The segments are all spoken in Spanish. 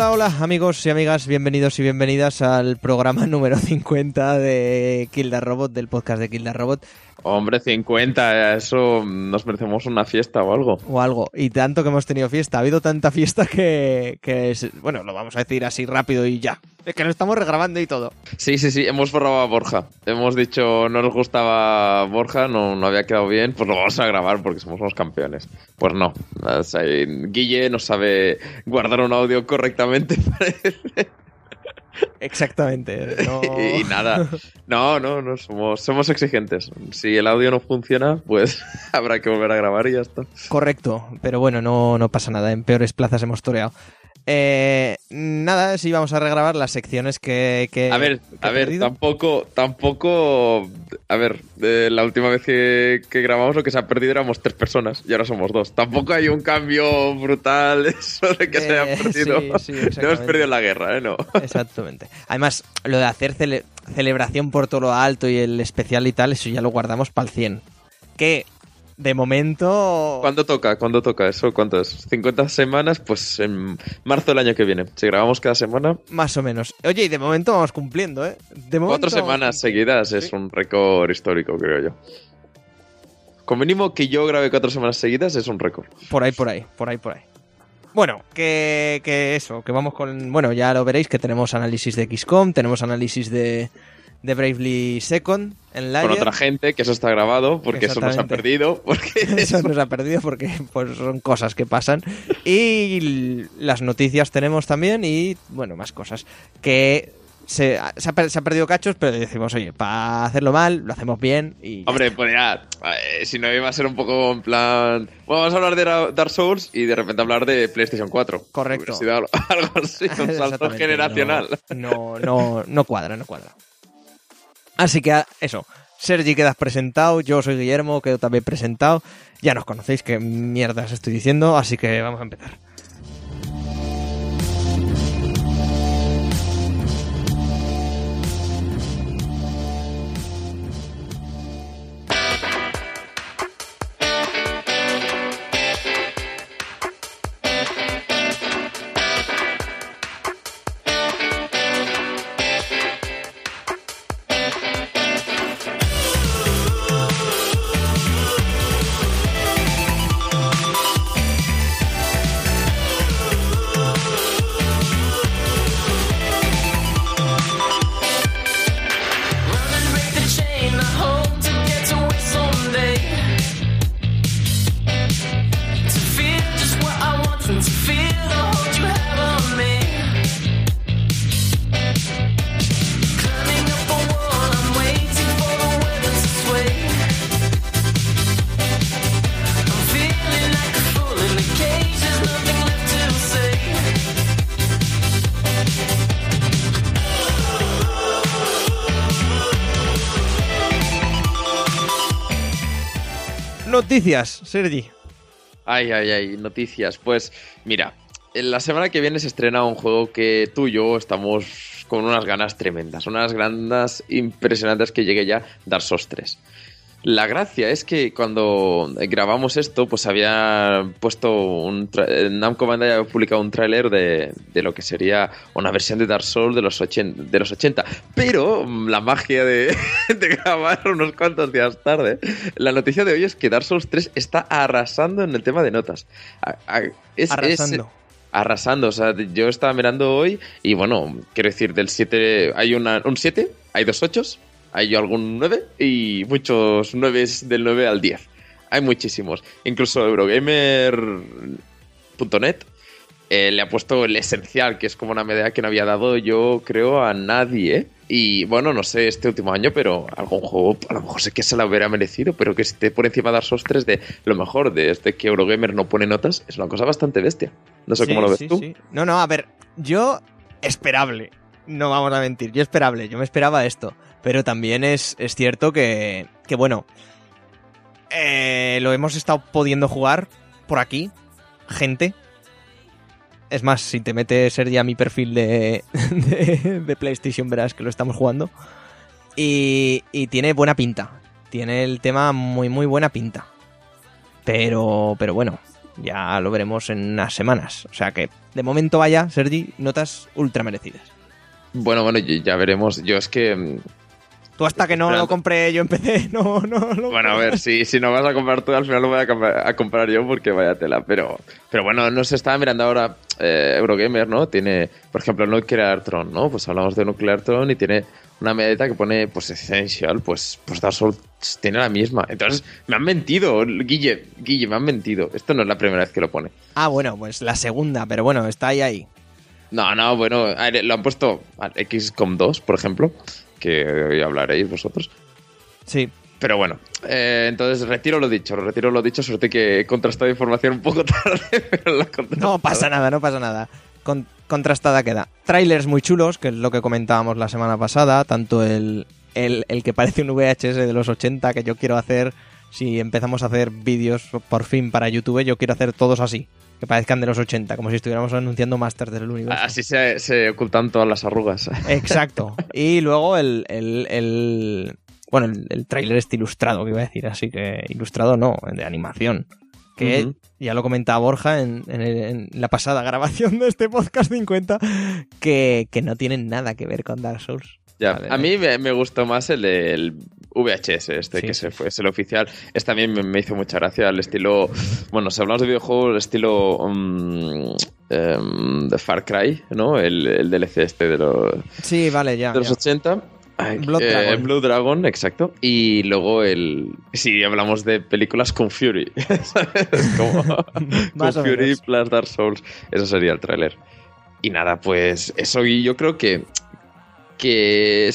Hola, hola, amigos y amigas, bienvenidos y bienvenidas al programa número 50 de Kill the Robot, del podcast de Kill the Robot. Hombre, 50, eso nos merecemos una fiesta o algo. O algo. Y tanto que hemos tenido fiesta. Ha habido tanta fiesta que, que es- bueno, lo vamos a decir así rápido y ya. Es que lo estamos regrabando y todo. Sí, sí, sí, hemos borrado a Borja. Hemos dicho, no nos gustaba Borja, no, no había quedado bien, pues lo vamos a grabar porque somos unos campeones. Pues no. O sea, Guille no sabe guardar un audio correctamente, Exactamente. no- Y nada. No, no, no, somos, somos exigentes. Si el audio no funciona, pues habrá que volver a grabar y ya está. Correcto, pero bueno, no, no pasa nada. En peores plazas hemos toreado. Eh, nada, sí vamos a regrabar las secciones que... que A ver, que a ver, perdido. tampoco, tampoco, a ver, eh, la última vez que, que grabamos lo que se ha perdido éramos tres personas y ahora somos dos. Tampoco hay un cambio brutal eso de que se Eh, haya perdido. sí, sí, no hemos perdido la guerra, ¿eh? No. Exactamente. Además, lo de hacer cele- celebración por todo lo alto y el especial y tal, eso ya lo guardamos para el 100. Que, de momento... ¿Cuándo toca? ¿Cuándo toca eso? ¿Cuánto es? ¿50 semanas? Pues en marzo del año que viene. Si grabamos cada semana, Más o menos. Oye, y de momento vamos cumpliendo, ¿eh? De momento cuatro semanas seguidas es un récord histórico, creo yo. Como mínimo que yo grabe cuatro semanas seguidas es un récord. Por ahí, por ahí, por ahí, por ahí. Bueno, que, que eso, que vamos con... Bueno, ya lo veréis que tenemos análisis de XCOM, tenemos análisis de, de Bravely Second en live. con otra gente, que eso está grabado, porque eso nos ha perdido. Porque Eso nos ha perdido porque pues, son cosas que pasan. Y las noticias tenemos también y, bueno, más cosas. Que se, se ha, per- se ha perdido cachos, pero decimos, oye, para hacerlo mal, lo hacemos bien y... Hombre, pues ya, eh, si no iba a ser un poco en plan. Bueno, vamos a hablar de Dark Souls y de repente hablar de PlayStation 4. Correcto. Sido algo, algo así, un salto generacional. No, no, no, no cuadra, no cuadra. Así que eso. Sergi quedas presentado, yo soy Guillermo, quedo también presentado. Ya nos conocéis qué mierdas estoy diciendo, así que vamos a empezar. Noticias, Sergi. Ay, ay, ay, noticias. Pues mira, en la semana que viene se estrena un juego que tú y yo estamos con unas ganas tremendas, unas ganas impresionantes que llegue ya Dark Souls 3. La gracia es que cuando grabamos esto, pues había puesto un. eh, Namco Bandai había publicado un tráiler de, de lo que sería una versión de Dark Souls de los 80. De los 80. Pero mm, la magia de, de grabar unos cuantos días tarde, la noticia de hoy es que Dark Souls 3 está arrasando en el tema de notas. Es- Arrasando. arrasando. O sea, yo estaba mirando hoy y bueno, quiero decir, del 7 hay una, un 7, hay dos 8, hay algún 9 y muchos 9 del 9 al 10. Hay muchísimos. Incluso Eurogamer.net eh, le ha puesto el esencial, que es como una medalla que no había dado yo, creo, a nadie. Y bueno, no sé este último año, pero algún juego a lo mejor sé que se la hubiera merecido, pero que esté por encima de Dark Souls 3 de lo mejor de este que Eurogamer no pone notas, es una cosa bastante bestia. No sé Sí, cómo lo ves sí, tú. sí. No, no, a ver, yo esperable. No vamos a mentir, yo esperable, yo me esperaba esto. Pero también es, es cierto que, que bueno, eh, lo hemos estado pudiendo jugar por aquí, gente. Es más, si te metes Sergi a mi perfil de, de, de PlayStation, verás que lo estamos jugando. Y, y tiene buena pinta. Tiene el tema muy, muy buena pinta. Pero, pero bueno, Ya lo veremos en unas semanas. O sea que, de momento vaya, Sergi, notas ultra merecidas. Bueno, bueno, ya veremos. Yo es que. Tú hasta que no Esperando. lo compré yo en PC, no, no, no. Bueno, a ver, si, si no vas a comprar tú, al final lo voy a, comprar- a comprar yo porque vaya tela. Pero, pero bueno, no se está mirando ahora eh, Eurogamer, ¿no? Tiene, por ejemplo, Nuclear Throne, ¿no? Pues hablamos de Nuclear Throne y tiene una medalleta que pone, pues, Essential, pues, pues Dark Souls tiene la misma. Entonces, me han mentido, Guille, Guille, me han mentido. Esto no es la primera vez que lo pone. Ah, bueno, pues la segunda, pero bueno, está ahí ahí. No, no, bueno, lo han puesto al XCOM 2, por ejemplo, que hoy hablaréis vosotros. Sí, Pero bueno, eh, entonces retiro lo dicho, retiro lo dicho, suerte que he contrastado información un poco tarde, pero la no pasa nada, no pasa nada. Con- contrastada queda. Trailers muy chulos, que es lo que comentábamos la semana pasada, tanto el, el, el que parece un VHS de los 80 que yo quiero hacer, si empezamos a hacer vídeos por fin para YouTube, yo quiero hacer todos así, que parezcan de los 80, como si estuviéramos anunciando Masters del Universo. Así se, se ocultan todas las arrugas. Exacto. Y luego el, el, el- bueno, el, el tráiler este ilustrado, que iba a decir, así que ilustrado no, de animación. Que ya lo comentaba Borja en, en el- en la pasada grabación de este podcast 50, que, que no tienen nada que ver con Dark Souls. Ya, Vale. a mí me, me gustó más el del VHS, este Sí, que sí, se fue, es el oficial. Este también me, me hizo mucha gracia, el estilo. Bueno, si hablamos de videojuegos, el estilo. em, de Far Cry, ¿no? El, el DLC este de los, Sí, vale, ya. de los ya. 80. Ay, Blood eh, Dragon. Blue Dragon, exacto. Y luego el. Si hablamos de películas con Fury. ¿sabes? Como con Fury plus Dark Souls. Eso sería el tráiler. Y nada, pues eso. Y yo creo que. Que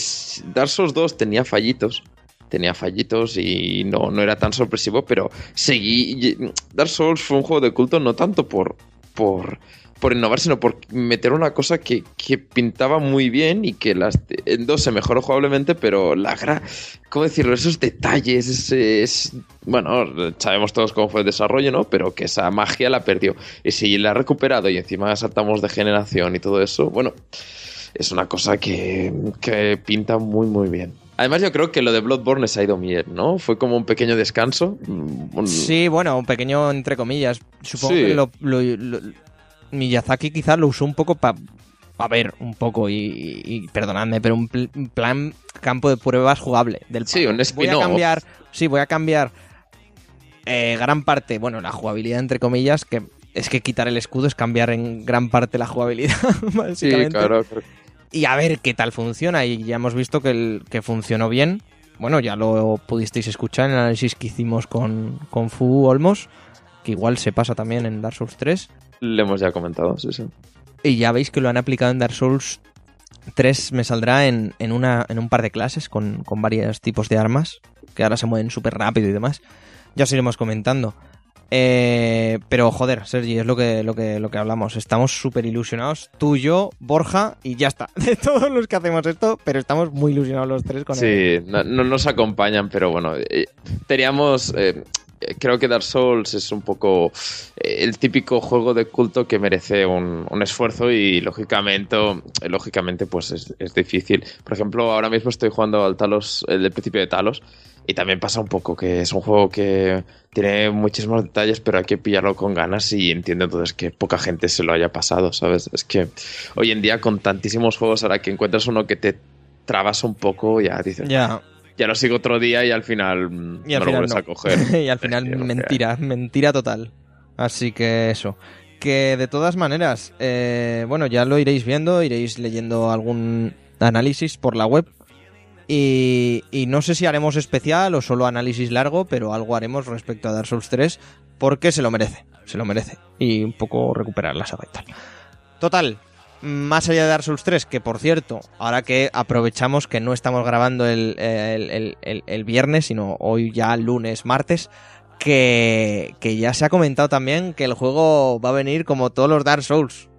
Dark Souls 2 tenía fallitos. Tenía fallitos y no, no era tan sorpresivo, pero seguí. Dark Souls fue un juego de culto no tanto por. por por innovar, sino por meter una cosa que, que pintaba muy bien y que las dos se mejoró jugablemente, pero la gra... ¿Cómo decirlo? Esos detalles, es... Bueno, sabemos todos cómo fue el desarrollo, ¿no? Pero que esa magia la perdió. Y si la ha recuperado y encima saltamos de generación y todo eso, bueno, es una cosa que, que pinta muy, muy bien. Además, yo creo que lo de Bloodborne se ha ido bien, ¿no? Fue como un pequeño descanso. Mm, un- Sí, bueno, un pequeño entre comillas. Supongo Sí. que lo, lo- lo- Miyazaki quizás lo usó un poco para ver un poco y, perdonadme, pero un, pl- un plan campo de pruebas jugable del Sí, un voy a cambiar, sí, voy a cambiar eh, gran parte, bueno, la jugabilidad entre comillas, que es que quitar el escudo es cambiar en gran parte la jugabilidad, Sí, básicamente. claro. claro. Y a ver qué tal funciona. Y ya hemos visto que, el, que funcionó bien. Bueno, ya lo pudisteis escuchar en el análisis que hicimos con, con Fu Olmos, que igual se pasa también en Dark Souls 3. Le hemos ya comentado, sí, sí. Y ya veis que lo han aplicado en Dark Souls 3. Me saldrá en, en, una, en un par de clases con, con varios tipos de armas, que ahora se mueven súper rápido y demás. Ya os iremos comentando. Eh, pero joder, Sergi, es lo que, lo que, lo que hablamos. Estamos súper ilusionados. Tú, yo, Borja y ya está. De todos los que hacemos esto, pero estamos muy ilusionados los tres con él. Sí, no, no nos acompañan, pero bueno, eh, teníamos... eh, creo que Dark Souls es un poco eh, el típico juego de culto que merece un, esfuerzo y lógicamente, lógicamente pues es, difícil. Por ejemplo, ahora mismo estoy jugando al Talos, el principio de Talos, y también pasa un poco que es un juego que tiene muchísimos detalles, pero hay que pillarlo con ganas y entiendo entonces que poca gente se lo haya pasado, ¿sabes? Es que hoy en día con tantísimos juegos, ahora que encuentras uno que te trabas un poco, ya dices, ya lo sigo otro día y al final mm, y al no lo vuelves no. a coger. y al final mentira, mentira total. Así que eso. Que de todas maneras, eh, bueno, ya lo iréis viendo, iréis leyendo algún análisis por la web. Y, y no sé si haremos especial o solo análisis largo, pero algo haremos respecto a Dark Souls 3 porque se lo merece, se lo merece. Y un poco recuperar la saga y tal. Total, más allá de Dark Souls 3, que por cierto, ahora que aprovechamos que no estamos grabando el, el- el- el- viernes, sino hoy ya lunes, martes, que, que ya se ha comentado también que el juego va a venir como todos los Dark Souls.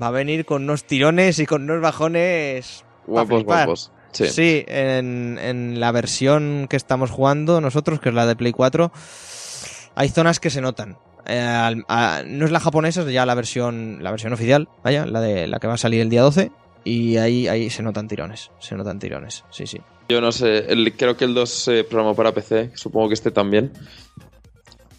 Va a venir con unos tirones y con unos bajones. Guapos, guapos. Sí. Sí, en, en la versión que estamos jugando nosotros, que es la de Play 4, hay zonas que se notan. Eh, al- a- no es la japonesa, es ya la versión, la versión oficial, vaya, la de la que va a salir el día 12. Y ahí, ahí se notan tirones, se notan tirones, sí, sí. Yo no sé, el- creo que el 2 se programó para PC, supongo que este también.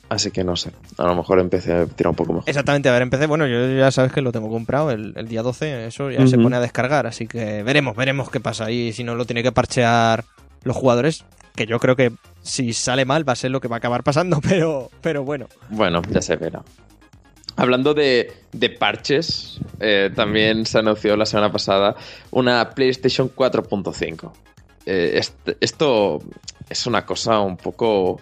Así que no sé. A lo mejor empecé a tirar un poco mejor. Exactamente, a ver, empecé, bueno, yo ya sabes que lo tengo comprado el, el día 12, eso ya se pone a descargar, así que veremos, veremos qué pasa. Y si no lo tiene que parchear los jugadores, que yo creo que si sale mal va a ser lo que va a acabar pasando, pero, pero bueno. Bueno, ya se verá. Hablando de, de parches, eh, también se anunció la semana pasada una PlayStation 4.5. Eh, esto es una cosa un poco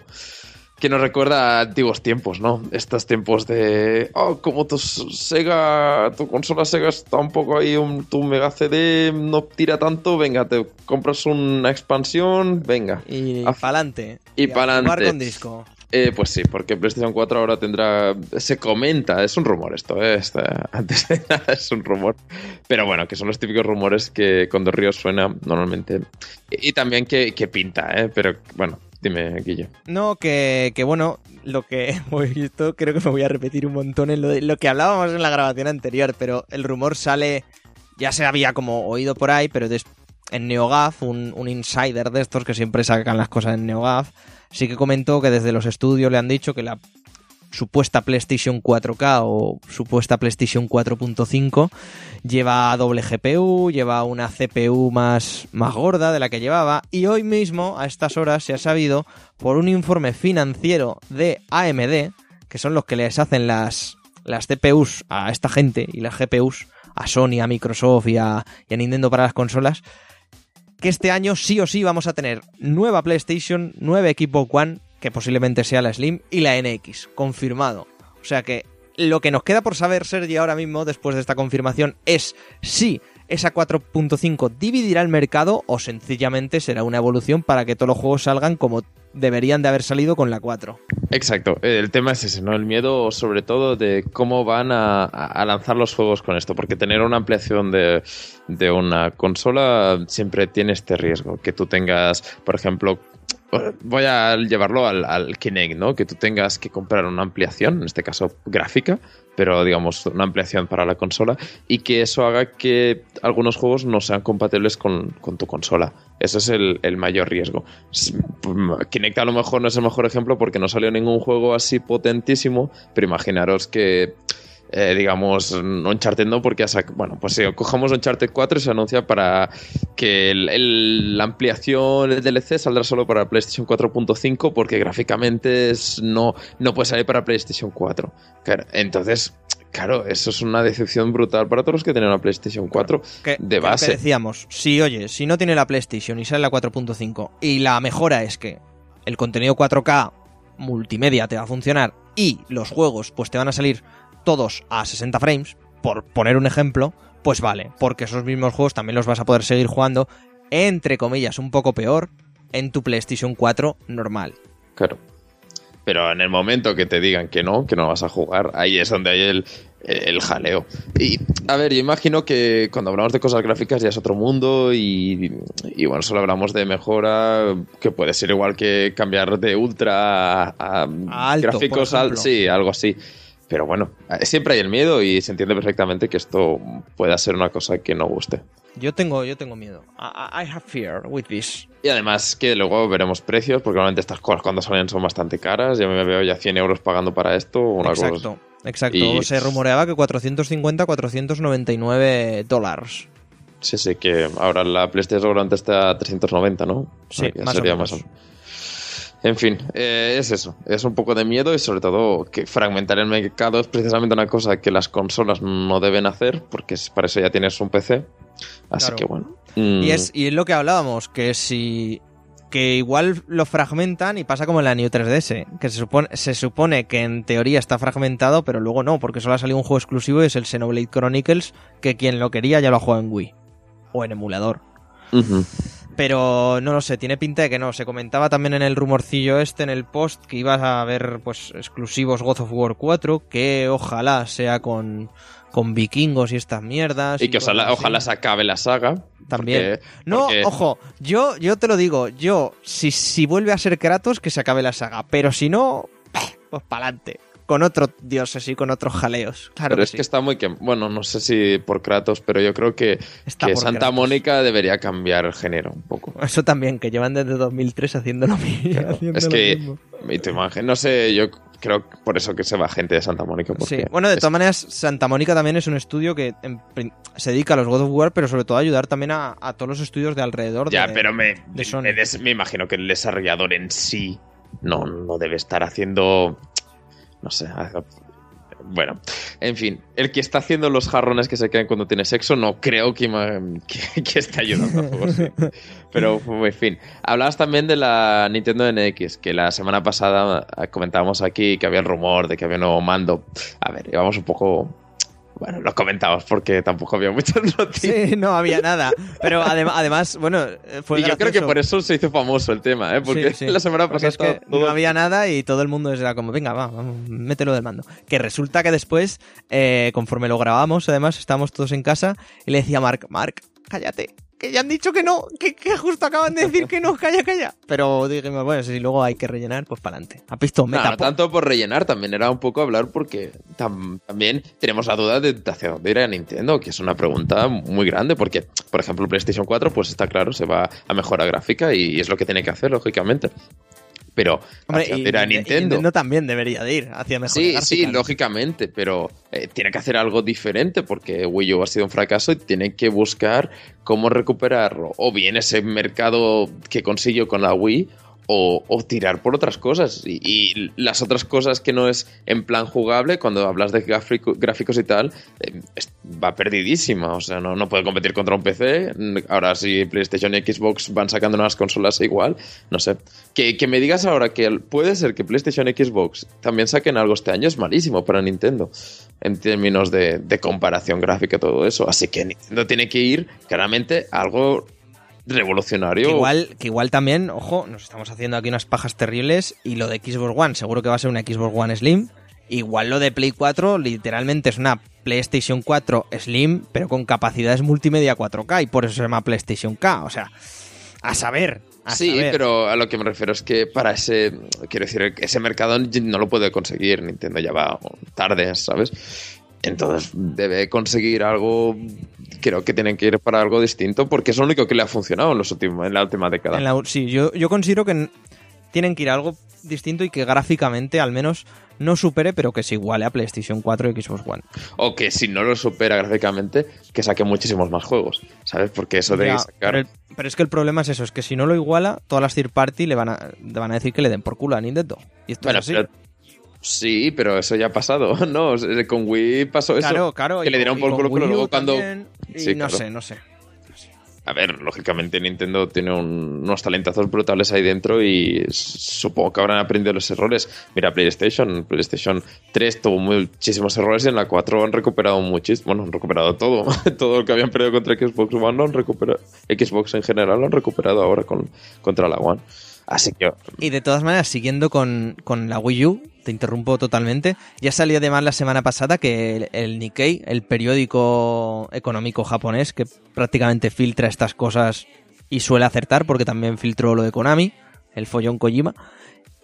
que nos recuerda a antiguos tiempos, ¿no? Estos tiempos de, oh, como tu Sega, tu consola Sega está un poco ahí, un, tu Mega CD no tira tanto, venga, te compras una expansión, venga. Y pa'lante. y pa'lante. con disco. Eh, pues sí, porque PlayStation 4 ahora tendrá. Se comenta, es un rumor esto, ¿eh? Está- antes de nada es un rumor. Pero bueno, que son los típicos rumores que cuando Río suena normalmente. Y, y también que, que pinta, ¿eh? Pero bueno, No, que, que bueno, lo que hemos visto, creo que me voy a repetir un montón en lo, que hablábamos en la grabación anterior, pero el rumor sale, ya se había como oído por ahí, pero en NeoGAF, un, un insider de estos que siempre sacan las cosas en NeoGAF, sí que comentó que desde los estudios le han dicho que la supuesta PlayStation 4K o supuesta PlayStation 4.5 lleva doble GPU, lleva una CPU más, más gorda de la que llevaba y hoy mismo a estas horas se ha sabido por un informe financiero de AMD, que son los que les hacen las, las CPUs a esta gente y las GPUs a Sony, a Microsoft y a, y a Nintendo para las consolas, que este año sí o sí vamos a tener nueva PlayStation, nueva Equipo One, que posiblemente sea la Slim, y la NX, confirmado. O sea que lo que nos queda por saber, Sergi, ahora mismo, después de esta confirmación, es si esa 4.5 dividirá el mercado o sencillamente será una evolución para que todos los juegos salgan como deberían de haber salido con la 4. Exacto, el tema es ese, ¿no? El miedo sobre todo de cómo van a, lanzar los juegos con esto, porque tener una ampliación de una consola siempre tiene este riesgo, que tú tengas, por ejemplo, voy a llevarlo al, Kinect, ¿no? Que tú tengas que comprar una ampliación, en este caso gráfica, pero digamos una ampliación para la consola, y que eso haga que algunos juegos no sean compatibles con, tu consola. Ese es el, el mayor riesgo. Kinect a lo mejor no es el mejor ejemplo porque no salió ningún juego así potentísimo, pero imaginaros que eh, digamos, Uncharted no, porque sac- bueno, pues si cojamos Uncharted 4 y se anuncia para que el- el- la ampliación, el DLC saldrá solo para PlayStation 4.5 porque gráficamente es- no, no puede salir para PlayStation 4. Claro, entonces, claro, eso es una decepción brutal para todos los que tienen una PlayStation 4 Que, de que base. decíamos, si oye, si no tiene la PlayStation y sale la 4.5 y la mejora es que el contenido 4K multimedia te va a funcionar y los juegos pues te van a salir todos a 60 frames, por poner un ejemplo, pues vale, porque esos mismos juegos también los vas a poder seguir jugando, entre comillas, un poco peor en tu PlayStation 4 normal. Claro. Pero en el momento que te digan que no, que no vas a jugar, ahí es donde hay el, el jaleo. Y, a ver, yo imagino que cuando hablamos de cosas gráficas ya es otro mundo y, y bueno, solo hablamos de mejora, que puede ser igual que cambiar de ultra a, a A alto, gráficos al- sí, algo así. Pero bueno, eh, siempre hay el miedo y se entiende perfectamente que esto pueda ser una cosa que no guste. Yo tengo, yo tengo miedo. I, I have fear with this. Y además que luego veremos precios, porque normalmente estas cosas cuando salen son bastante caras. Yo me veo ya 100 euros pagando para esto. Una cosa- exacto, exacto. Y- Se rumoreaba que 450, 499 dólares. Sí, sí, que ahora la PlayStation antes está a 390, ¿no? Sí, Ya más o sería menos. más o- En fin, eh, es eso. Es un poco de miedo y sobre todo que fragmentar el mercado es precisamente una cosa que las consolas no deben hacer, porque para eso ya tienes un PC. Así Claro. que bueno. Mm, Y es, y es lo que hablábamos, que si. que igual lo fragmentan y pasa como en la New 3DS, que se supone, se supone que en teoría está fragmentado, pero luego no, porque solo ha salido un juego exclusivo y es el Xenoblade Chronicles, que quien lo quería ya lo ha jugado en Wii. O en emulador. Pero no lo sé, tiene pinta de que no. Se comentaba también en el rumorcillo este, en el post, que ibas a ver pues exclusivos God of War 4, que ojalá sea con, con vikingos y estas mierdas. Y que ojalá, ojalá se acabe la saga. También. porque- No, porque- ojo, yo, yo te lo digo, yo, si, si vuelve a ser Kratos, que se acabe la saga, pero si no, pues pa'lante. Con otro dios así, con otros jaleos. Claro pero que es sí. que está muy que bueno no sé si por Kratos pero yo creo que, Santa Kratos. Mónica debería cambiar el género un poco Eso también, que llevan desde 2003 haciendo lo, mi- Claro, haciendo es lo que mismo. y te imagi- no sé yo creo que por eso que se va gente de Santa Mónica. Sí, bueno, de es- todas maneras, Santa Mónica también es un estudio que en se dedica a los God of War, pero sobre todo a ayudar también a, a todos los estudios de alrededor. Ya, de- pero me, de Sony. me des- me imagino que el desarrollador en sí no, no debe estar haciendo. No sé. Bueno, en fin, el que está haciendo los jarrones que se quedan cuando tiene sexo, no creo que, esté ayudando al juego, sí. Pero, en fin. Hablabas también de la Nintendo NX, que la semana pasada eh, comentábamos aquí que había el rumor de que había un nuevo mando. A ver, íbamos un poco. Bueno, lo comentamos porque tampoco había muchas noticias. Sí, no había nada. Pero adem- además, bueno, eh, fue y yo creo que por eso se hizo famoso el tema, ¿eh? Porque Sí, sí. la semana pasada es que todo- no había nada y todo el mundo era como, venga, va, vamos, mételo del mando. Que resulta que después, eh, conforme lo grabamos, además, estábamos todos en casa y le decía a Mark, Mark, cállate, que ya han dicho que no, que, que justo acaban de decir que no, calla, calla. Pero dijimos, bueno, si luego hay que rellenar, pues para adelante. Ha visto, meta. no tanto por rellenar, también era un poco hablar porque tam- también tenemos la duda de, de hacia dónde irá Nintendo, que es una pregunta muy grande, porque, por ejemplo, PlayStation 4, pues está claro, se va a mejorar gráfica y es lo que tiene que hacer, lógicamente. Pero Hombre, hacia y, y Nintendo. también debería de ir hacia mejor Sí, sí, lógicamente, pero eh, tiene que hacer algo diferente porque Wii U ha sido un fracaso y tiene que buscar cómo recuperarlo. O bien ese mercado que consiguió con la Wii o, tirar por otras cosas. Y, las otras cosas que no es en plan jugable, cuando hablas de gráfico- gráficos y tal, eh, va perdidísima. O sea, no, no puede competir contra un PC. Ahora si PlayStation y Xbox van sacando nuevas consolas igual, no sé. Que, me digas ahora que puede ser que PlayStation y Xbox también saquen algo este año es malísimo para Nintendo en términos de, de comparación gráfica todo eso. Así que Nintendo tiene que ir claramente a algo revolucionario. Que igual, que igual también, ojo, nos estamos haciendo aquí unas pajas terribles y lo de Xbox One seguro que va a ser una Xbox One Slim. Igual lo de Play 4 literalmente es una PlayStation 4 Slim, pero con capacidades multimedia 4K y por eso se llama PlayStation K. O sea, a saber. a Sí, saber. pero a lo que me refiero es que para ese, quiero decir, ese mercado no lo puede conseguir. Nintendo ya va tarde, ¿sabes? Entonces debe conseguir algo. Creo que tienen que ir para algo distinto porque es lo único que le ha funcionado en, los últimos, en la última década. En la- sí, yo, yo considero que tienen que ir a algo distinto y que gráficamente al menos no supere, pero que se iguale a PlayStation 4 y Xbox One. O que si no lo supera gráficamente, que saque muchísimos más juegos, ¿sabes? Porque eso de sacar. pero, el- pero es que el problema es eso, es que si no lo iguala, todas las third party le van a, le van a decir que le den por culo a Nintendo. Y esto Bueno, es así. pero- Sí, pero eso ya ha pasado, ¿no? Con Wii pasó eso. claro, claro. que y le dieron por culo, pero luego cuando- Sí, no claro. sé, no sé. A ver, lógicamente Nintendo tiene un- unos talentazos brutales ahí dentro y supongo que habrán aprendido los errores. Mira, PlayStation, PlayStation 3 tuvo muchísimos errores y en la 4 han recuperado muchísimo, bueno, han recuperado todo. todo lo que habían perdido contra Xbox One lo han recuperado. Xbox en general lo han recuperado ahora con, contra la One. Así que Y de todas maneras, siguiendo con, con la Wii U, te interrumpo totalmente, ya salió además la semana pasada que el, el Nikkei, el periódico económico japonés, que prácticamente filtra estas cosas y suele acertar, porque también filtró lo de Konami, el follón Kojima,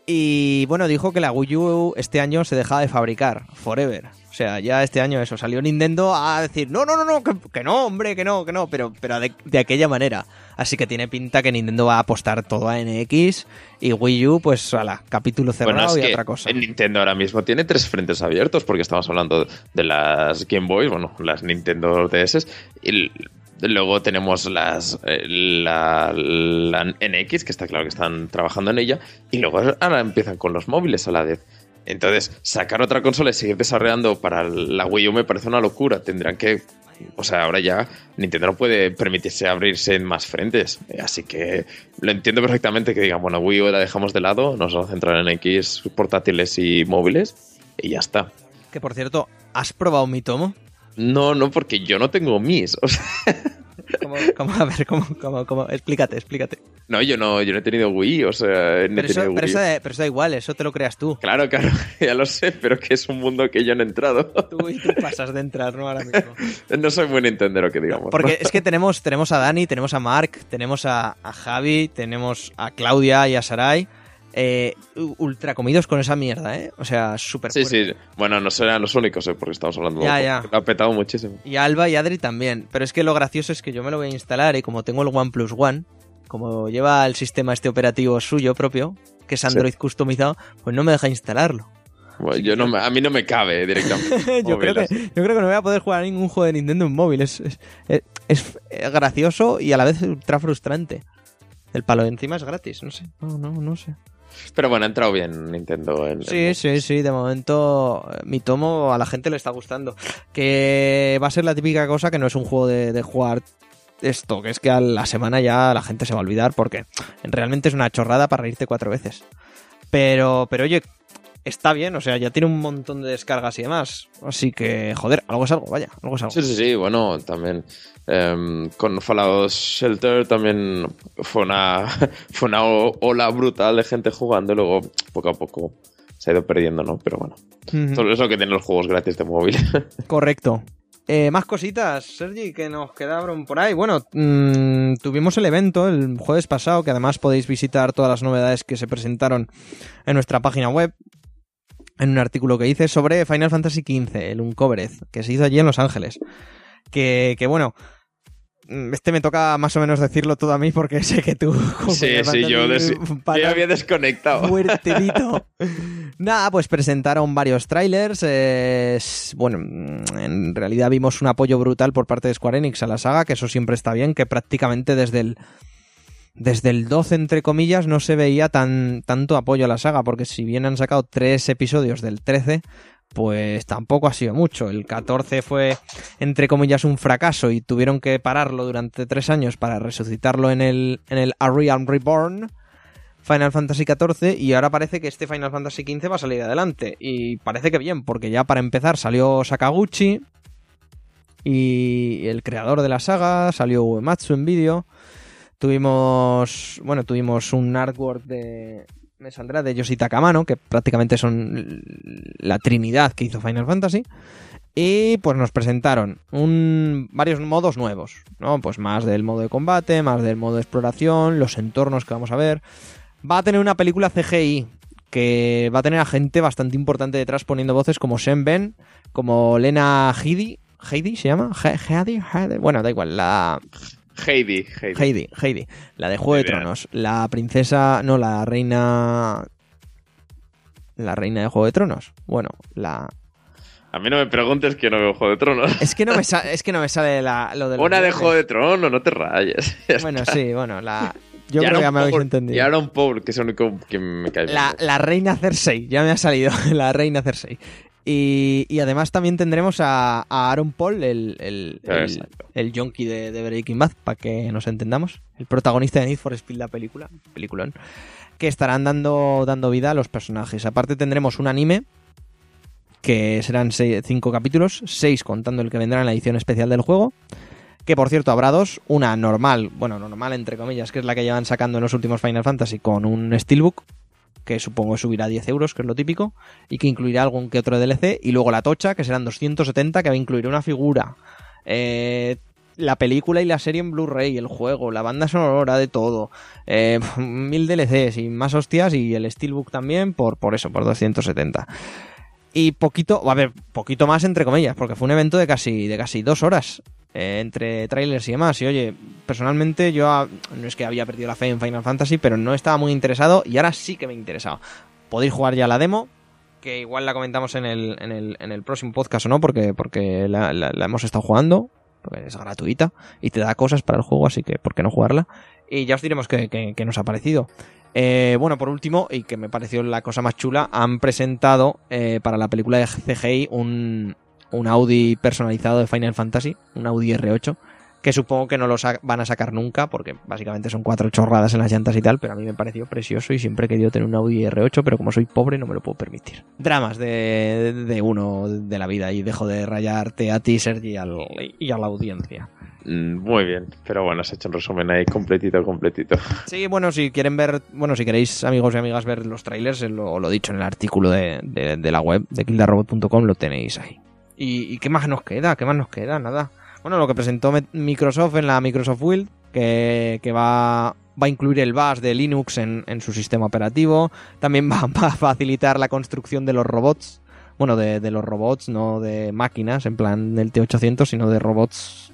y bueno, dijo que la Wii U este año se dejaba de fabricar, forever. O sea, ya este año eso, salió Nintendo a decir, no, no, no, no, que, que no, hombre, que no, que no, pero, pero de, de aquella manera. Así que tiene pinta que Nintendo va a apostar todo a NX y Wii U, pues, a la capítulo cerrado Bueno, es y que otra cosa. en Nintendo ahora mismo tiene tres frentes abiertos porque estamos hablando de las Game Boys, bueno, las Nintendo DS y luego tenemos las eh, la, la NX, que está claro que están trabajando en ella, y luego ahora empiezan con los móviles a la vez. Entonces, sacar otra consola y seguir desarrollando para la Wii U me parece una locura. Tendrán que o sea, ahora ya Nintendo no puede permitirse abrirse en más frentes. Así que lo entiendo perfectamente que digan, bueno, Wii U la dejamos de lado, nos vamos a centrar en X portátiles y móviles y ya está. Que por cierto, ¿has probado mi tomo? No, no, porque yo no tengo mis. O sea, ¿Cómo, cómo- a ver, ¿cómo, cómo, cómo? Explícate, explícate. no, yo no, yo no he tenido Wii, o sea, no he Pero eso, pero, eso da, pero eso da igual, eso te lo creas tú. Claro, claro, ya lo sé, pero que es un mundo que yo no he entrado. Tú y tú pasas de entrar, ¿no? Ahora mismo. No soy muy Nintendero, que digamos. Porque es que tenemos, tenemos a Dani, tenemos a Mark, tenemos a, a Javi, tenemos a Claudia y a Sarai. Eh, ultra comidos con esa mierda, ¿eh? O sea, súper Sí, fuerte. sí. Bueno, no serán los únicos, ¿eh? porque estamos hablando Ya, de ya. Lo ha petado muchísimo. Y Alba y Adri también. Pero es que lo gracioso es que yo me lo voy a instalar y como tengo el OnePlus One, como lleva el sistema este operativo suyo propio, que es Android customizado, pues no me deja instalarlo. Bueno, yo no me- a mí no me cabe directamente. yo, creo que, yo creo que no voy a poder jugar a ningún juego de Nintendo en móvil. Es, es, es- es gracioso y a la vez ultra frustrante. El palo de encima es gratis, no sé. No, no, no sé. Pero bueno, ha entrado bien Nintendo en. Sí, en- sí, sí, de momento eh, mi tomo a la gente le está gustando. Que va a ser la típica cosa que no es un juego de, de jugar esto, que es que a la semana ya la gente se va a olvidar porque realmente es una chorrada para reírte cuatro veces. Pero, pero oye, está bien, o sea, ya tiene un montón de descargas y demás. Así que, joder, algo es algo, vaya, algo es algo. Sí, sí, sí, bueno, también em, con Fallout Shelter también fue una, fue una ola brutal de gente jugando y luego poco a poco se ha ido perdiendo, ¿no? Pero bueno, Ujú. todo eso que tienen los juegos gratis de móvil. Correcto. Eh, más cositas, Sergi, que nos quedaron por ahí. Bueno, mm, tuvimos el evento el jueves pasado, que además podéis visitar todas las novedades que se presentaron en nuestra página web, en un artículo que hice sobre Final Fantasy XV, el Uncovered, que se hizo allí en Los Ángeles. Que, que bueno, mm, este me toca más o menos decirlo todo a mí porque sé que tú... sí, sí, yo, des- había desconectado. Fuertecito. Nada, pues presentaron varios trailers. eh, bueno, en realidad vimos un apoyo brutal por parte de Square Enix a la saga, que eso siempre está bien, que prácticamente desde el desde el 12, entre comillas, no se veía tan, tanto apoyo a la saga, porque si bien han sacado tres episodios del 13, pues tampoco ha sido mucho. El 14 fue, entre comillas, un fracaso y tuvieron que pararlo durante tres años para resucitarlo en el, en el A Realm Reborn. Final Fantasy XIV y ahora parece que este Final Fantasy XV va a salir adelante y parece que bien porque ya para empezar salió Sakaguchi y el creador de la saga salió Uematsu en vídeo tuvimos bueno tuvimos un artwork de me saldrá de Yoshita Kamano que prácticamente son la trinidad que hizo Final Fantasy y pues nos presentaron un, varios modos nuevos, ¿no? Pues más del modo de combate, más del modo de exploración, los entornos que vamos a ver. Va a tener una película CGI que va a tener a gente bastante importante detrás poniendo voces como Shen Ben, como Lena Headey, Heidi se llama, He- Headey, Headey? bueno, da igual, la Heidi, Heidi. Heidi, Heidi, la de Juego de idea. Tronos, la princesa, no, la reina la reina de Juego de Tronos. Bueno, la A mí no me preguntes que no veo Juego de Tronos. es que no me sa- es que no me sale la, lo de Una de. Juego de Tronos, no te rayes. Ya Bueno, está. sí, bueno, la yo Y creo que ya me habéis entendido. Y Aaron Paul, que es el único que me cae. La, la reina Cersei, ya me ha salido, la reina Cersei. Y, y además también tendremos a, a Aaron Paul, el, el, el, yonki de, de Breaking Bad, para que nos entendamos. El protagonista de Need for Speed, la película, peliculón, que estarán dando, dando vida a los personajes. Aparte tendremos un anime, que serán seis- cinco capítulos, seis contando el que vendrá en la edición especial del juego. Que por cierto habrá dos, una normal, bueno, normal entre comillas, que es la que llevan sacando en los últimos Final Fantasy con un Steelbook, que supongo subirá 10 euros, que es lo típico, y que incluirá algún que otro DLC, y luego la tocha, que serán 270, que va a incluir una figura, eh, la película y la serie en Blu-ray, el juego, la banda sonora de todo, eh, mil DLCs y más hostias, y el Steelbook también, por, por eso, por 270. Y poquito, a ver, poquito más entre comillas, porque fue un evento de casi, de casi dos horas. Eh, entre trailers y demás. Y oye, personalmente yo no es que había perdido la fe en Final Fantasy, pero no estaba muy interesado y ahora sí que me interesaba. Podéis jugar ya la demo, que igual la comentamos en el, en el, en el próximo podcast o no, porque, porque la, hemos estado jugando, porque es gratuita y te da cosas para el juego, así que ¿por qué no jugarla? Y ya os diremos qué nos ha parecido. Eh, bueno, por último, y que me pareció la cosa más chula, han presentado eh, para la película de CGI un, un Audi personalizado de Final Fantasy, un Audi R8, que supongo que no lo van a sacar nunca, porque básicamente son cuatro chorradas en las llantas y tal, pero a mí me pareció precioso y siempre he querido tener un Audi R8, pero como soy pobre no me lo puedo permitir. Dramas de, de uno de la vida y dejo de rayarte a ti, Sergi, y, al- y a la audiencia. Mm, Muy bien, pero bueno, has hecho un resumen ahí completito, completito. Sí, bueno, si quieren ver, bueno, si queréis, amigos y amigas, ver los trailers, lo, lo dicho en el artículo de, de- de la web de kildarrobot.com, lo tenéis ahí. ¿Y, y qué más nos queda? ¿Qué más nos queda? Nada. Bueno, lo que presentó Microsoft en la Microsoft Build, que, que va, va a incluir el BAS de Linux en, en su sistema operativo. También va, va a facilitar la construcción de los robots. Bueno, de, de los robots, no de máquinas, en plan del T800, sino de robots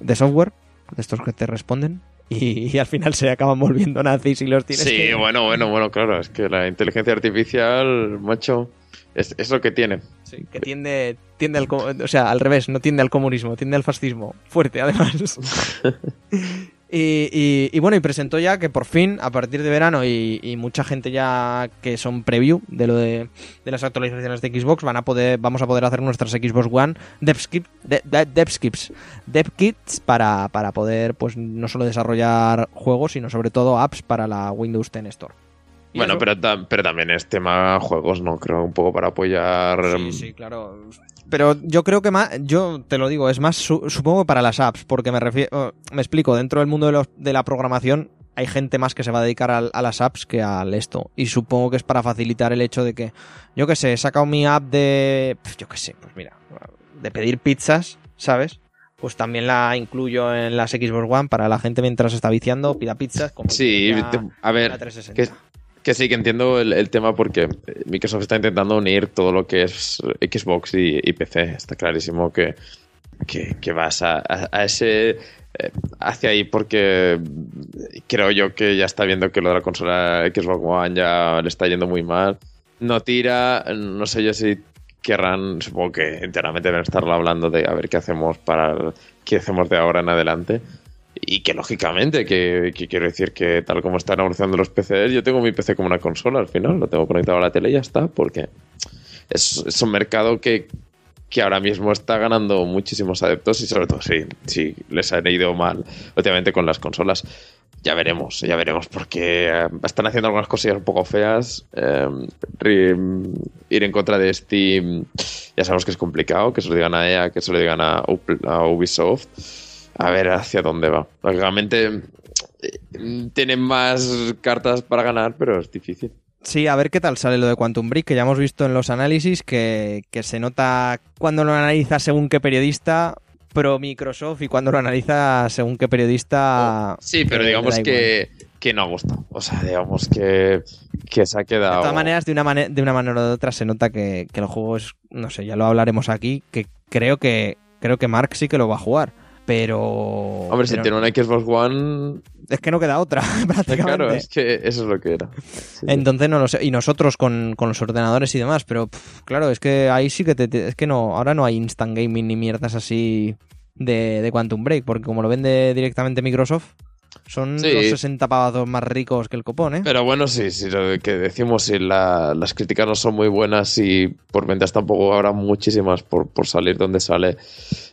de software, de estos que te responden. Y, y al final se acaban volviendo nazis y los tienes Sí, que... bueno, bueno, bueno, claro, es que la inteligencia artificial, macho, Es, es lo que tiene. Sí, que tiende, tiende al, o sea, al revés, no tiende al comunismo, tiende al fascismo. Fuerte, además. y, y- y bueno, y presentó ya que por fin, a partir de verano, y, y mucha gente ya que son preview de lo de, de las actualizaciones de Xbox, van a poder, vamos a poder hacer nuestras Xbox One devskip, de, de- devkits para, para poder, pues, no solo desarrollar juegos, sino sobre todo apps para la Windows 10 Store. Y Bueno, eso- pero, ta- pero también es tema juegos, ¿no? Creo un poco para apoyar. Sí, sí, claro. Pero yo creo que más, yo te lo digo, es más su- supongo que para las apps, porque me refiero, me explico, dentro del mundo de, los- de la programación hay gente más que se va a dedicar a, las apps que al esto. Y supongo que es para facilitar el hecho de que, yo qué sé, he sacado mi app de, yo qué sé, pues mira, de pedir pizzas, ¿sabes? Pues también la incluyo en las Xbox One para la gente mientras está viciando, pida pizzas. Como Sí, a ver, la 360. que- Que sí, que entiendo el, el tema porque Microsoft está intentando unir todo lo que es Xbox y, y PC. Está clarísimo que, que, vas a, a- a ese eh, hacia ahí porque creo yo que ya está viendo que lo de la consola Xbox One ya le está yendo muy mal. No tira, no sé yo si querrán, supongo que enteramente deben estarlo hablando de a ver qué hacemos para qué hacemos de ahora en adelante. Y que lógicamente, que, que quiero decir que tal como están evolucionando los PCs, yo tengo mi PC como una consola al final, lo tengo conectado a la tele y ya está, porque es, es un mercado que, que ahora mismo está ganando muchísimos adeptos y sobre todo si, si les han ido mal últimamente con las consolas. Ya veremos, ya veremos, porque eh, están haciendo algunas cosillas un poco feas. eh, ir en contra de Steam, ya sabemos que es complicado, que se lo digan a EA, que se lo digan a, a Ubisoft. A ver hacia dónde va. Lógicamente eh, tienen más cartas para ganar, pero es difícil. Sí, a ver qué tal sale lo de Quantum Break, que ya hemos visto en los análisis que, que se nota cuando lo analiza según qué periodista pro Microsoft y cuando lo analiza según qué periodista... Sí, pero digamos que, que no ha gustado. O sea, digamos que, que se ha quedado. De todas maneras, de una, mane- de una manera o de otra se nota que, que el juego es, no sé, ya lo hablaremos aquí, que creo que creo que Mark sí que lo va a jugar, pero... Hombre, si pero tiene una Xbox One, Es que no queda otra, prácticamente. claro, es que eso es lo que era. Sí. Entonces no lo sé. Y nosotros con, con los ordenadores y demás, pero pff, claro, es que ahí sí que te, te- es que no, ahora no hay instant gaming ni mierdas así de, de Quantum Break, porque como lo vende directamente Microsoft, son Sí. los 60 pavazos más ricos que el copón, ¿eh? Pero bueno, sí, sí, lo que decimos, si la- las críticas no son muy buenas y por ventas tampoco habrá muchísimas por, por salir donde sale,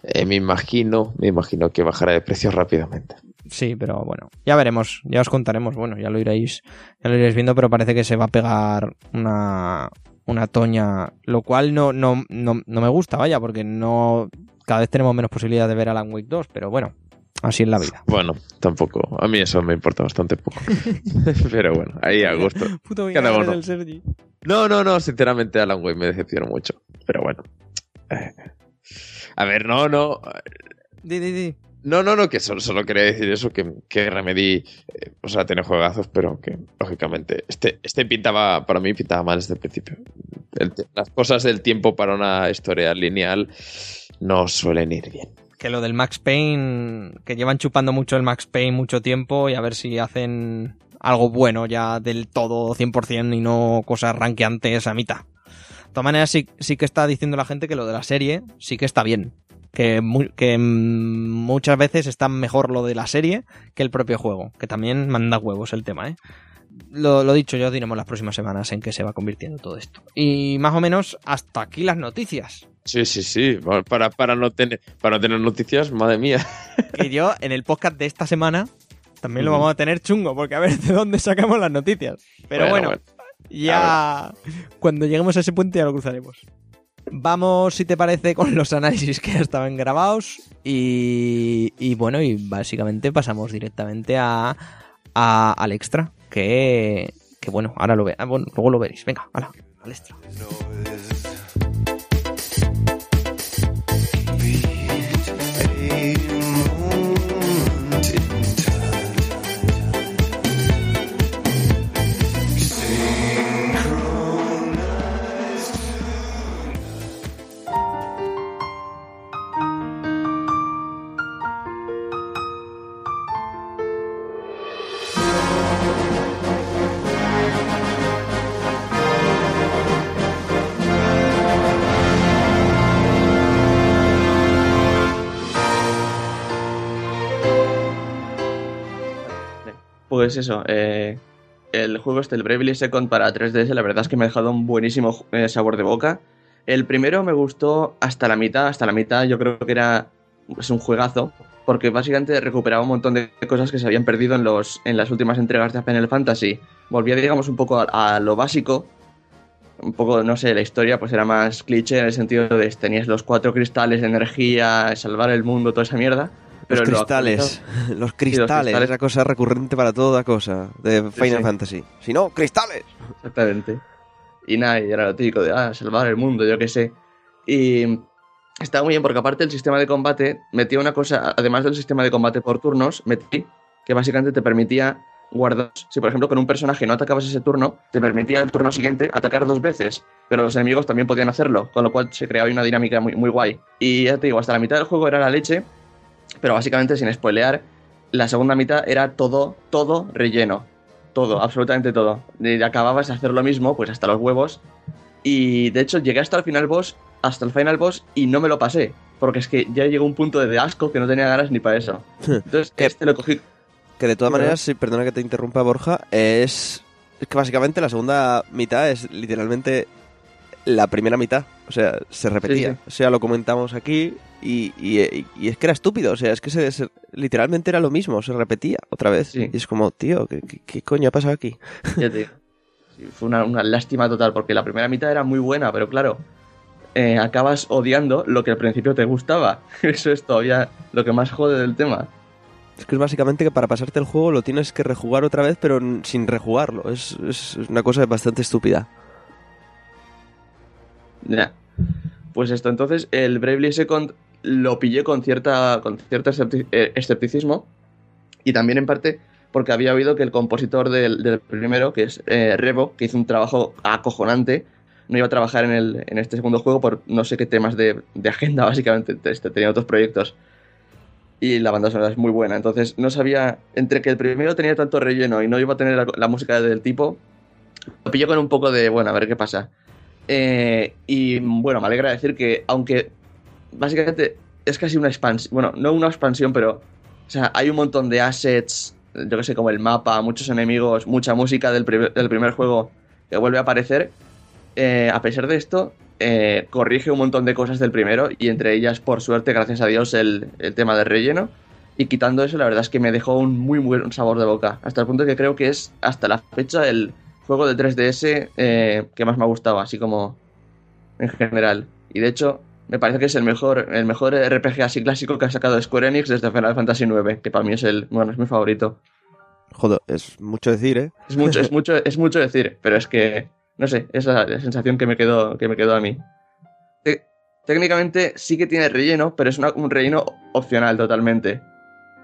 eh, me imagino, me imagino que bajará de precio rápidamente. Sí, pero bueno, ya veremos, ya os contaremos, bueno, ya lo iréis, ya lo iréis viendo, pero parece que se va a pegar una, una toña, lo cual no, no, no, no me gusta, vaya, porque no, cada vez tenemos menos posibilidad de ver Alan Wake 2, pero bueno, así es la vida. Bueno, tampoco, a mí eso me importa bastante poco. Pero bueno, ahí a gusto. Puto Cada uno. del Sergi. No, no, no, sinceramente Alan Wake me decepcionó mucho. Pero bueno. Eh, A ver, no, no. Di, di, di. No, no, no, que solo, solo quería decir eso, que, que Remedy, eh, o sea, tiene juegazos, pero que, lógicamente, este, este pintaba, para mí pintaba mal desde el principio. El las cosas del tiempo para una historia lineal no suelen ir bien. Que lo del Max Payne, que llevan chupando mucho el Max Payne mucho tiempo y a ver si hacen algo bueno ya del todo 100% y no cosas ranqueantes a mitad. De todas maneras, sí, sí que está diciendo la gente que lo de la serie sí que está bien. Que, que muchas veces está mejor lo de la serie que el propio juego. Que también manda huevos el tema, ¿eh? Lo, lo dicho, ya os diremos las próximas semanas en qué se va convirtiendo todo esto. Y más o menos hasta aquí las noticias. Sí, sí, sí. Para, para, no, tener, para no tener noticias, madre mía. que yo en el podcast de esta semana también lo vamos a tener chungo, porque a ver de dónde sacamos las noticias. Pero bueno, ya cuando lleguemos a ese punto ya lo cruzaremos. Vamos, si te parece, con los análisis que ya estaban grabados y, y bueno, y básicamente pasamos directamente a, a- al extra, que, que bueno, ahora lo ve, ah, bueno, luego lo veréis. Venga, hala, al extra. Pues eso, eh, el juego este, el Bravely Second para 3DS, la verdad es que me ha dejado un buenísimo eh, sabor de boca. El primero me gustó hasta la mitad, hasta la mitad yo creo que era es un juegazo, porque básicamente recuperaba un montón de cosas que se habían perdido en, los, en las últimas entregas de Final Fantasy. Volvía, digamos, un poco a, a lo básico, un poco, no sé, la historia pues era más cliché en el sentido de tenías los cuatro cristales de energía, salvar el mundo, toda esa mierda. Pero los lo cristales, los cristales, esa cosa recurrente para toda cosa de Final sí. Fantasy. Si no, cristales. Exactamente. Y nada, y era lo típico de ah, salvar el mundo, yo qué sé. Y estaba muy bien porque aparte el sistema de combate metía una cosa, además del sistema de combate por turnos, metí que básicamente te permitía guardar, si por ejemplo con un personaje no atacabas ese turno, te permitía el turno siguiente atacar dos veces, pero los enemigos también podían hacerlo, con lo cual se creaba una dinámica muy, muy guay. Y ya te digo, hasta la mitad del juego era la leche, pero básicamente sin spoilear, la segunda mitad era todo, todo relleno. Todo, absolutamente todo. Y acababas de hacer lo mismo, pues hasta los huevos. Y de hecho llegué hasta el final boss, hasta el final boss, y no me lo pasé. Porque es que ya llegó un punto de asco que no tenía ganas ni para eso. Entonces, este lo cogí. Que de todas maneras, sí, perdona que te interrumpa Borja, es, es que básicamente la segunda mitad es literalmente la primera mitad. O sea, se repetía. Sí, O sea, lo comentamos aquí y, y- y es que era estúpido. O sea, es que se, se- literalmente era lo mismo, se repetía otra vez. Sí. Y es como, tío, ¿qué, qué, qué coño ha pasado aquí? Ya te digo. Sí, fue una, una lástima total, porque la primera mitad era muy buena, pero claro, eh, acabas odiando lo que al principio te gustaba. Eso es todavía lo que más jode del tema. Es que es básicamente que para pasarte el juego lo tienes que rejugar otra vez, pero sin rejugarlo. Es, es una cosa bastante estúpida. Pues esto, entonces el Bravely Second lo pillé con cierta con cierto eh, escepticismo y también en parte porque había oído que el compositor del, primero, que es eh, Revo, que hizo un trabajo acojonante, no iba a trabajar en, el, en este segundo juego por no sé qué temas de, de agenda, básicamente, este, tenía otros proyectos. Y la banda sonora es muy buena, entonces no sabía, entre que el primero tenía tanto relleno y no iba a tener la, la música del tipo, lo pillé con un poco de, bueno, a ver qué pasa. Eh, y bueno, me alegra decir que, aunque básicamente es casi una expansión, bueno, no una expansión, pero, o sea, hay un montón de assets, yo que sé, como el mapa, muchos enemigos, mucha música del primer, del primer juego que vuelve a aparecer. Eh, a pesar de esto, eh, corrige un montón de cosas del primero y entre ellas, por suerte, gracias a Dios, el, el tema del relleno. Y quitando eso, la verdad es que me dejó un muy buen sabor de boca. Hasta el punto que creo que es, hasta la fecha, el juego de 3DS eh, que más me ha gustado, así como en general. Y de hecho, me parece que es el mejor, el mejor RPG así clásico que ha sacado Square Enix desde Final Fantasy IX, que para mí es el, bueno, es mi favorito. Joder, es mucho decir, ¿eh? Es mucho, es mucho, es mucho decir, pero es que, no sé, esa es la sensación que me quedó, que me quedó a mí. Te- técnicamente sí que tiene relleno, pero es una- un relleno opcional totalmente.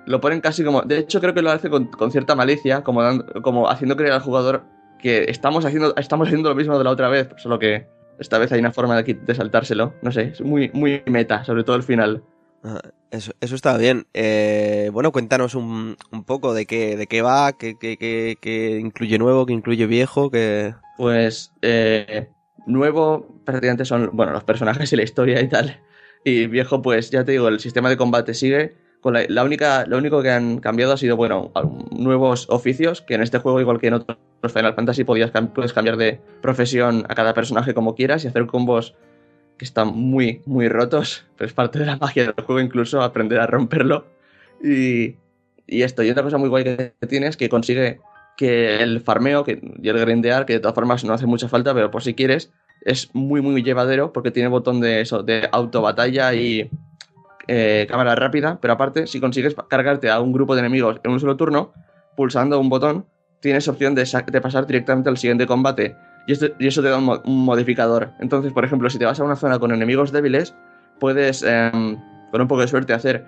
Lo ponen casi como, de hecho creo que lo hace con, con cierta malicia, como, dando- como haciendo creer al jugador que estamos haciendo, estamos haciendo lo mismo de la otra vez, solo que esta vez hay una forma de, qui- de saltárselo. No sé, es muy, muy meta, sobre todo el final. Ah, Eso, eso está bien. Eh, bueno, cuéntanos un, un poco de qué, de qué va, qué, qué, qué- qué incluye nuevo, qué incluye viejo, que... Pues eh, nuevo prácticamente son bueno los personajes y la historia y tal. Y viejo, pues ya te digo, el sistema de combate sigue. La, única, lo único que han cambiado ha sido, bueno, nuevos oficios, que en este juego, igual que en otros Final Fantasy, podías, puedes cambiar de profesión a cada personaje como quieras y hacer combos que están muy, muy rotos. Pero es parte de la magia del juego, incluso aprender a romperlo. Y, y esto, y otra cosa muy guay que tiene es que consigue que el farmeo que, y el grindear, que de todas formas no hace mucha falta, pero por si quieres, es muy, muy llevadero porque tiene botón de eso, de auto batalla y eh, cámara rápida, pero aparte, si consigues cargarte a un grupo de enemigos en un solo turno, pulsando un botón, tienes opción de, sa- de pasar directamente al siguiente combate. Y, eso te da un, mo- un modificador. Entonces, por ejemplo, si te vas a una zona con enemigos débiles, puedes, em, con un poco de suerte, hacer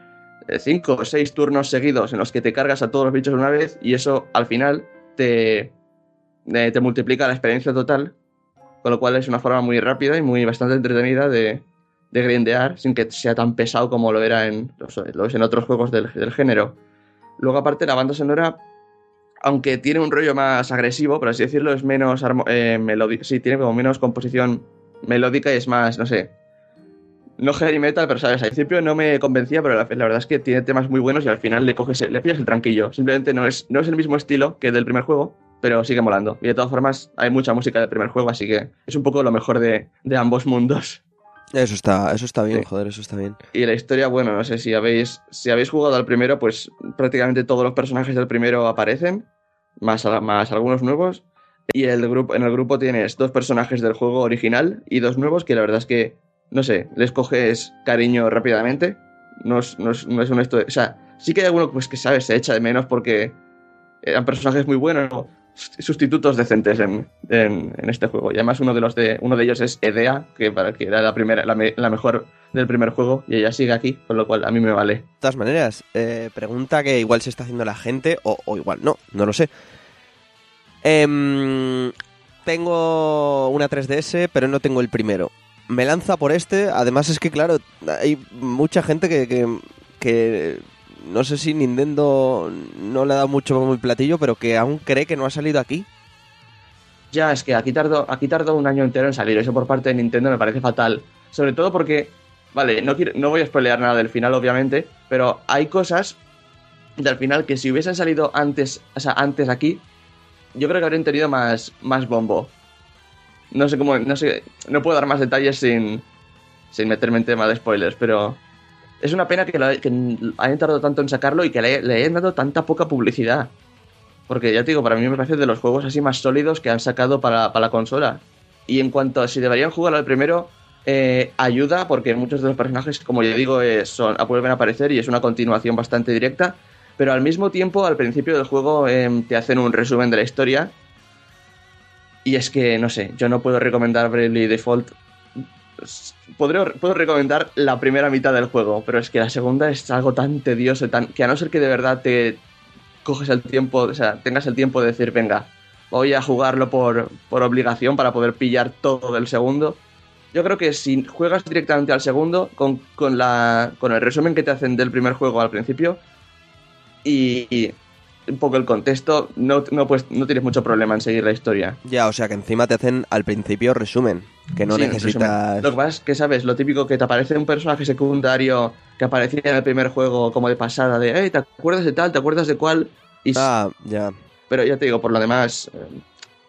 5 o 6 turnos seguidos en los que te cargas a todos los bichos una vez y eso al final te, eh, te multiplica la experiencia total, con lo cual es una forma muy rápida y muy bastante entretenida de, de grindear sin que sea tan pesado como lo era en, lo en otros juegos del, del género. Luego aparte la banda sonora, aunque tiene un rollo más agresivo, por así decirlo, es menos eh, sí, tiene como menos composición melódica y es más, no sé, no heavy metal, pero sabes, al principio no me convencía, pero la, verdad es que tiene temas muy buenos y al final le coges, le pillas el tranquillo. Simplemente no es, no es el mismo estilo que el del primer juego, pero sigue molando. Y de todas formas, hay mucha música del primer juego, así que es un poco lo mejor de, de ambos mundos. Eso está, eso está bien, Sí. joder, eso está bien. Y la historia, bueno, no sé si habéis, si habéis jugado al primero, pues prácticamente todos los personajes del primero aparecen, más, más algunos nuevos. Y el grupo, en el grupo tienes dos personajes del juego original y dos nuevos que la verdad es que, no sé, les coges cariño rápidamente. No es, no es, no es un esto. O sea, sí que hay alguno pues, que, ¿sabes? Se echa de menos porque eran personajes muy buenos, o sustitutos decentes en, en, este juego. Y además uno de los de uno de ellos es Edea, que para que era la primera, la, me- la mejor del primer juego, y ella sigue aquí, con lo cual a mí me vale. De todas maneras, eh, pregunta que igual se está haciendo la gente, o, o igual no, no lo sé. Em, tengo una 3DS, pero no tengo el primero. Me lanza por este, además es que, claro, hay mucha gente que, que no sé si Nintendo no le ha dado mucho el platillo, pero que aún cree que no ha salido aquí. Ya, es que aquí tardó, un año entero en salir. Eso por parte de Nintendo me parece fatal. Sobre todo porque, vale, no, no voy a spoilear nada del final, obviamente, pero hay cosas del final que si hubiesen salido antes, o sea, antes aquí, yo creo que habrían tenido más, más bombo. No sé cómo, no sé, no puedo dar más detalles sin, sin meterme en tema de spoilers, pero es una pena que, hayan tardado tanto en sacarlo y que le, hayan dado tanta poca publicidad. Porque ya te digo, para mí me parece de los juegos así más sólidos que han sacado para, para la consola. Y en cuanto a si deberían jugar al primero, eh, ayuda porque muchos de los personajes, como ya digo, eh, vuelven a aparecer y es una continuación bastante directa. Pero al mismo tiempo, al principio del juego, eh, te hacen un resumen de la historia. Y es que, no sé, yo no puedo recomendar Bravely Default. Podré- puedo recomendar la primera mitad del juego, pero es que la segunda es algo tan tedioso, que a no ser que de verdad te coges el tiempo, o sea, tengas el tiempo de decir, venga, voy a jugarlo por, por obligación para poder pillar todo del segundo. Yo creo que si juegas directamente al segundo, con, con, la, con el resumen que te hacen del primer juego al principio y un poco el contexto, no, no, pues, no tienes mucho problema en seguir la historia. Ya, o sea que encima te hacen al principio resumen, que no Sí, necesitas... Lo que pasa es que, ¿sabes? Lo típico que te aparece un personaje secundario que aparecía en el primer juego como de pasada, de, hey, ¿te acuerdas de tal? ¿Te acuerdas de cuál? Y, Ah, ya. Pero ya te digo, por lo demás, eh,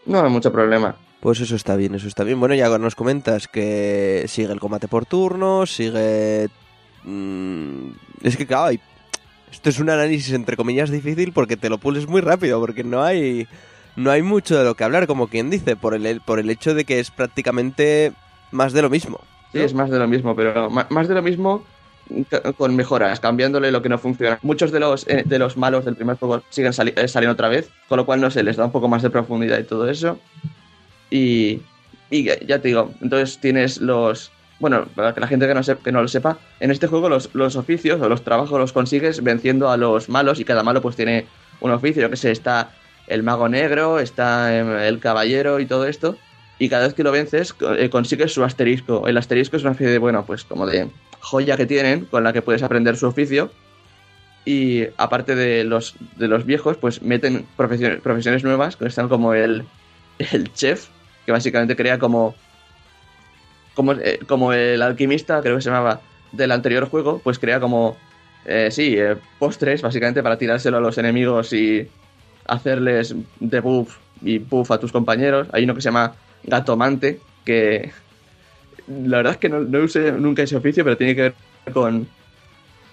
no hay mucho problema. Pues eso está bien, eso está bien. Bueno, ya nos comentas que sigue el combate por turnos, sigue... mm, es que, claro, hay- esto es un análisis entre comillas difícil porque te lo pules muy rápido, porque no hay no hay mucho de lo que hablar, como quien dice, por el, por el hecho de que es prácticamente más de lo mismo. Sí, es más de lo mismo, pero más de lo mismo con mejoras, cambiándole lo que no funciona. Muchos de los, eh, de los malos del primer juego siguen sali- eh, saliendo otra vez, con lo cual no sé, les da un poco más de profundidad y todo eso. Y, y ya te digo, entonces tienes los... Bueno, para que la gente que no, sep- que no lo sepa, en este juego los, los oficios o los trabajos los consigues venciendo a los malos y cada malo pues tiene un oficio, que sé, está el mago negro, está em, el caballero y todo esto y cada vez que lo vences eh, consigues su asterisco. El asterisco es una especie de, bueno, pues como de joya que tienen con la que puedes aprender su oficio. Y aparte de los, de los viejos, pues meten profesiones, profesiones nuevas, que están como el, el chef, que básicamente crea como, como, eh, como el alquimista, creo que se llamaba, del anterior juego, pues crea como, eh, sí, eh, postres, básicamente para tirárselo a los enemigos y hacerles debuff y buff a tus compañeros. Hay uno que se llama Gatomante, que la verdad es que no, no usé nunca ese oficio, pero tiene que ver con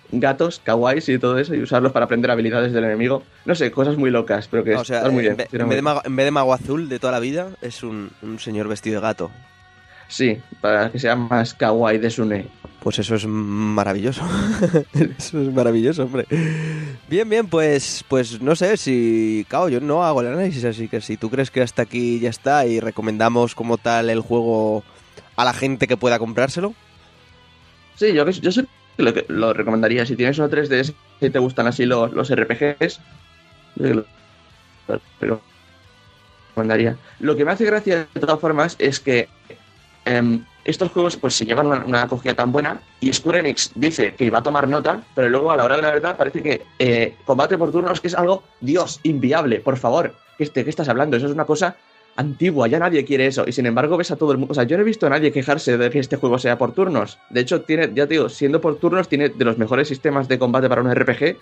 gatos, kawaiis y todo eso, y usarlos para aprender habilidades del enemigo. No sé, cosas muy locas, pero que o sea, están muy en, bien. en vez de mago, en vez de mago azul de toda la vida, es un, un señor vestido de gato. Sí, para que sea más kawaii de Sune. Pues eso es maravilloso. eso es maravilloso, hombre. Bien, bien, pues, pues no sé si. Claro, yo no hago el análisis, así que si tú crees que hasta aquí ya está y recomendamos como tal el juego a la gente que pueda comprárselo. Sí, yo, yo sé que lo, que lo recomendaría. Si tienes una 3DS y te gustan así los, los RPGs, que lo, lo recomendaría. Lo que me hace gracia, de todas formas, es que em, estos juegos pues se llevan una, acogida tan buena y Square Enix dice que va a tomar nota, pero luego a la hora de la verdad parece que eh, combate por turnos que es algo, Dios, inviable, por favor. ¿Qué, este- ¿Qué estás hablando? Eso es una cosa antigua, ya nadie quiere eso. Y sin embargo ves a todo el mundo. O sea, yo no he visto a nadie quejarse de que este juego sea por turnos. De hecho, tiene, ya te digo, siendo por turnos, tiene de los mejores sistemas de combate para un RPG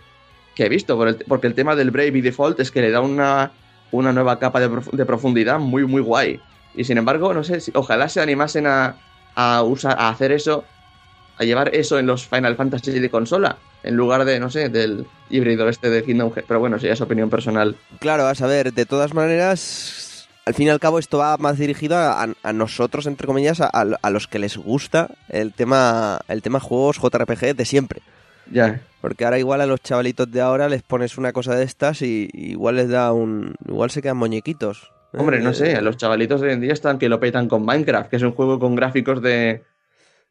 que he visto. Porque el tema del Brave y Default es que le da una, una nueva capa de, de profundidad muy, muy guay. Y sin embargo, no sé, si- ojalá se animasen a, a, usar, a hacer eso, a llevar eso en los Final Fantasy de consola, en lugar de, no sé, del híbrido este de Kingdom Hearts. Pero bueno, sí, es opinión personal. Claro, a saber, de todas maneras, al fin y al cabo esto va más dirigido a, a nosotros, entre comillas, a, a los que les gusta el tema, el tema juegos JRPG de siempre. Ya. Porque ahora igual a los chavalitos de ahora les pones una cosa de estas y, y igual les da un... Igual se quedan muñequitos. ¿Eh? Hombre, no Eh, sé, los chavalitos de hoy en día están que lo petan con Minecraft, que es un juego con gráficos de...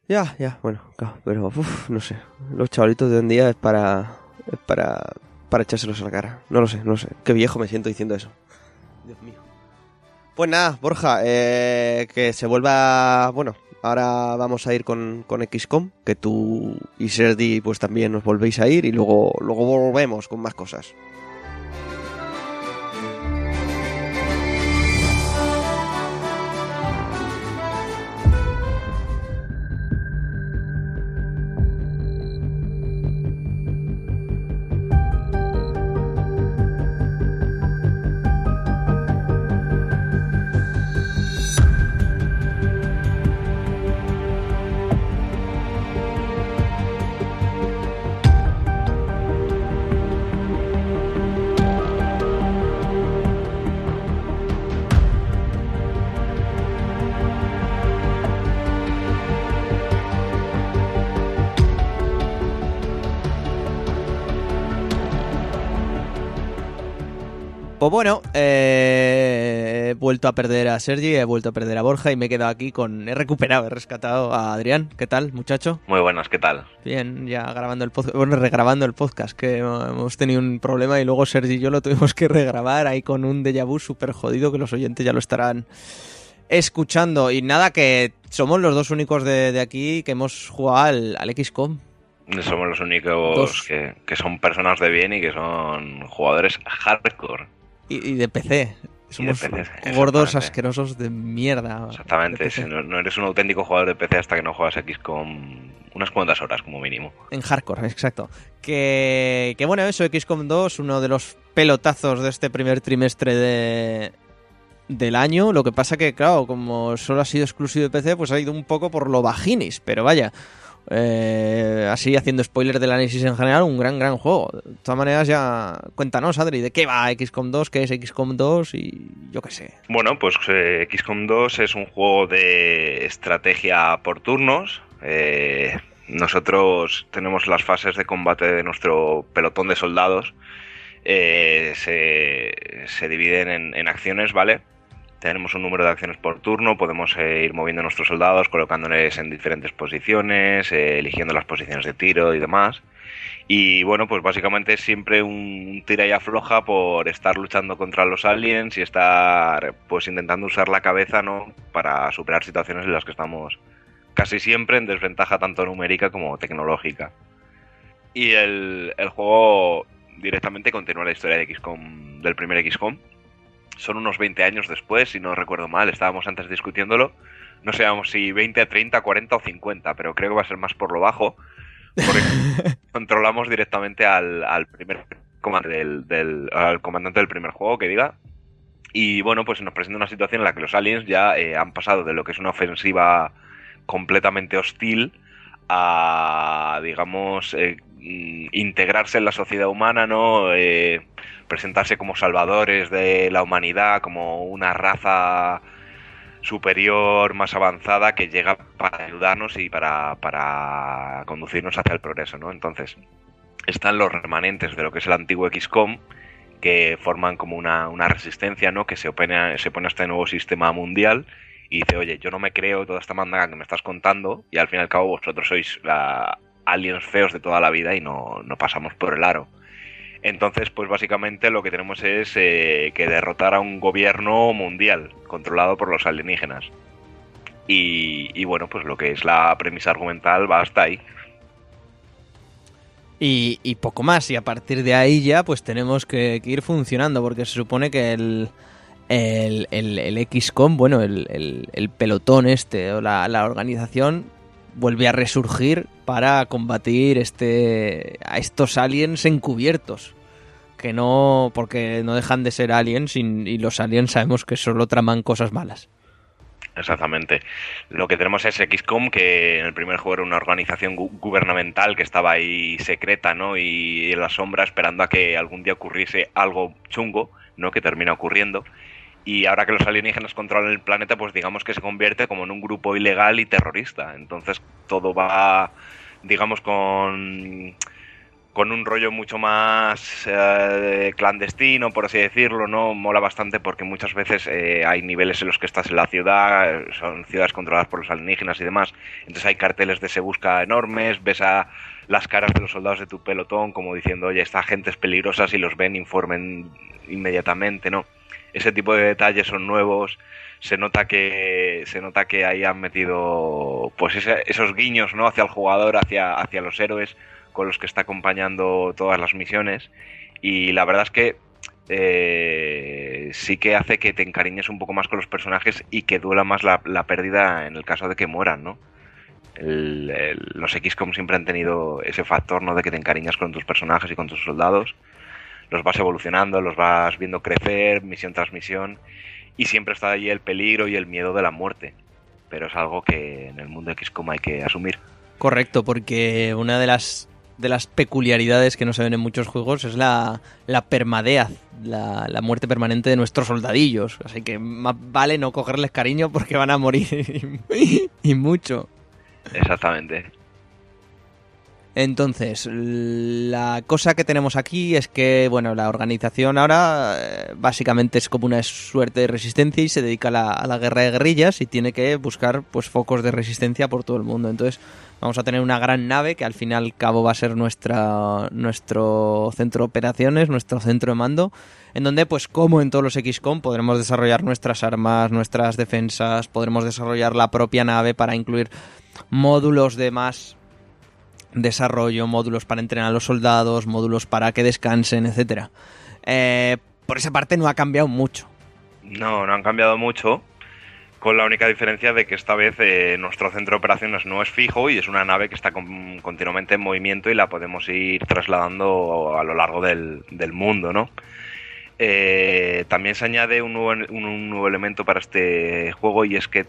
Ya, ya, bueno, pero uf, no sé. Los chavalitos de hoy en día es para... Es para... Para echárselos a la cara. No lo sé, no lo sé. Qué viejo me siento diciendo eso. Dios mío. Pues nada, Borja, eh, que se vuelva... Bueno, ahora vamos a ir con, con XCOM, que tú y Serdi pues también nos volvéis a ir y luego, luego volvemos con más cosas. Bueno, eh, he vuelto a perder a Sergi, he vuelto a perder a Borja y me he quedado aquí con... He recuperado, he rescatado a Adrián. ¿Qué tal, muchacho? Muy buenas, ¿qué tal? Bien, ya grabando el podcast, bueno, regrabando el podcast, que hemos tenido un problema y luego Sergi y yo lo tuvimos que regrabar ahí con un déjà vu súper jodido que los oyentes ya lo estarán escuchando. Y nada, que somos los dos únicos de, de aquí que hemos jugado al, al XCOM. Somos los únicos que, que son personas de bien y que son jugadores hardcore. Y, y de PC. Somos PC, gordos asquerosos de mierda. Exactamente, de si no, no eres un auténtico jugador de PC hasta que no juegas XCOM unas cuantas horas como mínimo. En hardcore, exacto. Que, que bueno, eso, XCOM 2, uno de los pelotazos de este primer trimestre de, del año. Lo que pasa que, claro, como solo ha sido exclusivo de PC, pues ha ido un poco por lo vaginis. Pero vaya, eh, así haciendo spoiler del análisis en general, un gran, gran juego. De todas maneras, ya cuéntanos, Adri, ¿de qué va XCOM 2? ¿Qué es XCOM 2? Y yo qué sé. Bueno, pues eh, XCOM 2 es un juego de estrategia por turnos. Eh, nosotros tenemos las fases de combate de nuestro pelotón de soldados. Se, se dividen en, en acciones, ¿vale? Tenemos un número de acciones por turno, podemos eh, ir moviendo nuestros soldados, colocándoles en diferentes posiciones, eh, eligiendo las posiciones de tiro y demás. Y bueno, pues básicamente es siempre un tira y afloja por estar luchando contra los aliens y estar pues intentando usar la cabeza, ¿no? Para superar situaciones en las que estamos casi siempre en desventaja tanto numérica como tecnológica. Y el, el juego directamente continúa la historia de XCOM, del primer XCOM. Son unos 20 años después, si no recuerdo mal, estábamos antes discutiéndolo. No sabemos si 20, 30, 40 o 50, pero creo que va a ser más por lo bajo. Porque controlamos directamente al, al primer comandante del, del- al comandante del primer juego, que diga. Y bueno, pues nos presenta una situación en la que los aliens ya eh, han pasado de lo que es una ofensiva completamente hostil a, digamos, eh, integrarse en la sociedad humana, ¿no? Eh, presentarse como salvadores de la humanidad, como una raza superior, más avanzada, que llega para ayudarnos y para, para conducirnos hacia el progreso, ¿no? Entonces, están los remanentes de lo que es el antiguo XCOM, que forman como una, una resistencia, ¿no? Que se opone, se opone a este nuevo sistema mundial y dice, oye, yo no me creo toda esta mandanga que me estás contando y al fin y al cabo vosotros sois la, aliens feos de toda la vida y no, no pasamos por el aro. Entonces, pues básicamente lo que tenemos es eh, que derrotar a un gobierno mundial controlado por los alienígenas. Y, y bueno, pues lo que es la premisa argumental va hasta ahí. Y, poco más. Y a partir de ahí ya, pues tenemos que, ir funcionando, porque se supone que el, el, el, el XCOM, bueno, el, el- el pelotón este, o la, la organización, vuelve a resurgir para combatir este a estos aliens encubiertos. Que no, porque no dejan de ser aliens y, los aliens sabemos que solo traman cosas malas. Exactamente. Lo que tenemos es XCOM, que en el primer juego era una organización gu- gubernamental que estaba ahí secreta, ¿no? Y en la sombra esperando a que algún día ocurriese algo chungo, ¿no? Que termina ocurriendo. Y ahora que los alienígenas controlan el planeta, pues digamos que se convierte como en un grupo ilegal y terrorista. Entonces todo va, digamos, con con un rollo mucho más eh, clandestino, por así decirlo, ¿no? Mola bastante porque muchas veces eh, hay niveles en los que estás en la ciudad, son ciudades controladas por los alienígenas y demás, entonces hay carteles de se busca enormes, ves a las caras de los soldados de tu pelotón como diciendo, oye, esta gente es peligrosa, si los ven informen inmediatamente, ¿no? Ese tipo de detalles son nuevos, se nota que se nota que ahí han metido pues esos guiños no hacia el jugador hacia hacia los héroes con los que está acompañando todas las misiones y la verdad es que eh, sí que hace que te encariñes un poco más con los personajes y que duela más la, pérdida en el caso de que mueran, ¿no? Los XCOM siempre han tenido ese factor, ¿no? De que te encariñas con tus personajes y con tus soldados. Los vas evolucionando, los vas viendo crecer, misión tras misión. Y siempre está ahí el peligro y el miedo de la muerte. Pero es algo que en el mundo XCOM hay que asumir. Correcto, porque una de las de las peculiaridades que no se ven en muchos juegos es la, la permadeaz, la, la muerte permanente de nuestros soldadillos. Así que más vale no cogerles cariño porque van a morir y, y mucho. Exactamente. Entonces, la cosa que tenemos aquí es que, bueno, la organización ahora eh, básicamente es como una suerte de resistencia y se dedica a la, guerra de guerrillas y tiene que buscar pues focos de resistencia por todo el mundo. Entonces, vamos a tener una gran nave que al fin y al cabo va a ser nuestra nuestro centro de operaciones, nuestro centro de mando, en donde pues como en todos los XCOM podremos desarrollar nuestras armas, nuestras defensas, podremos desarrollar la propia nave para incluir módulos de más desarrollo, módulos para entrenar a los soldados, módulos para que descansen, etcétera. Eh, por esa parte no ha cambiado mucho. No, no han cambiado mucho, con la única diferencia de que esta vez eh, nuestro centro de operaciones no es fijo y es una nave que está con- continuamente en movimiento y la podemos ir trasladando a lo largo del, del mundo, ¿no? Eh, también se añade un nuevo, un nuevo elemento para este juego y es que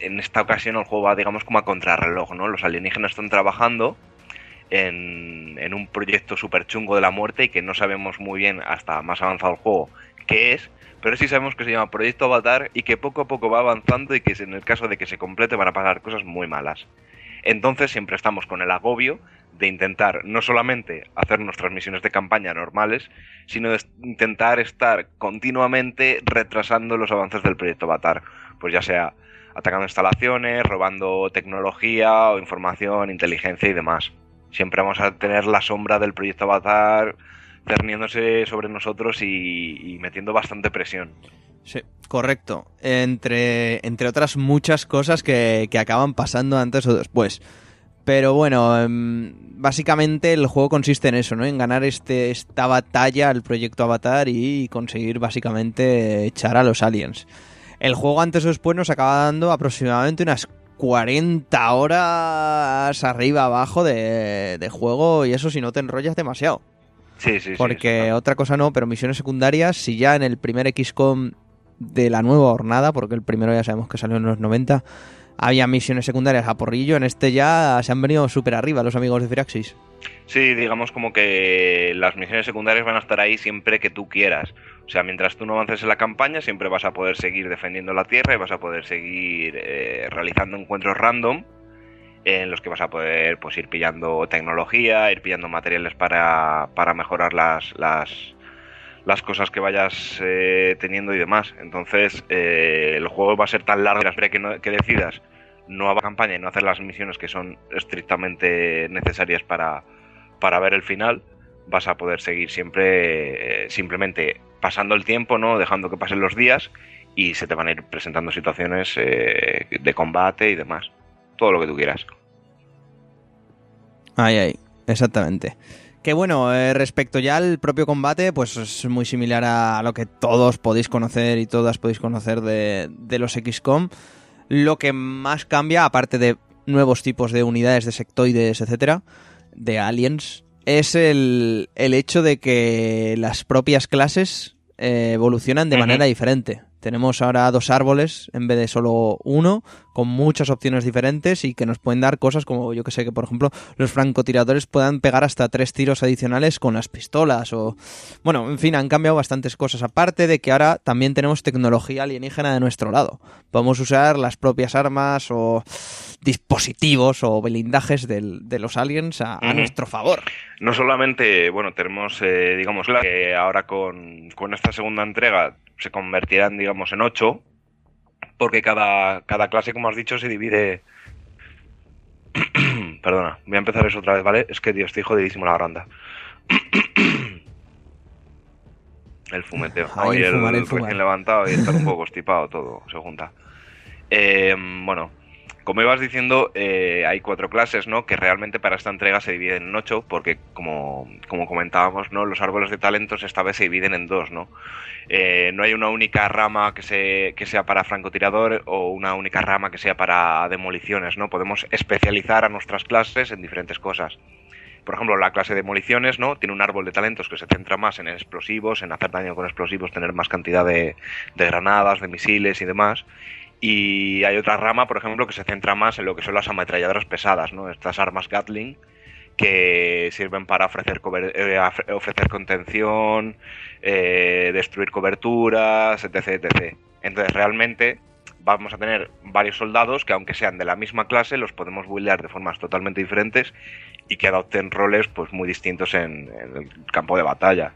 en esta ocasión el juego va, digamos, como a contrarreloj, ¿no? Los alienígenas están trabajando en, un proyecto súper chungo de la muerte y que no sabemos muy bien hasta más avanzado el juego qué es, pero sí sabemos que se llama Proyecto Avatar y que poco a poco va avanzando y que en el caso de que se complete van a pasar cosas muy malas. Entonces siempre estamos con el agobio de intentar no solamente hacer nuestras misiones de campaña normales, sino de intentar estar continuamente retrasando los avances del proyecto Avatar. Pues ya sea atacando instalaciones, robando tecnología o información, inteligencia y demás. Siempre vamos a tener la sombra del proyecto Avatar cerniéndose sobre nosotros y, metiendo bastante presión. Sí, correcto. Entre, entre otras muchas cosas que, que acaban pasando antes o después. Pero bueno, em, básicamente el juego consiste en eso, ¿no? En ganar este, esta batalla al proyecto Avatar y conseguir básicamente echar a los aliens. El juego antes o después nos acaba dando aproximadamente unas 40 horas arriba abajo de, de juego y eso si no te enrollas demasiado. Sí, sí, sí. Porque eso otra cosa no, pero misiones secundarias, si ya en el primer XCOM de la nueva hornada, porque el primero ya sabemos que salió en los 90, había misiones secundarias a porrillo, en este ya se han venido súper arriba los amigos de Firaxis. Sí, digamos como que las misiones secundarias van a estar ahí siempre que tú quieras. O sea, mientras tú no avances en la campaña, siempre vas a poder seguir defendiendo la Tierra y vas a poder seguir eh, realizando encuentros random en los que vas a poder pues ir pillando tecnología, ir pillando materiales para, para mejorar las, las, las cosas que vayas eh, teniendo y demás. Entonces, eh, el juego va a ser tan largo que, no- que decidas no hacer campaña y no hacer las misiones que son estrictamente necesarias para, para ver el final, vas a poder seguir siempre simplemente pasando el tiempo, ¿no? Dejando que pasen los días y se te van a ir presentando situaciones eh, de combate y demás. Todo lo que tú quieras. Ay, ay, exactamente. Que bueno, eh, respecto ya al propio combate, pues es muy similar a lo que todos podéis conocer y todas podéis conocer de, de los XCOM. Lo que más cambia, aparte de nuevos tipos de unidades, de sectoides, etcétera, de aliens, es el, el hecho de que las propias clases eh, evolucionan de manera diferente. Tenemos ahora dos árboles en vez de solo uno, con muchas opciones diferentes y que nos pueden dar cosas como, yo que sé, que por ejemplo los francotiradores puedan pegar hasta tres tiros adicionales con las pistolas o... Bueno, en fin, han cambiado bastantes cosas. Aparte de que ahora también tenemos tecnología alienígena de nuestro lado. Podemos usar las propias armas o dispositivos o blindajes del- de los aliens a, nuestro favor. No solamente, bueno, tenemos, eh, digamos, la- que ahora con, con esta segunda entrega se convertirán, digamos, en ocho, porque cada, cada clase, como has dicho, se divide... Perdona, voy a empezar eso otra vez, ¿vale? Es que, Dios, estoy jodidísimo la garganta. el fumeteo. Ay, Hoy el el, fumar, el recién fumar. levantado y estar un poco constipado, todo se junta. Eh, bueno, como ibas diciendo, eh, hay cuatro clases, ¿no? Que realmente para esta entrega se dividen en ocho, porque como, como comentábamos, ¿no? Los árboles de talentos esta vez se dividen en dos, ¿no? Eh, no hay una única rama que, se, que sea para francotirador o una única rama que sea para demoliciones, ¿no? Podemos especializar a nuestras clases en diferentes cosas. Por ejemplo, la clase de demoliciones, ¿no? Tiene un árbol de talentos que se centra más en explosivos, en hacer daño con explosivos, tener más cantidad de, de granadas, de misiles y demás. Y hay otra rama, por ejemplo, que se centra más en lo que son las ametralladoras pesadas, ¿no? Estas armas Gatling que sirven para ofrecer, eh, ofrecer contención, eh, destruir coberturas, etc, etc. Entonces, realmente vamos a tener varios soldados que, aunque sean de la misma clase, los podemos buildear de formas totalmente diferentes y que adopten roles pues muy distintos en el campo de batalla.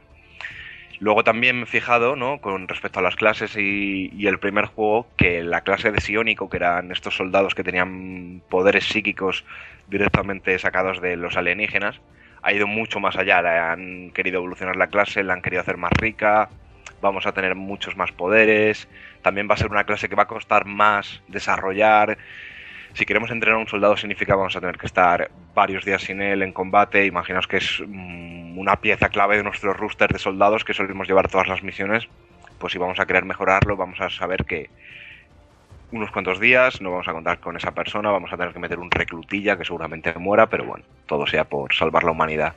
Luego también me he fijado, ¿no? Con respecto a las clases y, y el primer juego, que la clase de Siónico, que eran estos soldados que tenían poderes psíquicos directamente sacados de los alienígenas, ha ido mucho más allá. Han querido evolucionar la clase, la han querido hacer más rica, vamos a tener muchos más poderes. También va a ser una clase que va a costar más desarrollar. Si queremos entrenar a un soldado significa vamos a tener que estar varios días sin él en combate. Imaginaos que es mm, una pieza clave de nuestro roster de soldados que solemos llevar todas las misiones. Pues si vamos a querer mejorarlo, vamos a saber que unos cuantos días no vamos a contar con esa persona, vamos a tener que meter un reclutilla que seguramente muera, pero bueno, todo sea por salvar la humanidad.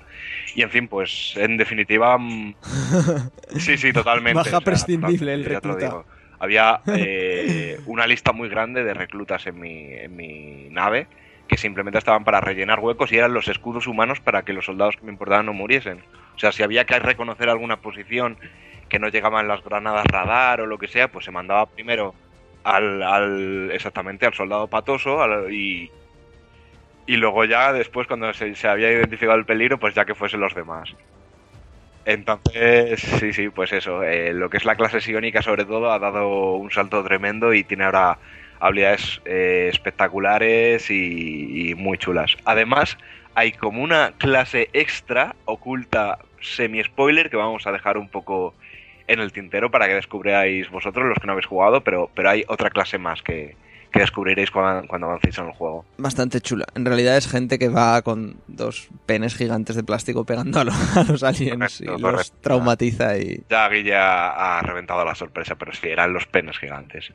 Y en fin, pues en definitiva, mm, sí, sí, totalmente. Baja prescindible el recluta. Había eh, una lista muy grande de reclutas en mi, en mi nave que simplemente estaban para rellenar huecos y eran los escudos humanos para que los soldados que me importaban no muriesen. O sea, si había que reconocer alguna posición que no llegaban las granadas radar o lo que sea, pues se mandaba primero al, al exactamente al soldado patoso y, y luego ya después cuando se, se había identificado el peligro, pues ya que fuesen los demás. Entonces, sí, sí, pues eso. eh, lo que es la clase psiónica, sobre todo, ha dado un salto tremendo y tiene ahora habilidades eh, espectaculares y, muy chulas. Además, hay como una clase extra oculta semi-spoiler que vamos a dejar un poco en el tintero para que descubráis vosotros, los que no habéis jugado, pero, pero hay otra clase más que, que descubriréis cuando, cuando avancéis en el juego. Bastante chula. En realidad es gente que va con dos penes gigantes de plástico pegando a, lo- a los aliens y Correcto, los traumatiza y... Ya Guille ha, ha reventado la sorpresa, pero sí, eran los penes gigantes.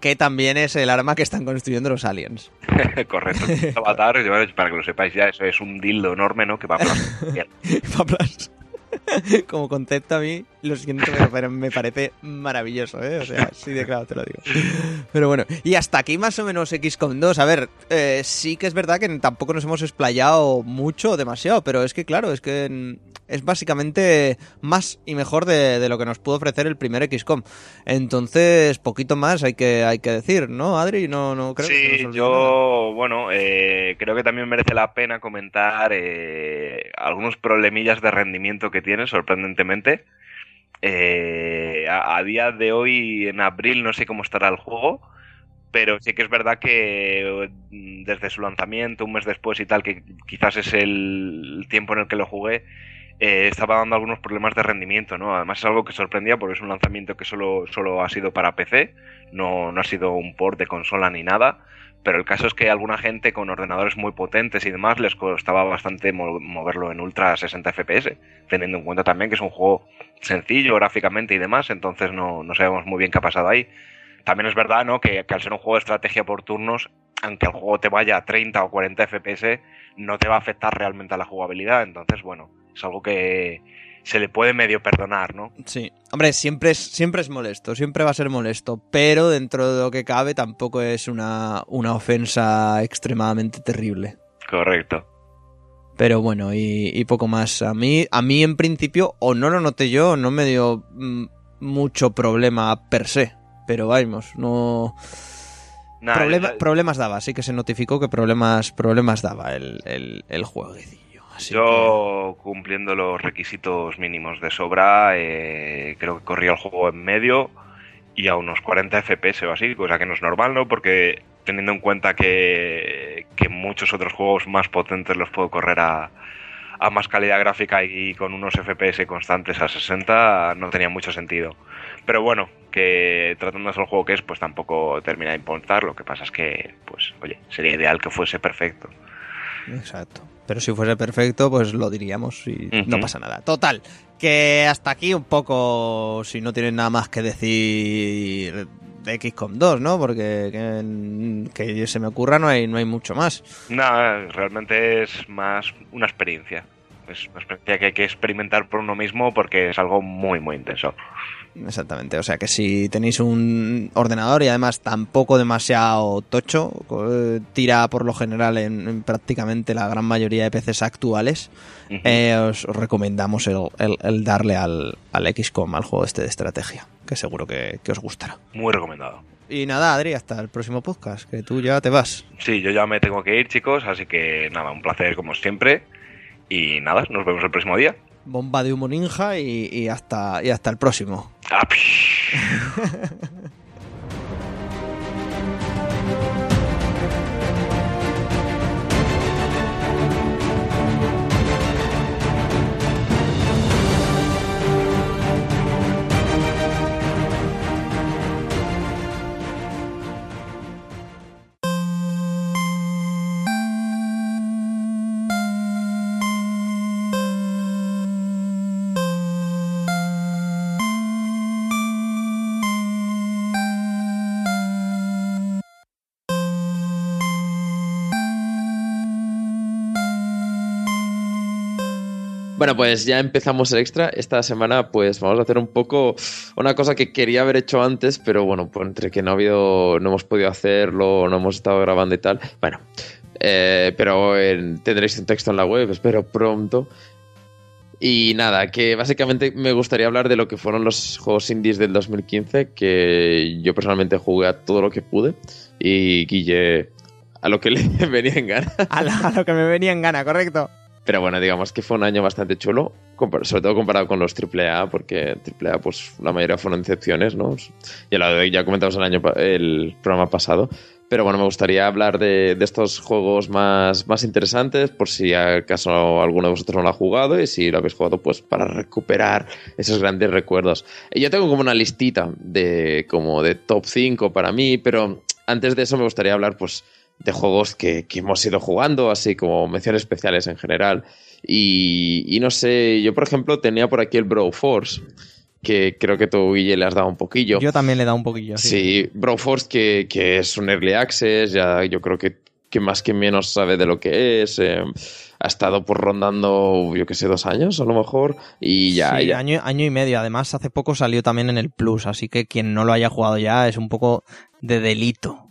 Que también es el arma que están construyendo los aliens. Correcto. Avatar, para que lo sepáis ya, eso es un dildo enorme, ¿no? Que va a aplastar. Como concepto a mí, lo siento, pero, me parece maravilloso, ¿eh? O sea, sí de claro te lo digo. Pero bueno, y hasta aquí más o menos XCOM 2. A ver, eh, sí que es verdad que tampoco nos hemos explayado mucho o demasiado, pero es que claro, es que es básicamente más y mejor de, de lo que nos pudo ofrecer el primer XCOM. Entonces, poquito más hay que, hay que decir, ¿no, Adri? No, no creo que Sí, nada. yo, bueno, eh, creo que también merece la pena comentar eh, algunos problemillas de rendimiento que tiene, sorprendentemente. Eh, a, día de hoy, en abril, no sé cómo estará el juego, pero sí que es verdad que mm, desde su lanzamiento, un mes después y tal, que quizás es el tiempo en el que lo jugué, eh, estaba dando algunos problemas de rendimiento, ¿no? Además es algo que sorprendía porque es un lanzamiento que solo, solo ha sido para PC, no, no ha sido un port de consola ni nada, Pero el caso es que alguna gente con ordenadores muy potentes y demás les costaba bastante mo- moverlo en ultra a 60 FPS, teniendo en cuenta también que es un juego sencillo gráficamente y demás, entonces no, no sabemos muy bien qué ha pasado ahí. También es verdad, ¿no? Que, que al ser un juego de estrategia por turnos, aunque el juego te vaya a 30 o 40 FPS, no te va a afectar realmente a la jugabilidad. Entonces, bueno, es algo que se le puede medio perdonar, ¿no? Sí. Hombre, siempre es, siempre es molesto, siempre va a ser molesto, pero dentro de lo que cabe tampoco es una, una ofensa extremadamente terrible. Correcto. Pero bueno, y, y poco más. A mí, a mí en principio, o no lo noté yo, no me dio mm, mucho problema per se. Pero vamos, no... Problema- yo- problemas daba, sí que se notificó que problemas, problemas daba el, el, el jueguecillo. Así Yo, cumpliendo los requisitos mínimos de sobra, eh, creo que corría el juego en medio y a unos 40 FPS o así, cosa que no es normal, ¿no? Porque teniendo en cuenta que, que muchos otros juegos más potentes los puedo correr a, a más calidad gráfica y con unos FPS constantes a 60, no tenía mucho sentido. Pero bueno, que tratándose del juego que es, pues tampoco termina de importar. Lo que pasa es que, pues, oye, sería ideal que fuese perfecto. Exacto. Pero si fuese perfecto, pues lo diríamos y no pasa nada. Total, que hasta aquí un poco, si no tienen nada más que decir de XCOM 2, ¿no? Porque que, que se me ocurra no hay, no hay mucho más. Nada, realmente es más una experiencia. Es una experiencia que hay que experimentar por uno mismo porque es algo muy, muy intenso. Exactamente, o sea que si tenéis un ordenador y además tampoco demasiado tocho, tira por lo general en, en prácticamente la gran mayoría de PCs actuales, eh, os recomendamos el, el- el darle al, al XCOM, al juego este de estrategia, que seguro que, que os gustará. Muy recomendado. Y nada, Adri, hasta el próximo podcast, que tú ya te vas. Sí, yo ya me tengo que ir, chicos, así que nada, un placer como siempre. Y nada, nos vemos el próximo día. Bomba de humo ninja y, y hasta, y hasta el próximo. Bueno, pues ya empezamos el extra. Esta semana, pues vamos a hacer un poco una cosa que quería haber hecho antes, pero bueno, pues entre que no ha habido, no hemos podido hacerlo, no hemos estado grabando y tal. Bueno, eh, pero tendréis un texto en la web, espero pronto. Y nada, que básicamente me gustaría hablar de lo que fueron los juegos indies del 2015, que yo personalmente jugué a todo lo que pude y Guille a lo que le venía en gana. A, a lo que me venía en gana, correcto. Pero bueno, digamos que fue un año bastante chulo, sobre todo comparado con los AAA, porque AAA, pues la mayoría fueron excepciones, ¿no? Ya lo ya comentamos el año el programa pasado. Pero bueno, me gustaría hablar de, de estos juegos más, más interesantes, por si acaso alguno de vosotros no lo ha jugado, y si lo habéis jugado, pues para recuperar esos grandes recuerdos. Y yo tengo como una listita de como de top 5 para mí, pero antes de eso me gustaría hablar, pues, de juegos que, que hemos ido jugando, así como menciones especiales en general. Y, y no sé, yo por ejemplo tenía por aquí el Bro Force, que creo que tú, Guille, le has dado un poquillo. Yo también le he dado un poquillo. Sí. Sí, Broforce, que, que es un early access, ya yo creo que, que más que menos sabe de lo que es. eh, ha estado por rondando, yo que sé, dos años a lo mejor. Y ya, Sí, ya. Año, año y medio. Además, hace poco salió también en el Plus, así que quien no lo haya jugado ya es un poco de delito.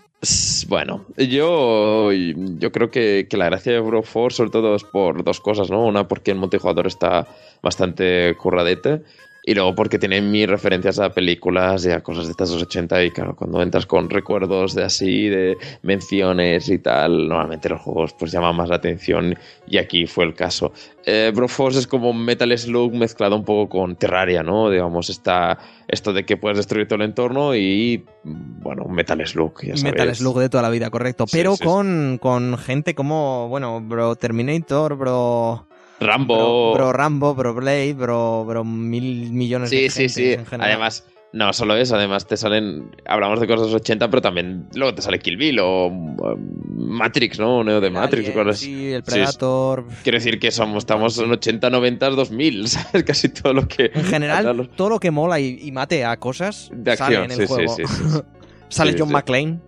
Bueno, yo, yo creo que, que la gracia de Broforce sobre todo es por dos cosas, ¿no? Una, porque el multijugador está bastante curradete. Y luego porque tiene mil referencias a películas y a cosas de estas de los 80 y claro, cuando entras con recuerdos de así, de menciones y tal, normalmente los juegos pues llaman más la atención y aquí fue el caso. Eh, Broforce es como Metal Slug mezclado un poco con Terraria, ¿no? Digamos, está esto de que puedes destruir todo el entorno y, bueno, Metal Slug, ya. Metal Slug de toda la vida, correcto. Pero sí, sí. con, con gente como, bueno, Bro Terminator, Bro... Rambo. Bro, bro Rambo, Bro Blade, Bro, bro mil millones de Sí, gente sí, sí. en general. Además, No, solo eso, además te salen. Hablamos de cosas 80, pero también luego te sale Kill Bill o Matrix, ¿no? Neo de Matrix Alien, cosas sí, el Sí, Predator. Quiero decir que somos, estamos en 80, 90, 2000, ¿sabes? Casi todo lo que. En general, todo lo que mola y, y mate a cosas De sale acción, en el sí, sí, juego. sí, sí, sí. sale Sí, John sí. McClane.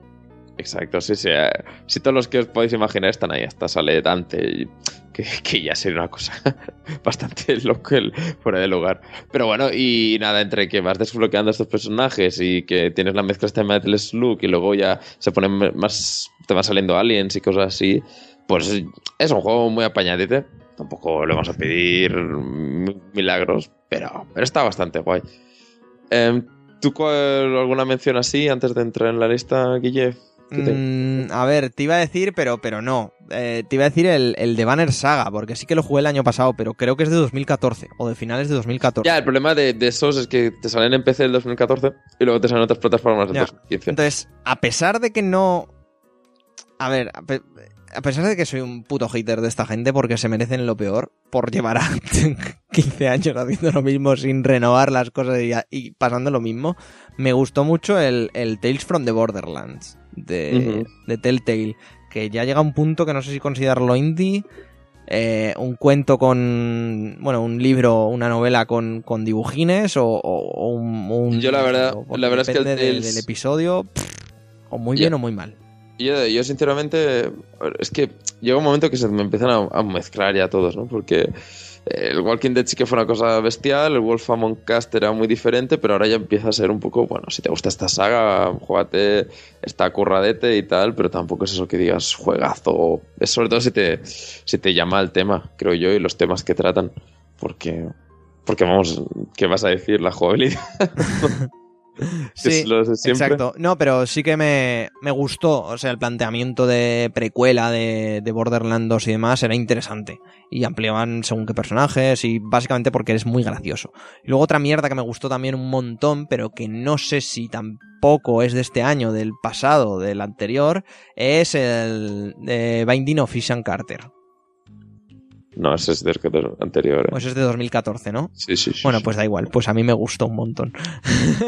Exacto, sí, sí. eh, Si todos los que os podéis imaginar están ahí, hasta sale Dante, que, que ya sería una cosa bastante local, fuera de lugar. Pero bueno, y nada, entre que vas desbloqueando estos personajes y que tienes la mezcla esta de Metal Slug y luego ya se ponen más, te van saliendo aliens y cosas así, pues es un juego muy apañadete. Tampoco le vamos a pedir mi- milagros, pero, pero está bastante guay. Em, ¿Tú alguna mención así antes de entrar en la lista, Guille? ¿Qué te- Mm, a ver, te iba a decir, pero, pero no. Eh, te iba a decir el, el de Banner Saga, porque sí que lo jugué el año pasado, pero creo que es de 2014 o de finales de 2014. Ya, el problema de, de esos es que te salen en PC del 2014 y luego te salen otras plataformas del Ya. 2015. Entonces, a pesar de que no. A ver, a, pe- a pesar de que soy un puto hater de esta gente porque se merecen lo peor por llevar a 15 años haciendo lo mismo sin renovar las cosas y, y pasando lo mismo, me gustó mucho el, el Tales from the Borderlands de, de Telltale, que ya llega a un punto que no sé si considerarlo indie. eh, un cuento con. Bueno, un libro, una novela con, con dibujines o, o- o un, un- Yo la verdad- la verdad es que el del- episodio, pff, o muy bien o muy mal. Yo, yo sinceramente, es que llega un momento que se me empiezan a, a mezclar ya todos, ¿no? Porque el Walking Dead sí que fue una cosa bestial, el Wolf Among Cast era muy diferente, pero ahora ya empieza a ser un poco, bueno, si te gusta esta saga, juégate, está curradete y tal, pero tampoco es eso que digas juegazo. Es sobre todo si te, si te llama el tema, creo yo, y los temas que tratan. Porque, porque vamos, ¿qué vas a decir? La jugabilidad. Sí, exacto. No, pero sí que me, me gustó. O sea, el planteamiento de precuela de, de Borderlands 2 y demás era interesante. Y ampliaban según qué personajes y básicamente porque eres muy gracioso. Y luego otra mierda que me gustó también un montón, pero que no sé si tampoco es de este año, del pasado, del anterior, es el de Binding of Ishan Carter. No, ese es del anterior. ¿eh? Pues es de 2014, ¿no? sí, sí, sí. Bueno, sí. pues da igual, pues a mí me gustó un montón.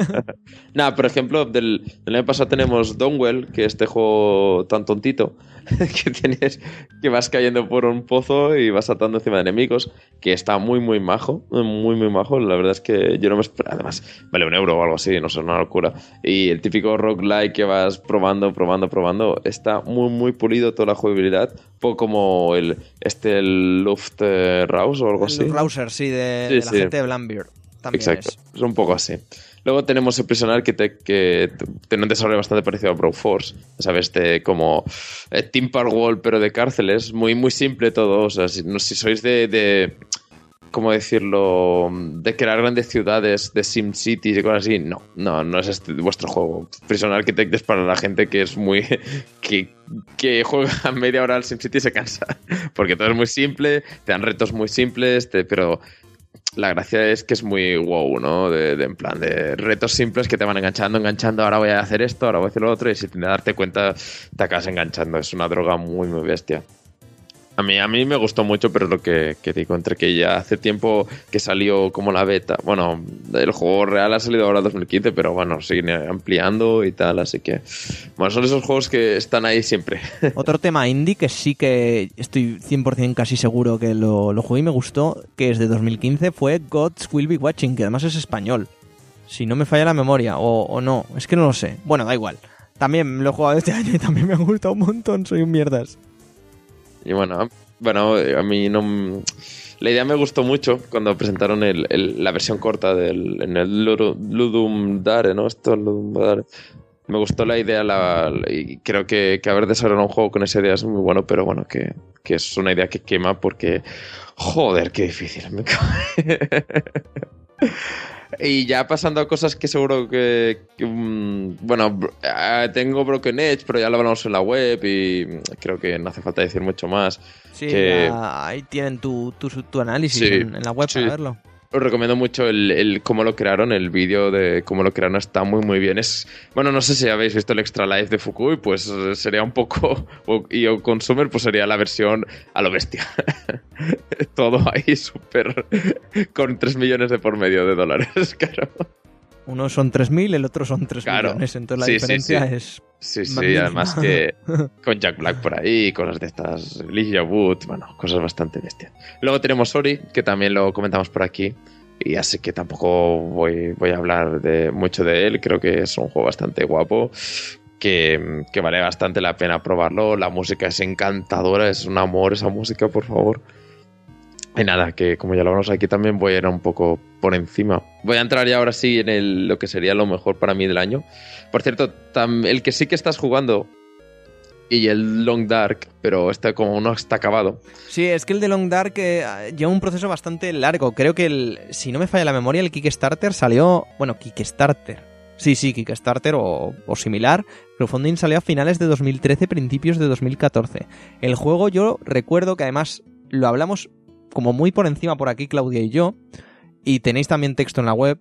Nada, por ejemplo, del, del año pasado tenemos Donwell, que es este juego tan tontito, que tienes que vas cayendo por un pozo y vas saltando encima de enemigos, que está muy, muy majo, muy, muy majo. La verdad es que yo no me esperaba, además, vale un euro o algo así, no sé, una locura. Y el típico roguelike que vas probando, probando, probando, está muy, muy pulido toda la jugabilidad, un poco como el, este, el Luft eh, o algo así. El Rouser, sí, de, Sí, de la sí. gente de. También Exacto, es. es un poco así. Luego tenemos el Prisoner que, te, que tiene un desarrollo bastante parecido a Broforce. ¿Sabes? De como eh, Team Park Wall, pero de cárceles. Muy, muy simple todo. O sea, si, no- si sois de, de. ¿Cómo decirlo? De crear grandes ciudades, de Sim Cities y cosas así. No, no, no es este vuestro juego. Prisoner Architect es para la gente que es muy. que, que juega media hora al SimCity y se cansa. Porque todo es muy simple, te dan retos muy simples, pero la gracia es que es muy wow, ¿no? De, de- en plan de retos simples que te van enganchando, enganchando, ahora voy a hacer esto, ahora voy a hacer lo otro, y sin darte cuenta te acabas enganchando. Es una droga muy, muy bestia. A mí, a mí me gustó mucho, pero es lo que, que digo, entre que ya hace tiempo que salió como la beta. Bueno, el juego real ha salido ahora en 2015, pero bueno, siguen ampliando y tal, así que... Bueno, son esos juegos que están ahí siempre. Otro tema indie que sí que estoy 100% casi seguro que lo, lo jugué y me gustó, que es de 2015, fue Gods Will Be Watching, que además es español. Si no me falla la memoria, o, o no, es que no lo sé. Bueno, da igual. También lo he jugado este año y también me ha gustado un montón, soy un mierdas. Y bueno, bueno, a mí La idea me gustó mucho cuando presentaron la versión corta del, en el Ludum Dare, ¿no? Esto es Ludum Dare. Me gustó la idea la, y creo que, que haber desarrollado un juego con esa idea es muy bueno, pero bueno, que, que es una idea que quema porque... Joder, qué difícil. me. Y ya pasando a cosas que seguro que, que, mm, bueno, ah, tengo Broken Edge, pero ya lo hablamos en la web y mm, creo que no hace falta decir mucho más. Sí, Que- ahí tienen tu, tu, tu análisis Sí, en, en la web sí. para verlo. Os recomiendo mucho el, el cómo lo crearon, el vídeo de cómo lo crearon está muy muy bien. Es bueno, no sé si habéis visto el Extra Life de Fukui, pues eh, sería un poco y o Consumer pues sería la versión a lo bestia. Todo ahí súper con 3 millones de por medio de dólares, claro. Uno son 3.000, el otro son 3 Claro. millones. Entonces la Sí, diferencia sí. es... Sí, sí, además que con Jack Black por ahí, cosas de estas, Elijah Wood, bueno, cosas bastante bestias. Luego tenemos Ori, que también lo comentamos por aquí, y así que tampoco voy, voy a hablar de mucho de él, creo que es un juego bastante guapo, que, que vale bastante la pena probarlo, la música es encantadora, es un amor esa música, por favor. Y nada, que como ya lo hablamos aquí también voy a ir un poco por encima. Voy a entrar ya ahora sí en el- lo que sería lo mejor para mí del año. Por cierto, el que sí que estás jugando y el Long Dark, pero este como no está acabado. Sí, es que el de Long Dark eh, lleva un proceso bastante largo. Creo que, el, si no me falla la memoria, el Kickstarter salió... Bueno, Kickstarter. Sí, sí, Kickstarter o, o similar. Crowdfunding salió a finales de 2013, principios de 2014. El juego yo recuerdo que además lo hablamos como muy por encima por aquí Claudia y yo. Y tenéis también texto en la web.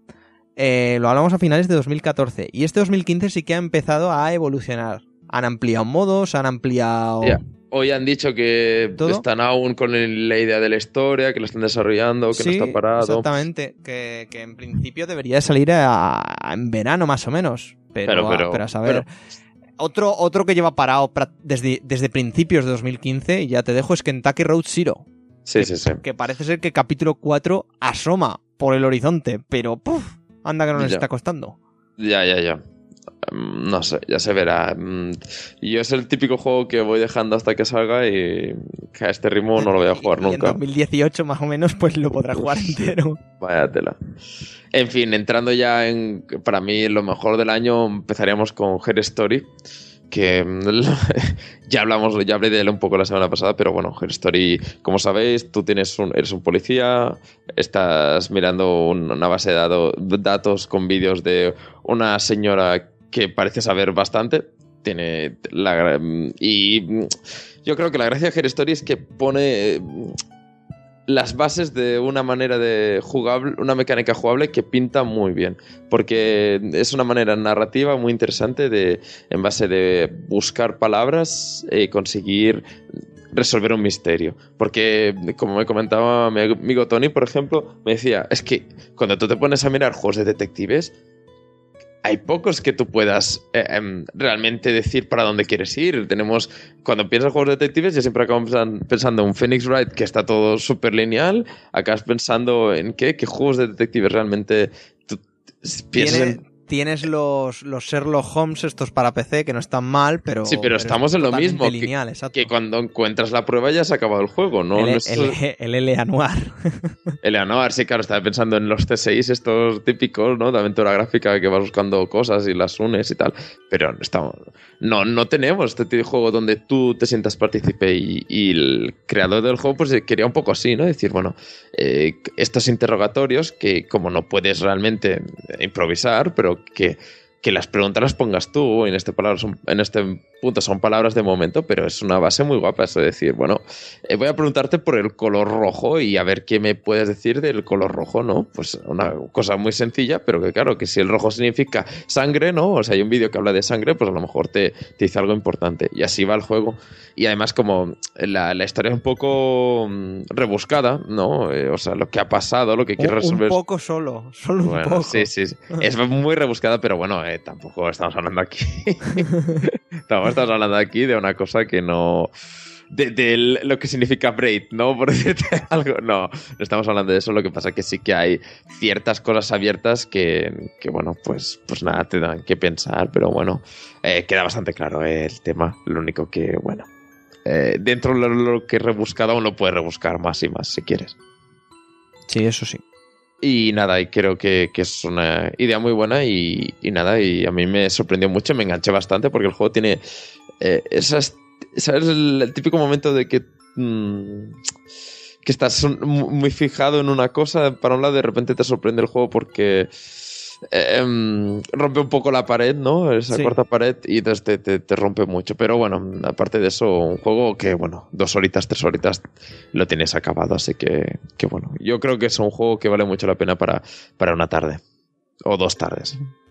Eh, lo hablamos a finales de 2014. Y este 2015 sí que ha empezado a evolucionar. Han ampliado modos, han ampliado... Hoy han dicho que ¿Todo? están aún con la idea de la historia, que lo están desarrollando, que no está parado. Exactamente, que, que en principio debería de salir a- a- en verano más o menos. Pero, Pero- a- pero- pero a saber. Otro, otro que lleva parado desde, desde principios de 2015, y ya te dejo, es Kentucky Road Zero. Sí, sí, sí. Que parece ser que capítulo 4 asoma por el horizonte, pero ¡puf! Anda que no nos Ya. está costando. Ya, ya, ya. Mm, No sé, ya se verá. Mm, Yo es el típico juego que voy dejando hasta que salga y que a este ritmo no lo voy a jugar Y- y En nunca. 2018 más o menos, pues lo podrá jugar entero. Vaya tela. En fin, entrando ya en, para mí, lo mejor del año, empezaríamos con Her Story, que mm, ya hablamos, ya hablé de él un poco la semana pasada, pero bueno, Her Story, como sabéis, tú tienes un, eres un policía, estás mirando un- una base de datos con vídeos de una señora que parece saber bastante, tiene la gra- y mm, yo creo que la gracia de Her Story es que pone mm, las bases de una manera de jugable, una mecánica jugable que pinta muy bien, porque es una manera narrativa muy interesante de, en base de buscar palabras y conseguir resolver un misterio. Porque, como me comentaba mi amigo Tony, por ejemplo, me decía, es que cuando tú te pones a mirar juegos de detectives, hay pocos que tú puedas eh, em, realmente decir para dónde quieres ir. Tenemos, cuando piensas en juegos de detectives, yo siempre acabo pensan- pensando en Phoenix Wright, que está todo súper lineal. Acabas pensando en qué, qué juegos de detectives realmente tú piensas en- Tienes los, los Sherlock Holmes estos para PC, que no están mal, pero... Sí, pero estamos en lo mismo, que- lineal, exacto. que cuando encuentras la prueba ya se ha acabado el juego, ¿no? el, No es- el, el. Noir. Eleanor, sí, claro, estaba pensando en los T6 estos típicos, ¿no? De aventura gráfica que vas buscando cosas y las unes y tal. Pero no estamos, no, no tenemos este tipo de juego donde tú te sientas partícipe y, y el creador del juego pues quería un poco así, ¿no? Decir, bueno, eh, estos interrogatorios que como no puedes realmente improvisar, pero que que las preguntas las pongas tú, en este, palabra son- en este punto son palabras de momento, pero es una base muy guapa eso de decir, bueno, eh, voy a preguntarte por el color rojo y a ver qué me puedes decir del color rojo, ¿no? Pues una cosa muy sencilla, pero que claro, que si el rojo significa sangre, ¿no? O sea, hay un vídeo que habla de sangre, pues a lo mejor te, te dice algo importante. Y así va el juego. Y además como la, la historia es un poco mm, rebuscada, ¿no? Eh, o sea, lo que ha pasado, lo que Un, quiere un resolver... poco solo, solo un Bueno, poco. sí, sí, sí. Es muy rebuscada, pero bueno, eh, tampoco estamos hablando aquí. tampoco estamos hablando aquí de una cosa que no. De, lo que significa braid, ¿no? Por decirte algo. No, no estamos hablando de eso. Lo que pasa que sí que hay ciertas cosas abiertas que, que bueno, pues, pues nada, te dan que pensar. Pero bueno, eh, queda bastante claro eh, el tema. Lo único que, bueno, eh, dentro de lo, que he rebuscado, aún lo puedes rebuscar más y más si quieres. Sí, eso sí. Y nada, y creo que, que es una idea muy buena y, y nada, y a mí me sorprendió mucho, me enganché bastante porque el juego tiene eh, esas, ¿sabes? El, típico momento de que, mm, que estás muy fijado en una cosa, para un lado de repente te sorprende el juego porque eh, em, rompe un poco la pared, ¿no? Esa Sí. cuarta pared y entonces te, te- te rompe mucho. Pero bueno, aparte de eso, un juego que, bueno, dos horitas, tres horitas lo tienes acabado, así que, que bueno, yo creo que es un juego que vale mucho la pena para, para una tarde. O dos tardes.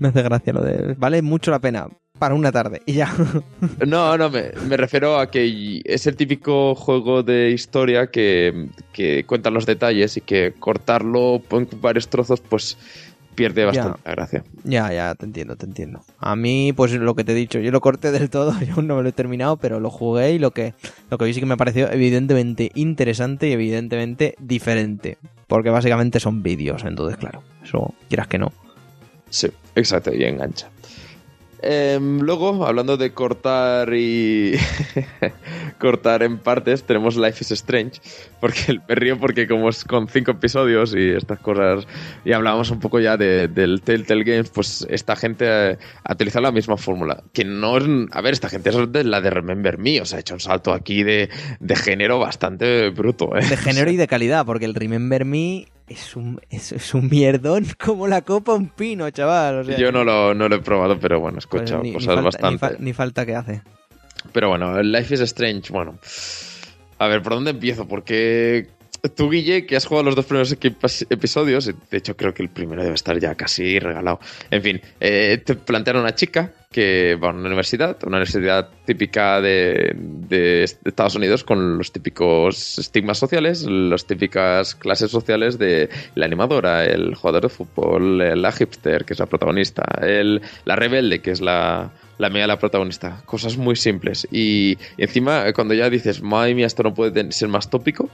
Me hace gracia lo de. Vale mucho la pena. Para una tarde y ya. No, no, me, me refiero a que es el típico juego de historia que, que cuenta los detalles y que cortarlo en varios trozos, pues pierde bastante la gracia. ya, ya, te entiendo, te entiendo. A mí, pues lo que te he dicho, yo lo corté del todo, yo aún no me lo he terminado, pero lo jugué y lo que, lo que vi sí que me pareció evidentemente interesante y evidentemente diferente. Porque básicamente son vídeos, entonces claro, eso quieras que no. Sí, exacto, y engancha. Em, luego, hablando de cortar y cortar en partes, tenemos Life is Strange, porque me río porque como es con cinco episodios y estas cosas, y hablábamos un poco ya de- del Telltale Games, pues esta gente eh, ha utilizado la misma fórmula, que no es, a ver, esta gente es de la de Remember Me, o sea, ha hecho un salto aquí de, de género bastante bruto, ¿eh? De género y de calidad, porque el Remember Me es un, es, es un mierdón como la copa un pino, chaval. O sea, Yo no lo, no lo he probado, pero bueno, he pues escuchado ni, ni cosas falta, ni bastante... fa- ni falta que hace. Pero bueno, Life is Strange, bueno. A ver, ¿por dónde empiezo? Porque tú, Guille, que has jugado los dos primeros episodios, de hecho creo que el primero debe estar ya casi regalado. En fin, eh, te plantean a una chica que va a una universidad, una universidad típica de, de Estados Unidos con los típicos estigmas sociales, las típicas clases sociales de la animadora, el jugador de fútbol, la hipster, que es la protagonista, el, la rebelde, que es la, la amiga de la protagonista. Cosas muy simples. Y, y encima, cuando ya dices, madre mía, esto no puede ser más tópico,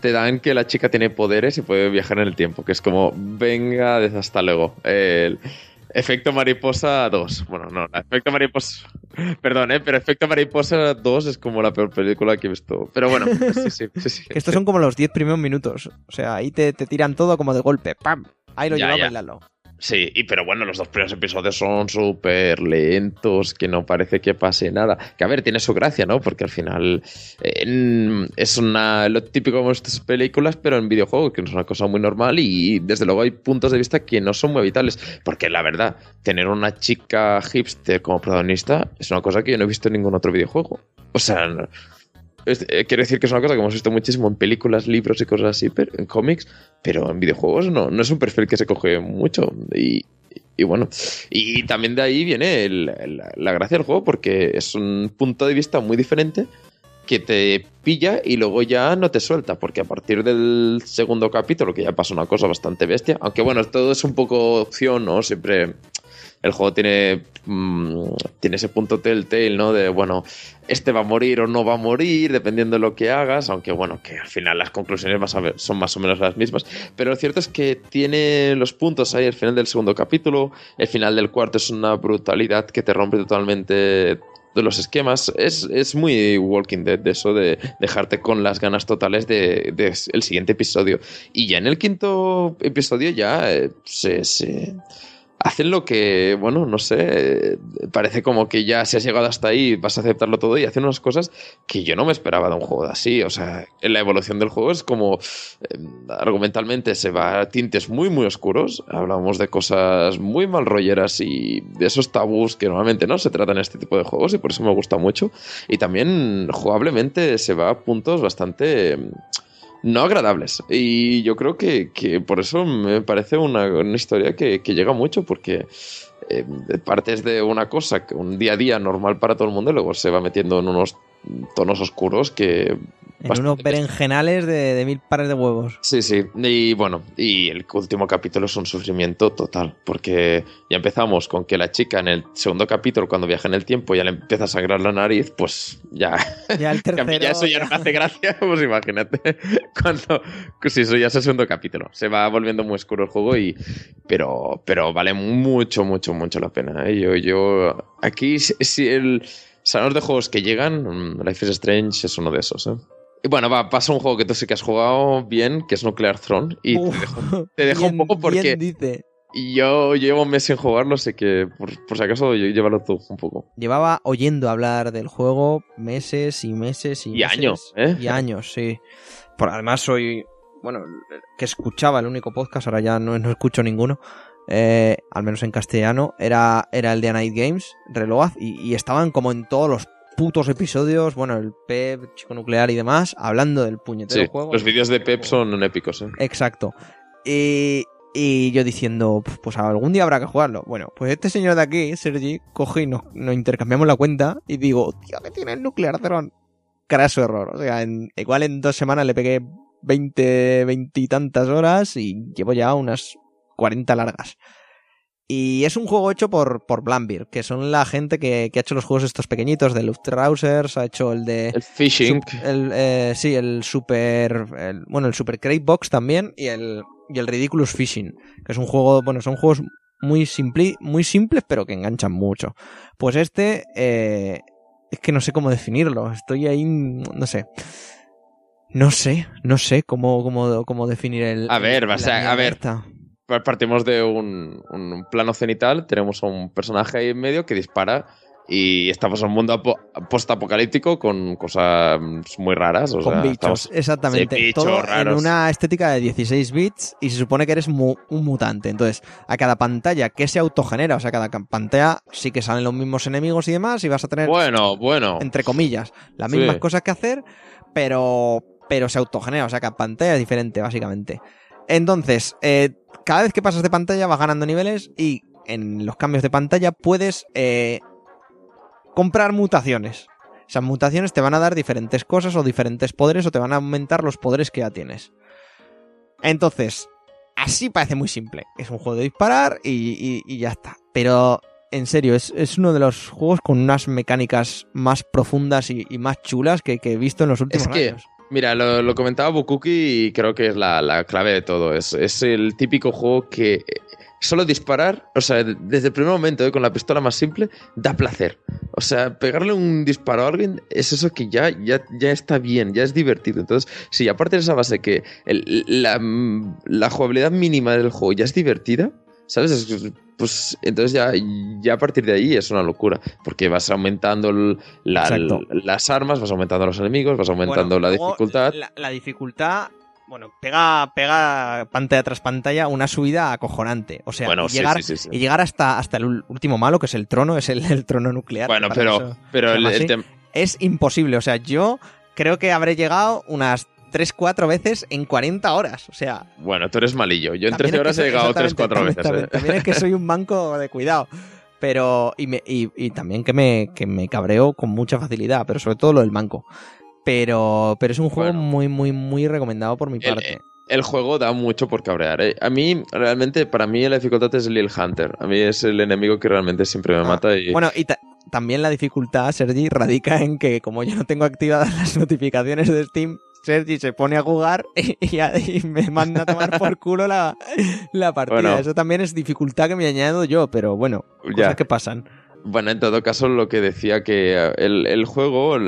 te dan que la chica tiene poderes y puede viajar en el tiempo, que es como, venga, desde hasta luego. El efecto mariposa 2. Bueno, no, la efecto mariposa... Perdón, ¿eh? Pero efecto mariposa 2 es como la peor película que he visto. Pero bueno, sí, sí, sí. sí. Que estos son como los 10 primeros minutos. O sea, ahí te, te tiran todo como de golpe. ¡Pam! Ahí lo Ya, lleva ya. bailando. Sí, y pero bueno, los dos primeros episodios son súper lentos, que no parece que pase nada. Que a ver, tiene su gracia, ¿no? Porque al final eh, es una, lo típico de estas películas, pero en videojuego, que es una cosa muy normal y desde luego hay puntos de vista que no son muy habituales. Porque la verdad, tener una chica hipster como protagonista es una cosa que yo no he visto en ningún otro videojuego. O sea, eh, quiero decir que es una cosa que hemos visto muchísimo en películas, libros y cosas así, pero, en cómics, pero en videojuegos no, no es un perfil que se coge mucho. Y, bueno, y también de ahí viene la gracia del juego, porque es un punto de vista muy diferente que te pilla y luego ya no te suelta, porque a partir del segundo capítulo, que ya pasa una cosa bastante bestia, aunque bueno, todo es un poco opción, ¿no? Siempre el juego tiene, mm, tiene ese punto telltale, ¿no? De, bueno, este va a morir o no va a morir, dependiendo de lo que hagas, aunque bueno, que al final las conclusiones son más o menos las mismas. Pero lo cierto es que tiene los puntos ahí al final del segundo capítulo, el final del cuarto es una brutalidad que te rompe totalmente de los esquemas. Es, es muy Walking Dead de eso, de dejarte con las ganas totales de, de el siguiente episodio. Y ya en el quinto episodio ya eh, se hacen lo que, bueno, no sé, parece como que ya si has llegado hasta ahí vas a aceptarlo todo y hacen unas cosas que yo no me esperaba de un juego de así. O sea, en la evolución del juego es como eh, argumentalmente se va a tintes muy, muy oscuros. Hablamos de cosas muy mal rolleras y de esos tabús que normalmente no se tratan en este tipo de juegos y por eso me gusta mucho. Y también jugablemente se va a puntos bastante no agradables. Y yo creo que, que por eso me parece una, una historia que, que llega mucho, porque eh, partes de una cosa, que un día a día normal para todo el mundo, y luego se va metiendo en unos tonos oscuros que... En unos berenjenales de, de mil pares de huevos. Sí, sí. Y bueno, y el último capítulo es un sufrimiento total, porque ya empezamos con que la chica en el segundo capítulo, cuando viaja en el tiempo, ya le empieza a sangrar la nariz, pues ya... Ya el que a mí tercero. ya eso ya no me hace gracia, pues imagínate. Cuando... Si eso ya es el segundo capítulo. Se va volviendo muy oscuro el juego y... Pero, pero vale mucho, mucho, mucho la pena. ¿eh? Yo, yo... Aquí, si el... Salón de juegos que llegan, mm, Life is Strange es uno de esos, ¿eh? Y bueno, va, pasa un juego que tú sí que has jugado bien, que es Nuclear Throne. Y te dejo, te dejo un poco porque dice. yo llevo un mes sin jugarlo, sé que por, por si acaso yo- llévalo tú un poco. Llevaba oyendo hablar del juego meses y meses y, Y meses. años, ¿eh? Y años, sí. Por, además soy, bueno, que escuchaba el único podcast, ahora ya no, no escucho ninguno, eh, al menos en castellano, era, era el de Night Games, Reload, y, y estaban como en todos los putos episodios, bueno, el Pep, Chico Nuclear y demás, hablando del puñetero Sí, juego. los vídeos de Pep son épicos, ¿eh? Exacto. Y, Y yo diciendo, "Pf, pues algún día habrá que jugarlo. Bueno, pues este señor de aquí, Sergi, coge y nos, nos intercambiamos la cuenta y digo, tío, que tiene el Nuclear Throne. Craso error. O sea, en- igual en dos semanas le pegué 20, 20 y tantas horas y llevo ya unas 40 largas. Y es un juego hecho por, por Blambir, que son la gente que, que ha hecho los juegos estos pequeñitos de Luftrausers, ha hecho el de... El phishing. Sup- el, eh, sí, el Super. el- bueno, el Super Crate Box también y el, y el Ridiculous Fishing. Que es un juego. Bueno, son juegos muy, simpli, muy simples, pero que enganchan mucho. Pues este. eh, es que no sé cómo definirlo. Estoy ahí. No sé. No sé, no sé cómo, cómo, cómo definir el. A ver, la va a a ver. Pa- Partimos de un, un plano cenital, tenemos a un personaje ahí en medio que dispara y estamos en un mundo apo- post-apocalíptico con cosas muy raras. O Con sea, bichos, estamos- exactamente. Sí, bichos Todo raros. en una estética de 16 bits y se supone que eres mu- un mutante. Entonces, a cada pantalla que se autogenera, o sea, cada ca- pantalla sí que salen los mismos enemigos y demás y vas a tener, Bueno, bueno. entre comillas, las Sí. mismas cosas que hacer, pero, pero se autogenera, o sea, cada pantalla es diferente, básicamente. Entonces, eh, cada vez que pasas de pantalla vas ganando niveles y en los cambios de pantalla puedes eh, comprar mutaciones. Esas mutaciones te van a dar diferentes cosas o diferentes poderes o te van a aumentar los poderes que ya tienes. Entonces, así parece muy simple. Es un juego de disparar y, y- y ya está. Pero, en serio, es, es uno de los juegos con unas mecánicas más profundas y, y más chulas que, que he visto en los últimos Es que- años. Mira, lo, comentaba Bukuki y creo que es la, la clave de todo. Es, es el típico juego que eh, solo disparar, o sea, de- desde el primer momento, eh, con la pistola más simple, da placer. O sea, pegarle un disparo a alguien es eso que ya, ya, ya está bien, ya es divertido. Entonces, si aparte de esa base que la, la jugabilidad mínima del juego ya es divertida, ¿sabes? Es que, pues entonces ya, ya a partir de ahí es una locura, porque vas aumentando el- la- Exacto. las armas, vas aumentando los enemigos, vas aumentando Bueno, la dificultad. La, la dificultad, bueno, pega, pega pantalla tras pantalla una subida acojonante. O sea, Bueno, y sí, llegar, sí, sí, sí. y llegar hasta, hasta el último malo, que es el trono, es el, el trono nuclear. Bueno, pero, eso pero el, así. es imposible. O sea, yo creo que habré llegado unas 3-4 veces en 40 horas. O sea, bueno, tú eres malillo. Yo en También 13 es que horas he llegado 3-4 exactamente, veces. también- ¿eh? También es que soy un manco de cuidado. Pero, y, me- y, y también que me, que me cabreo con mucha facilidad, pero sobre todo lo del manco. Pero, pero es un juego Bueno. muy, muy, muy recomendado por mi parte. El juego da mucho por cabrear. ¿eh? A mí, realmente, para mí la dificultad es Lil Hunter. A mí es el enemigo que realmente siempre me Ah, mata. Y... Bueno, y ta- también la dificultad, Sergi, radica en que como yo no tengo activadas las notificaciones de Steam, Sergi se pone a jugar y, y a- y me manda a tomar por culo la, la partida. Bueno. Eso también es dificultad que me añado yo, pero bueno, Ya. cosas que pasan. Bueno, en todo caso, lo que decía que eh, el, el juego,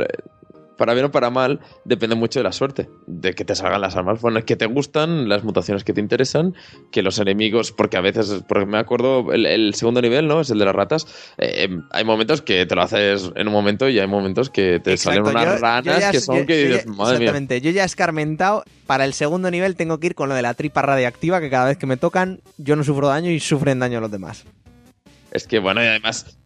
para bien o para mal, depende mucho de la suerte, de que te salgan las armas buenas que te gustan, las mutaciones que te interesan, que los enemigos, porque a veces, porque me acuerdo, el, el segundo nivel, ¿no? Es el de las ratas. eh, hay momentos que te lo haces en un momento y hay momentos que te salen unas yo- ranas yo ya- que son yo- que dices, ya- madre mía. Exactamente, yo ya he escarmentado. Para el segundo nivel tengo que ir con lo de la tripa radiactiva, que cada vez que me tocan, yo no sufro daño y sufren daño los demás. Es que bueno, y además,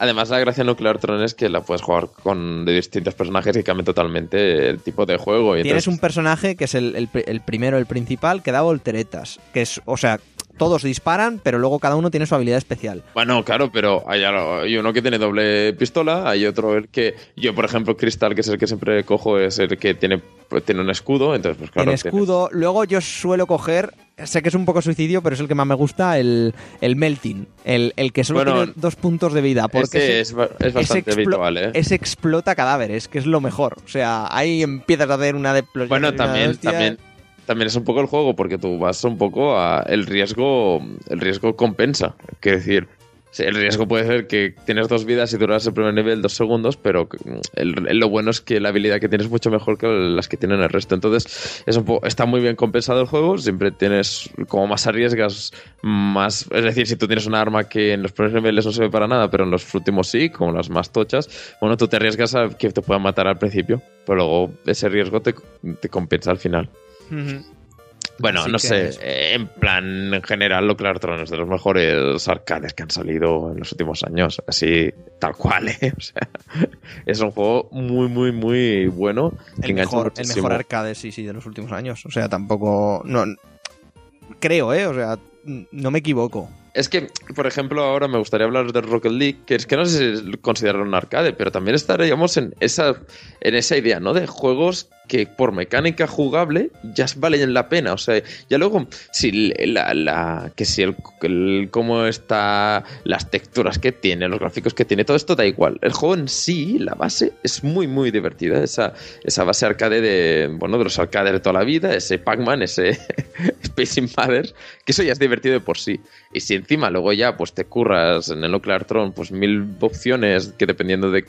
además la gracia Nuclear Throne es que la puedes jugar con de distintos personajes y cambia totalmente el tipo de juego. Y Tienes un personaje que es el, el el primero, el principal, que da volteretas. Que es, o sea, todos disparan, pero luego cada uno tiene su habilidad especial. Bueno, claro, pero hay, hay uno que tiene doble pistola, hay otro el que yo, por ejemplo, Crystal, que es el que siempre cojo, es el que tiene, pues, tiene un escudo, entonces pues claro. tiene escudo. Luego yo suelo coger, sé que es un poco suicidio, pero es el que más me gusta, el, el melting. El, el que solo Bueno, tiene dos puntos de vida. Porque Ese ese- es, ba- es bastante explo- habitual, ¿eh? ese explota cadáveres, que es lo mejor. O sea, ahí empiezas a hacer una de Bueno, también, también, también es un poco el juego, porque tú vas un poco a el riesgo, el riesgo compensa. Quiero decir, el riesgo puede ser que tienes dos vidas y duras el primer nivel dos segundos, pero lo bueno es que la habilidad que tienes es mucho mejor que las que tienen el resto. Entonces, es un está muy bien compensado el juego, siempre tienes, como más arriesgas, más, es decir, si tú tienes un arma que en los primeros niveles no se ve para nada, pero en los últimos sí, como las más tochas, bueno, tú te arriesgas a que te puedan matar al principio, pero luego ese riesgo te, te compensa al final. Bueno, Así no sé, es- eh, en plan, en general, lo Claro Tron es de los mejores arcades que han salido en los últimos años, así, tal cual, ¿eh? O sea, es un juego muy, muy, muy bueno. que El mejor, el mejor arcade, sí, sí, de los últimos años. O sea, tampoco. No, creo, ¿eh? O sea, no me equivoco. Es que, por ejemplo, ahora me gustaría hablar de Rocket League, que es que no sé si considerarlo un arcade, pero también estaríamos en esa, en esa idea, ¿no? De juegos que por mecánica jugable ya valen la pena. O sea, ya luego, si la, la- que si el, el- cómo está, las texturas que tiene, los gráficos que tiene, todo esto da igual. El juego en sí, la base, es muy, muy divertida. Esa, esa base arcade de, bueno, de los arcades de toda la vida, ese Pac-Man, ese Space Invaders, que eso ya es divertido de por sí. Y si encima luego ya pues te curras en el Nuclear Throne pues mil opciones que dependiendo de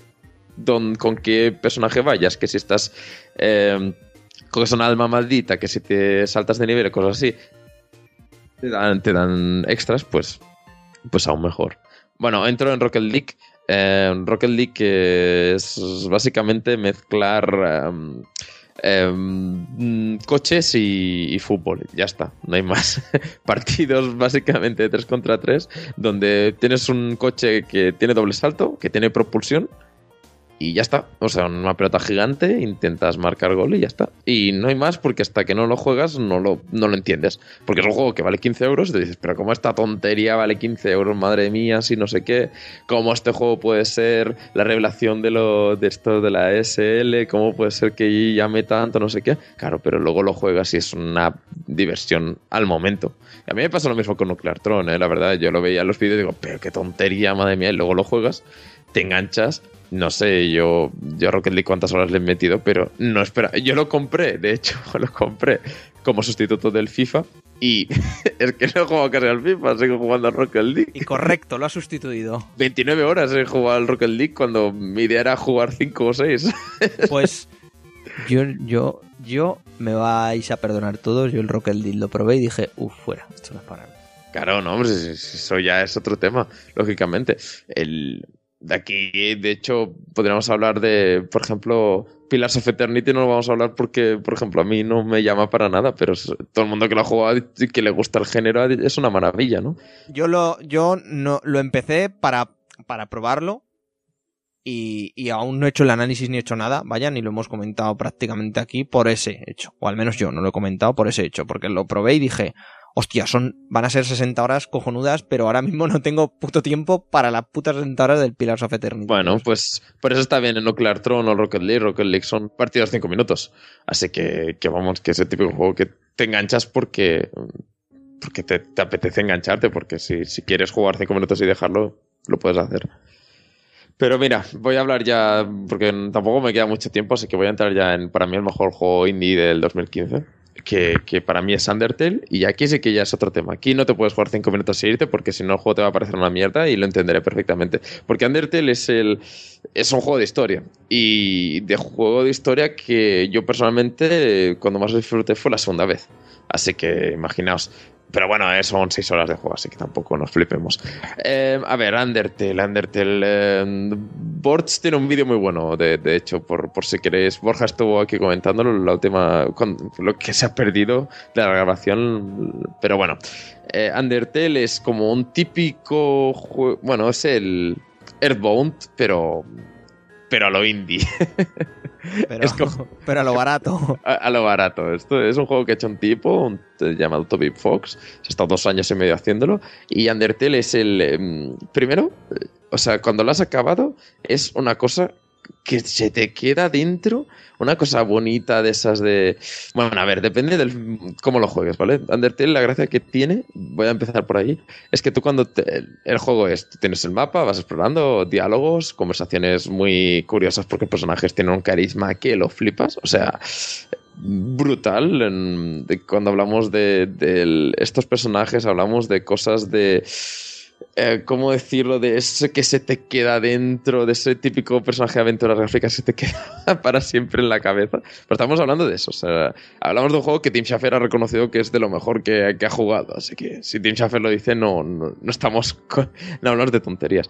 don, con qué personaje vayas, que si estás eh, con una alma maldita, que si te saltas de nivel, cosas así, te dan, te dan extras, pues, pues aún mejor. Bueno, entro en Rocket League. Eh, Rocket League es básicamente mezclar em, em, coches y, y fútbol. Ya está, no hay más. Partidos básicamente 3 contra 3, donde tienes un coche que tiene doble salto, que tiene propulsión. Y ya está. O sea, una pelota gigante, intentas marcar gol y ya está. Y no hay más porque hasta que no lo juegas no lo, no lo entiendes. Porque es un juego que vale 15 euros y te dices, pero ¿cómo esta tontería vale 15 euros? Madre mía, si no sé qué. ¿Cómo este juego puede ser la revelación de, lo, de esto de la SL? ¿Cómo puede ser que llame tanto? No sé qué. Claro, pero luego lo juegas y es una diversión al momento. Y a mí me pasa lo mismo con Nuclear Throne, ¿eh? la verdad. Yo lo veía en los vídeos y digo, pero qué tontería, madre mía. Y luego lo juegas, te enganchas. No sé, yo, yo a Rocket League cuántas horas le he metido, pero no espera. Yo lo compré, de hecho, lo compré como sustituto del FIFA. Y es que no he jugado casi al FIFA, sigo jugando al Rocket League. Y correcto, lo ha sustituido. 29 horas he jugado al Rocket League cuando mi idea era jugar 5 o 6. Pues yo, yo, yo me vais a perdonar todos. Yo el Rocket League lo probé y dije, uff, fuera, esto no es para mí. Claro, no, hombre, eso ya es otro tema, lógicamente. El, de aquí, de hecho, podríamos hablar de, por ejemplo, Pillars of Eternity no lo vamos a hablar porque, por ejemplo, a mí no me llama para nada, pero todo el mundo que lo ha jugado y que le gusta el género es una maravilla, ¿no? Yo lo, yo no, lo empecé para, para probarlo y, y aún no he hecho el análisis ni he hecho nada, vaya, ni lo hemos comentado prácticamente aquí por ese hecho. O al menos yo no lo he comentado por ese hecho, porque lo probé y dije, hostia, son, van a ser 60 horas cojonudas, pero ahora mismo no tengo puto tiempo para las putas 60 horas del Pillars of Eternity. Bueno, pues por eso está bien el Nuclear Throne o el Rocket League. Rocket League son partidos de 5 minutos. Así que, que vamos, que ese tipo de juego que te enganchas porque, porque te, te apetece engancharte, porque si, si quieres jugar 5 minutos y dejarlo, lo puedes hacer. Pero mira, voy a hablar ya, porque tampoco me queda mucho tiempo, así que voy a entrar ya en, para mí, el mejor juego indie del 2015. Que, para mí es Undertale, y aquí sí que ya es otro tema. Aquí no te puedes jugar 5 minutos y irte, porque si no el juego te va a parecer una mierda y lo entenderé perfectamente. Porque Undertale es el, es un juego de historia. Y de juego de historia que yo personalmente, cuando más disfruté fue la segunda vez. Así que imaginaos. Pero bueno, eh, son seis horas de juego, así que tampoco nos flipemos. Eh, a ver, Undertale, Undertale. eh, Borch tiene un vídeo muy bueno, de, de hecho, por, por si queréis. Borja estuvo aquí comentándolo, la última. lo que se ha perdido de la grabación. Pero bueno, eh, Undertale es como un típico. jue- Bueno, es el Earthbound, pero. Pero a lo indie. pero, es como- pero a lo barato. a, a lo barato. Esto es un juego que ha hecho un tipo un, t- llamado Toby Fox. Se ha estado dos años y medio haciéndolo. Y Undertale es el. em, primero, eh, o sea, cuando lo has acabado, es una cosa que se te queda dentro. Una cosa bonita de esas de. Bueno, a ver, depende del cómo lo juegues, ¿vale? Undertale, la gracia que tiene, voy a empezar por ahí, es que tú cuando el juego es, tú tienes el mapa, vas explorando, diálogos, conversaciones muy curiosas porque personajes tienen un carisma que lo flipas, o sea, brutal. cuando hablamos de estos personajes, hablamos de cosas de... eh, ¿Cómo decirlo? De ese que se te queda dentro, de ese típico personaje de aventuras gráficas que se te queda para siempre en la cabeza. Pero estamos hablando de eso. O sea, hablamos de un juego que Tim Schafer ha reconocido que es de lo mejor que, ha jugado. Así que si Tim Schafer lo dice, no, no, no estamos con, no hablamos de tonterías.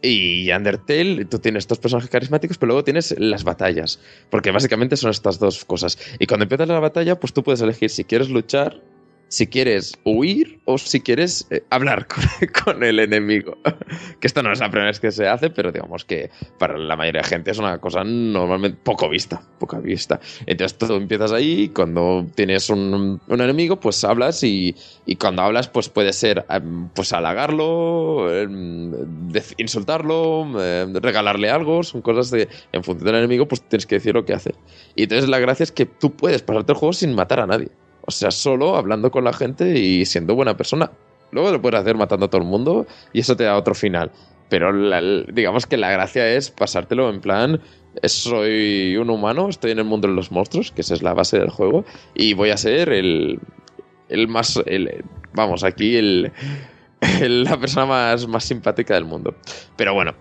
Y Undertale, tú tienes estos personajes carismáticos, pero luego tienes las batallas. Porque básicamente son estas dos cosas. Y cuando empiezas la batalla, pues tú puedes elegir si quieres luchar si quieres huir o si quieres eh, hablar con, el enemigo. que esto no es la primera vez que se hace, pero digamos que para la mayoría de gente es una cosa normalmente poco vista, poca vista. Entonces tú empiezas ahí, cuando tienes un, un enemigo, pues hablas y, y cuando hablas, pues puede ser em, pues halagarlo, em, insultarlo, em, regalarle algo, son cosas de, en función del enemigo, pues tienes que decir lo que hace. Y entonces la gracia es que tú puedes pasarte el juego sin matar a nadie. O sea, solo hablando con la gente y siendo buena persona. Luego lo puedes hacer matando a todo el mundo y eso te da otro final. Pero digamos que la gracia es pasártelo en plan, soy un humano, estoy en el mundo de los monstruos, que esa es la base del juego, y voy a ser el, el más, vamos, aquí el, la persona más, más simpática del mundo. Pero bueno,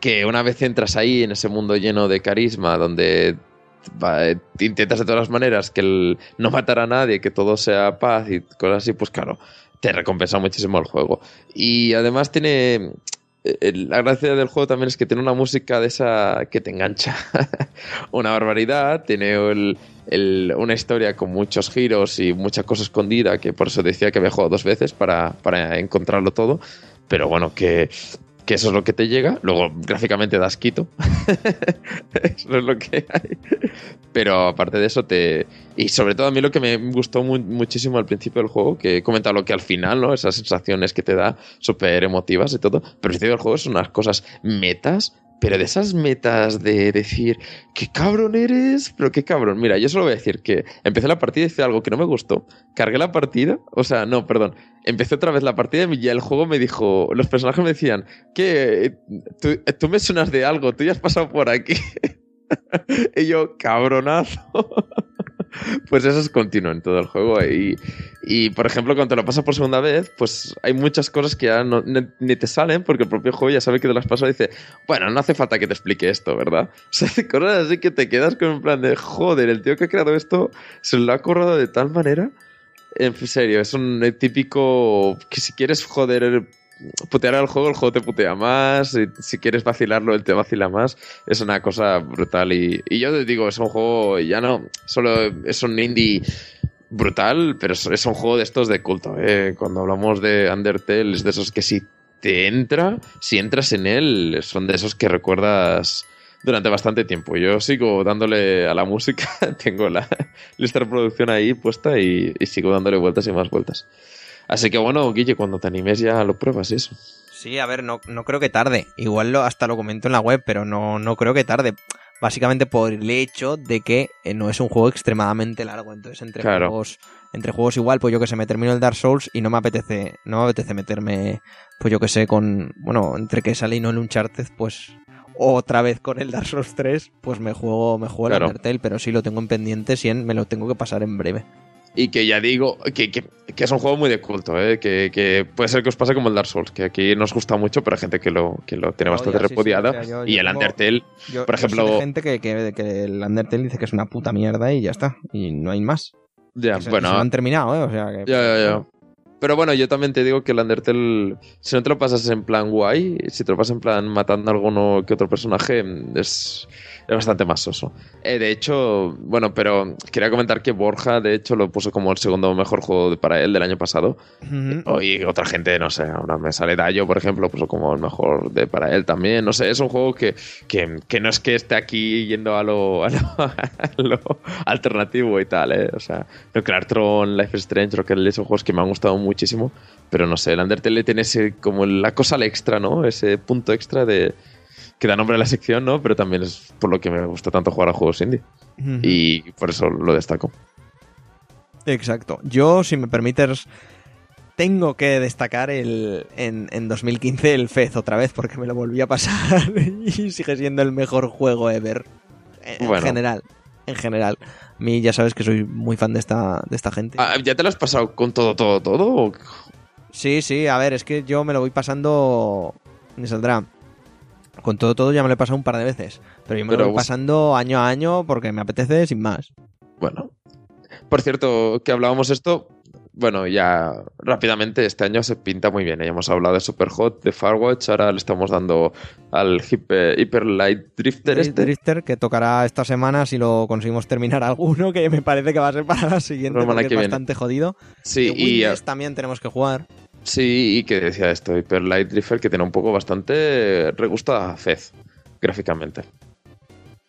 que una vez entras ahí en ese mundo lleno de carisma, donde intentas de todas las maneras que el, no matar a nadie, que todo sea paz y cosas así, pues claro, te recompensa muchísimo el juego. Y además tiene... eh, La gracia del juego también es que tiene una música de esa que te engancha una barbaridad, tiene una historia con muchos giros y mucha cosa escondida, que por eso decía que había jugado dos veces para, para encontrarlo todo, pero bueno, que, que eso es lo que te llega. Luego, gráficamente das quito. eso es lo que hay. Pero aparte de eso, te. Y sobre todo a mí lo que me gustó mu- muchísimo al principio del juego, que he comentado lo que al final, ¿no? Esas sensaciones que te da, súper emotivas y todo. Pero al principio del juego son unas cosas metas. Pero de esas metas de decir, qué cabrón eres, pero qué cabrón. Mira, yo solo voy a decir que empecé la partida y hice algo que no me gustó. Cargué la partida, o sea, no, perdón. Empecé otra vez la partida y ya el juego me dijo, los personajes me decían, que tú, tú me suenas de algo, tú ya has pasado por aquí. y yo, cabronazo. pues eso es continuo en todo el juego. Y, y, por ejemplo, cuando lo pasas por segunda vez, pues hay muchas cosas que ya no, ni, te salen porque el propio juego ya sabe que te las pasas y dice, bueno, no hace falta que te explique esto, ¿verdad? O sea, cosas así que te quedas con un plan de, joder, el tío que ha creado esto se lo ha currado de tal manera. En serio, es un típico que si quieres joder putear al juego, el juego te putea más. si quieres vacilarlo, él te vacila más. Es una cosa brutal. Y, y yo te digo, es un juego, ya no, solo es un indie brutal, pero es, un juego de estos de culto. ¿eh? Cuando hablamos de Undertale, es de esos que si te entra, si entras en él, son de esos que recuerdas durante bastante tiempo. Yo sigo dándole a la música, tengo la lista de reproducción ahí puesta y sigo dándole vueltas y más vueltas. Así que bueno, Guille, cuando te animes ya lo pruebas eso. Sí, a ver, no, no creo que tarde. Igual lo, hasta lo comento en la web, pero no, no creo que tarde. Básicamente por el hecho de que eh, no es un juego extremadamente largo. Entonces, entre Claro. juegos, entre juegos igual, pues yo que sé, me termino el Dark Souls y no me apetece, no me apetece meterme, pues yo que sé, con. Bueno, entre que sale y no el Uncharted, pues. Otra vez con el Dark Souls 3, pues me juego, me juego el. Undertale, pero sí lo tengo en pendientes y en- me lo tengo que pasar en breve. Y que ya digo que, que- que es un juego muy de culto, ¿eh? que, que puede ser que os pase como el Dark Souls, que aquí nos gusta mucho, pero hay gente que lo, que lo tiene bastante odia, sí, sí, repudiado. o sea, yo- y yo el tengo- Undertale, Yo, Por ejemplo- gente que, que, que el Undertale dice que es una puta mierda y ya está. Y no hay más. ya, se- bueno, se lo han terminado, ¿eh? O sea que. Ya, ya, ya. Pero bueno, yo también te digo que el Undertale, si no te lo pasas en plan guay, si te lo pasas en plan matando a alguno que otro personaje, es, es bastante más soso. Eh, de hecho, bueno, pero quería comentar que Borja, de hecho, lo puso como el segundo mejor juego de- para él del año pasado. Ujú. Y otra gente, no sé, ahora me sale Dayo, por ejemplo, puso como el mejor de para él también. No sé, es un juego que, que, que no es que esté aquí yendo a lo, a lo, a lo alternativo y tal, ¿eh? O sea, Nuclear Throne, Life is Strange, Rocket League son juegos que me han gustado muchísimo, pero no sé, el Undertale tiene ese, como la cosa al extra, ¿no? Ese punto extra de que da nombre a la sección, ¿no? Pero también es por lo que me gusta tanto jugar a juegos indie. Y por eso lo destaco. Exacto. Yo, si me permites, tengo que destacar el en, en 2015 el Fez otra vez, porque me lo volví a pasar y sigue siendo el mejor juego ever. En Bueno. general. En general. A mí ya sabes que soy muy fan de esta, de esta gente. Ah, ¿Ya te lo has pasado con todo, todo, todo? ¿O Sí, sí, a ver, es que yo me lo voy pasando. Me saldrá. Con todo, todo ya me lo he pasado un par de veces. Pero yo me Pero lo voy vos- pasando año a año porque me apetece sin más. Bueno. Por cierto, que hablábamos esto, bueno, ya rápidamente este año se pinta muy bien. Ya hemos hablado de Superhot, de Firewatch, ahora le estamos dando al Hyper, Hyper Light Drifter este. Drifter, que tocará esta semana si lo conseguimos terminar alguno, que me parece que va a ser para la siguiente, porque que es viene. bastante jodido. Sí, The y, Witness también tenemos que jugar. Sí, y que decía esto, Hyper Light Drifter, que tiene un poco bastante regusto a Fez, gráficamente.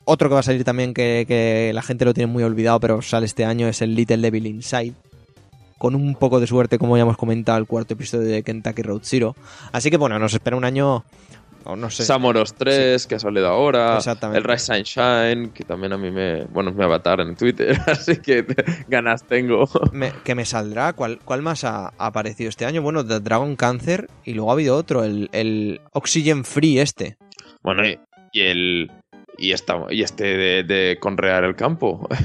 Otro que va a salir también que, que la gente lo tiene muy olvidado, pero sale este año, es el Little Devil Inside. Con un poco de suerte, como ya hemos comentado, el cuarto episodio de Kentucky Road Zero. Así que bueno, nos espera un año. O no sé. Samoros 3, que ha salido ahora. Exactamente. El Rise and Shine, que también a mí me. Bueno, mi avatar en Twitter, así que ganas tengo. me- que me saldrá. ¿Cuál, cuál más ha, ha aparecido este año? Bueno, The Dragon Cancer. Y luego ha habido otro, el, el Oxygen Free este. Bueno, y, y el. Y, esta, y este de, de conrear el campo.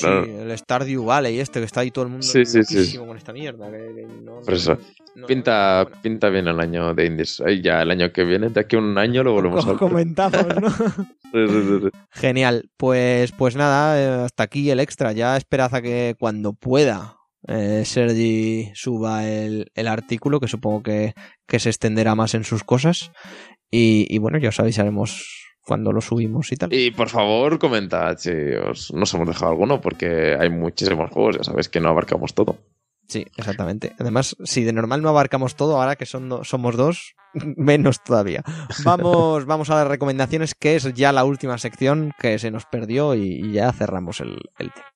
Claro. sí, el Stardew Valley este, que está ahí todo el mundo Sí, sí, con esta mierda. que- que no- Por eso. no- Pinta, bueno, pinta bien el año de Indies. Ay, ya el año que viene, de aquí a un año lo volvemos a comentamos, ¿no? Sí, sí. Genial. Pues, pues nada, eh, hasta aquí el extra. Ya esperad a que cuando pueda eh, Sergi suba el, el artículo, que supongo que, que se extenderá más en sus cosas. Y, y bueno, ya os avisaremos cuando lo subimos y tal. Y por favor, comentad si os, nos hemos dejado alguno, porque hay muchísimos juegos, ya sabéis que no abarcamos todo. Sí, exactamente. Además, si de normal no abarcamos todo, ahora que son somos dos, menos todavía. Vamos, vamos a las recomendaciones, que es ya la última sección que se nos perdió y, y ya cerramos el, el tema.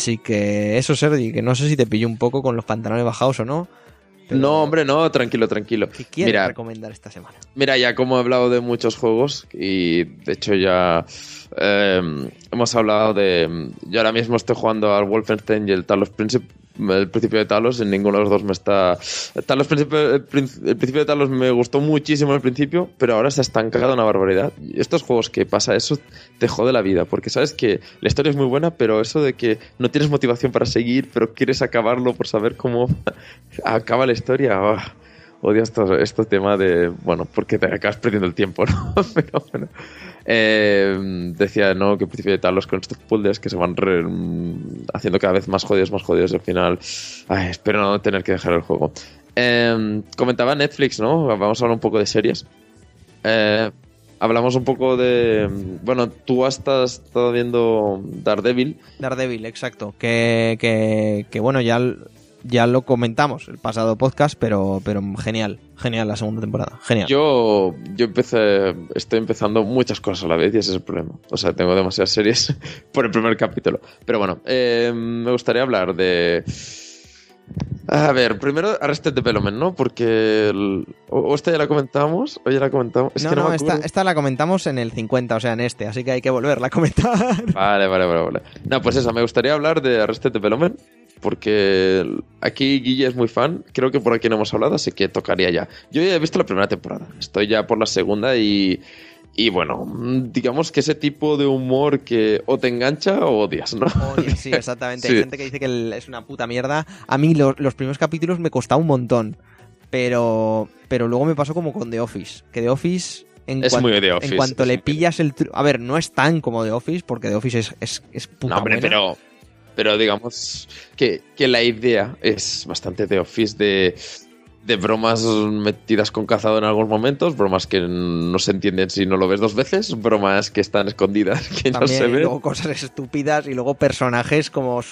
Así que eso, Sergi, que no sé si te pilló un poco con los pantalones bajados o no. pero No, hombre, no, tranquilo, tranquilo. ¿Qué quieres Mira, recomendar esta semana? Mira, ya como he hablado de muchos juegos y de hecho ya eh, hemos hablado de... Yo ahora mismo estoy jugando al Wolfenstein y el Talos Princip- el principio de Talos, en ninguno de los dos me está... Talos Principio- el, prin- el principio de Talos me gustó muchísimo al principio, pero ahora se ha estancado una barbaridad. Estos juegos que pasa eso te jode la vida, porque sabes que la historia es muy buena, pero eso de que no tienes motivación para seguir, pero quieres acabarlo por saber cómo acaba la historia... ah, Odio estos, este tema de. Bueno, porque te acabas perdiendo el tiempo, ¿no? Pero bueno. Eh, decía, ¿no? Que principio de talos con estos puzzles que se van mm, haciendo cada vez más jodidos, más jodidos. Al final. Ay, espero no tener que dejar el juego. Eh, comentaba Netflix, ¿no? Vamos a hablar un poco de series. Eh, hablamos un poco de. Bueno, tú has estado viendo Daredevil. Daredevil, exacto. Que, que, que bueno, ya, ya lo comentamos el pasado podcast, pero, pero genial, genial la segunda temporada. Genial. Yo, yo empecé, estoy empezando muchas cosas a la vez y ese es el problema. O sea, tengo demasiadas series por el primer capítulo. Pero bueno, eh, me gustaría hablar de... A ver, primero Arrested Development, ¿no? Porque... el- o, esta ya la comentamos, o ya la comentamos. Es no, que no, esta la comentamos en el 50, o sea, en este, así que hay que volverla a comentar. Vale, vale, vale, vale. No, pues esa, me gustaría hablar de Arrested Development. Porque aquí Guille es muy fan. Creo que por aquí no hemos hablado, así que tocaría ya. Yo ya he visto la primera temporada. Estoy ya por la segunda y. Y bueno, digamos que ese tipo de humor que o te engancha o odias, ¿no? Oye, sí, exactamente. Sí. Hay gente que dice que es una puta mierda. A mí lo- los primeros capítulos me costaba un montón. Pero, pero luego me pasó como con The Office. Que The Office, en, Es cuan- muy de Office. en cuanto le pillas el... A ver, no es tan como The Office, porque The Office es, es, es puta No, hombre, buena. pero. Pero digamos que, que la idea es bastante de Office de. De bromas metidas con cazado en algunos momentos, bromas que no se entienden si no lo ves dos veces, bromas que están escondidas, que no se y ven. luego cosas estúpidas y luego personajes como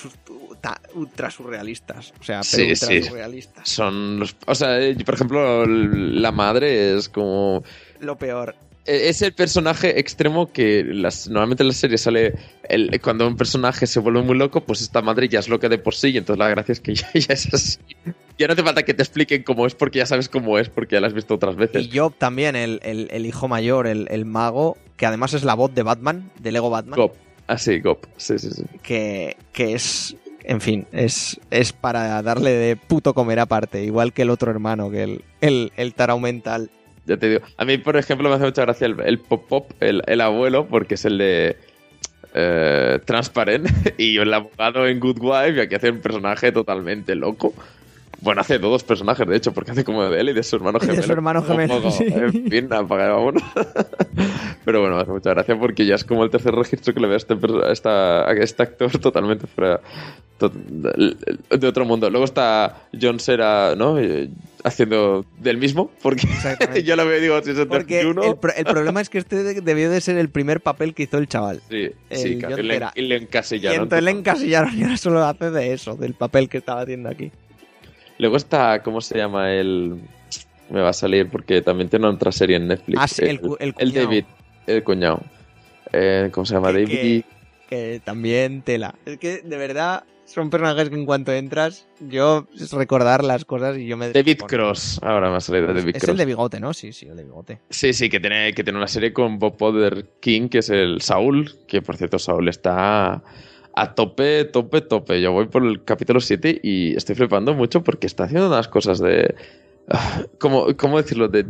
ultra surrealistas. O sea, Sí, pero ultra sí. surrealistas. Son los. O sea, eh, por ejemplo, la madre es como. Lo peor. E- Es el personaje extremo que las, normalmente en la serie sale. el- cuando un personaje se vuelve muy loco, pues esta madre ya es loca de por sí. Y entonces la gracia es que ya, ya es así. Ya no hace falta que te expliquen cómo es, porque ya sabes cómo es, porque ya la has visto otras veces. Y Job también, el, el- el hijo mayor, el, el mago, que además es la voz de Batman, de Lego Batman, Gop. Ah, sí, Gop. Sí, sí, sí. que, que es, en fin, es, es para darle de puto comer aparte, igual que el otro hermano, que el, el, el tarao mental. Ya te digo. A mí, por ejemplo, me hace mucha gracia el, Pop-Pop, el, el abuelo, porque es el de. eh, Transparent y el abogado en Good Wife, y aquí hace un personaje totalmente loco. Bueno, hace dos personajes, de hecho, porque hace como de él y de su hermano Y de gemelo. su hermano gemelo, poco, sí. En fin, apaga, vámonos. Pero bueno, me hace mucha gracia porque ya es como el tercer registro que le veo a este, a esta- a este actor totalmente fuera to- de otro mundo. Luego está John Cera, ¿no? Eh, Haciendo del mismo, porque yo lo veo y digo, si es el Porque el, 31. pro- el problema es que este de- debió de ser el primer papel que hizo el chaval. Sí, el sí, John y le, y le Y encasillaron. entonces le encasillaron y ahora solo hace de eso, del papel que estaba haciendo aquí. Luego está, ¿cómo se llama? El. Me va a salir porque también tiene otra serie en Netflix. Ah, sí, el el el. David, el cuñado. Eh, ¿Cómo se llama? Que- David que- que también tela. Es que de verdad son personajes que en cuanto entras, yo es recordar las cosas y yo me. David. Cross. Ahora me ha salido David Es Cross. el de bigote, ¿no? Sí, sí, el de bigote. Sí, sí, que tiene, que tiene una serie con Bob Potter King, que es el Saúl, que por cierto Saúl está a tope, tope, tope. Yo voy por el capítulo 7 y estoy flipando mucho porque está haciendo unas cosas de... ¿Cómo, cómo decirlo? De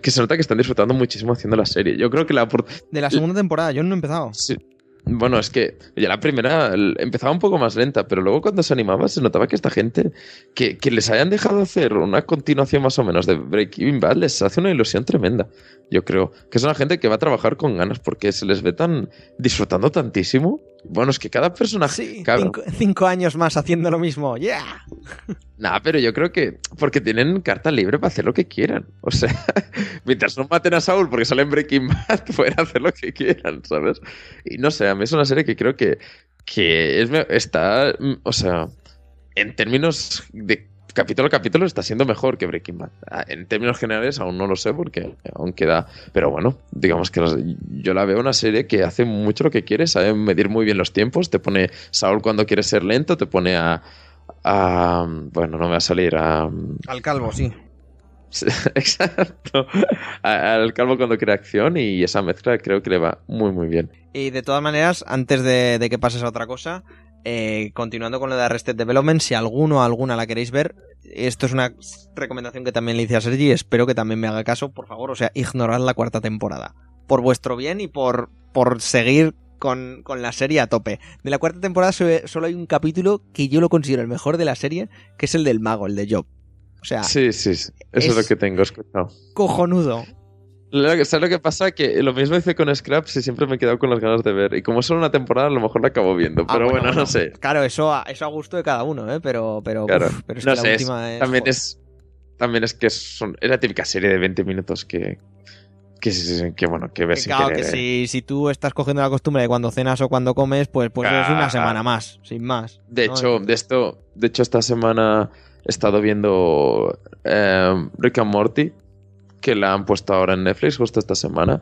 que se nota que están disfrutando muchísimo haciendo la serie. Yo creo que la... De la segunda temporada, yo no he empezado. sí. Bueno, es que ya la primera empezaba un poco más lenta, pero luego cuando se animaba se notaba que esta gente, que, que les hayan dejado hacer una continuación más o menos de Breaking Bad, les hace una ilusión tremenda. Yo creo que es una gente que va a trabajar con ganas porque se les ve tan disfrutando tantísimo. Bueno, es que cada personaje... Sí, cada- cinco, cinco años más haciendo lo mismo. ¡Yeah! Nah, pero yo creo que porque tienen carta libre para hacer lo que quieran. O sea, mientras no maten a Saúl porque salen Breaking Bad, pueden hacer lo que quieran, ¿sabes? Y no sé, a mí es una serie que creo que, que es, está, mm, o sea, en términos de capítulo a capítulo está siendo mejor que Breaking Bad. Ah, En términos generales aún no lo sé porque aún queda, pero bueno, digamos que yo la veo una serie que hace mucho lo que quiere, sabe medir muy bien los tiempos, te pone Saúl cuando quiere ser lento, te pone a a- bueno, no me va a salir a, Al calvo, sí. exacto, al calvo cuando crea acción y esa mezcla creo que le va muy muy bien. Y de todas maneras, antes de, de que pases a otra cosa, eh, continuando con lo de Arrested Development, si alguno o alguna la queréis ver, esto es una recomendación que también le hice a Sergi, espero que también me haga caso, por favor, o sea, ignorad la cuarta temporada. Por vuestro bien y por, por seguir con, con la serie a tope. De la cuarta temporada so- solo hay un capítulo que yo lo considero el mejor de la serie, que es el del mago, el de Job. O sea, Sí, sí, sí, eso es, Es- lo que tengo escuchado. cojonudo. Que- ¿Sabes lo que pasa? Que lo mismo hice con Scraps y siempre me he quedado con las ganas de ver. Y como es solo una temporada, a lo mejor la acabo viendo. Ah, Pero bueno, no sé. Claro, eso a, eso a gusto de cada uno, ¿eh? Pero, pero, Claro. uf, pero es no que la sé, es- última es... también es también es que son, es la típica serie de 20 minutos que que, sí, que bueno, que ves Que sin claro, querer, que eh. si, si tú estás cogiendo la costumbre de cuando cenas o cuando comes, pues, pues es una semana más, sin más. De ¿no? hecho, de esto, de hecho esta semana he estado viendo eh, Rick and Morty, que la han puesto ahora en Netflix justo esta semana.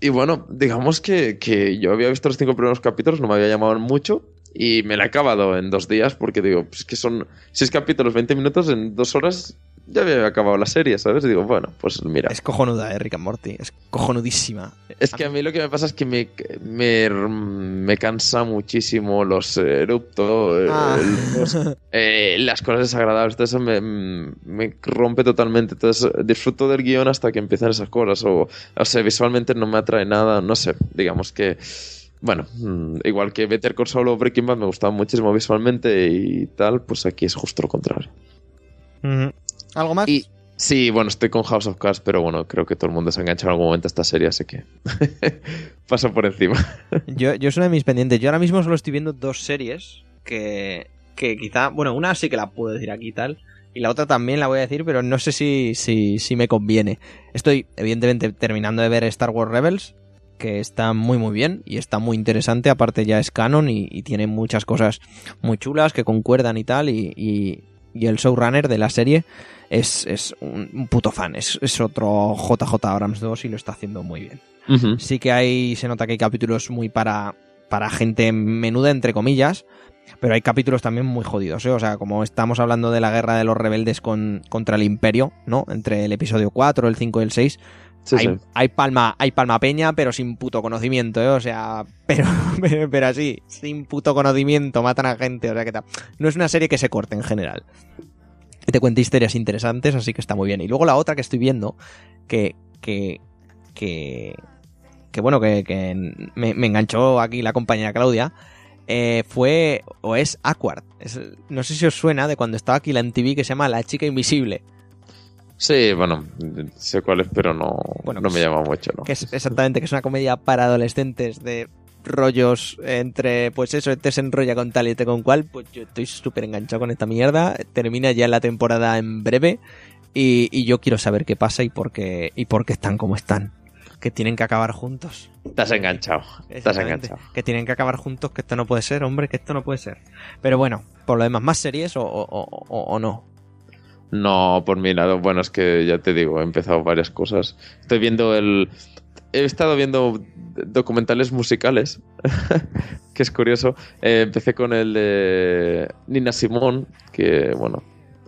Y bueno, digamos que, que yo había visto los cinco primeros capítulos, no me había llamado mucho. Y me la he acabado en dos días porque digo, pues que son seis capítulos, 20 minutos, en dos horas ya había acabado la serie, ¿sabes? Y digo, bueno, pues mira. Es cojonuda, eh, Rick and Morty. Es cojonudísima. Es que a mí lo que me pasa es que me, me, me cansa muchísimo los eruptos, Ah. eh, las cosas desagradables. Entonces eso me, me rompe totalmente. Entonces disfruto del guion hasta que empiezan esas cosas. O, o sea, visualmente no me atrae nada. No sé, digamos que. Bueno, mm, igual que Better Call Saul o Breaking Bad me gustaba muchísimo visualmente y tal, pues aquí es justo lo contrario. ¿Algo más? Y- Sí, bueno, estoy con House of Cards, pero bueno, creo que todo el mundo se ha enganchado en algún momento a esta serie, así que paso por encima. Yo, yo es una de mis pendientes. Yo ahora mismo solo estoy viendo dos series que, que quizá, bueno, una sí que la puedo decir aquí y tal, y la otra también la voy a decir, pero no sé si, si, si me conviene. Estoy, evidentemente, terminando de ver Star Wars Rebels, que está muy muy bien y está muy interesante, aparte ya es canon y, y tiene muchas cosas muy chulas que concuerdan y tal, y, y- y el showrunner de la serie es, es un, puto fan, es, es otro JJ Abrams 2 y lo está haciendo muy bien. Sí que hay, se nota que hay capítulos muy para, para gente menuda, entre comillas, pero hay capítulos también muy jodidos, ¿eh? O sea, como estamos hablando de la guerra de los rebeldes con, contra el imperio, ¿no? Entre el episodio 4, el 5 y el 6. Sí, hay, sí. hay palma, hay palma peña, pero sin puto conocimiento, ¿eh? O sea, pero, pero, pero así, sin puto conocimiento, matan a gente, o sea que tal. No es una serie que se corte en general. Te cuenta historias interesantes, así que está muy bien. Y luego la otra que estoy viendo, que, que, que, que bueno, que, que me, me enganchó aquí la compañera Claudia, eh, fue, o es. Es- no sé si os suena de cuando estaba aquí la MTV que se llama La Chica Invisible. Sí, bueno, sé cuál es, pero no, Bueno, no pues, me llama mucho, ¿no? que es exactamente que es una comedia para adolescentes de rollos entre pues eso este se enrolla con tal y este con cual pues yo estoy súper enganchado con esta mierda termina ya la temporada en breve y, y yo quiero saber qué pasa y por qué y por qué están como están que tienen que acabar juntos has enganchado. Exactamente. enganchado. que tienen que acabar juntos que esto no puede ser hombre que esto no puede ser pero bueno por lo demás más series o- o- o- o no No, por mi lado, bueno, es que ya te digo, he empezado varias cosas. Estoy viendo el... He estado viendo documentales musicales, que es curioso. Eh, empecé con el de Nina Simón, que, bueno,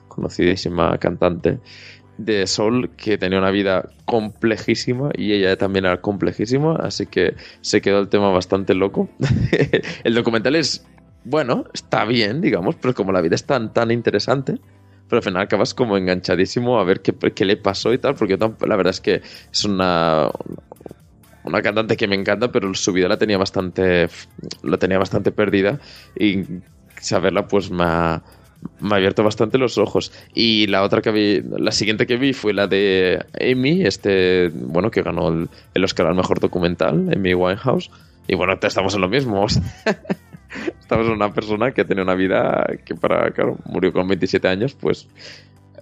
conocidísima cantante de soul, que tenía una vida complejísima y ella también era complejísima, así que se quedó el tema bastante loco. el documental es, bueno, está bien, digamos, pero como la vida es tan, tan interesante, pero al final acabas como enganchadísimo a ver qué, qué le pasó y tal, porque la verdad es que es una, una cantante que me encanta, pero su vida la tenía bastante, la tenía bastante perdida y saberla pues me ha, me ha abierto bastante los ojos. Y la otra que vi, la siguiente que vi fue la de Amy, este, bueno, que ganó el, el Oscar al mejor documental, Amy Winehouse. Y bueno, estamos en lo mismo. Estamos en una persona que tenía una vida que para, claro, murió con 27 años, pues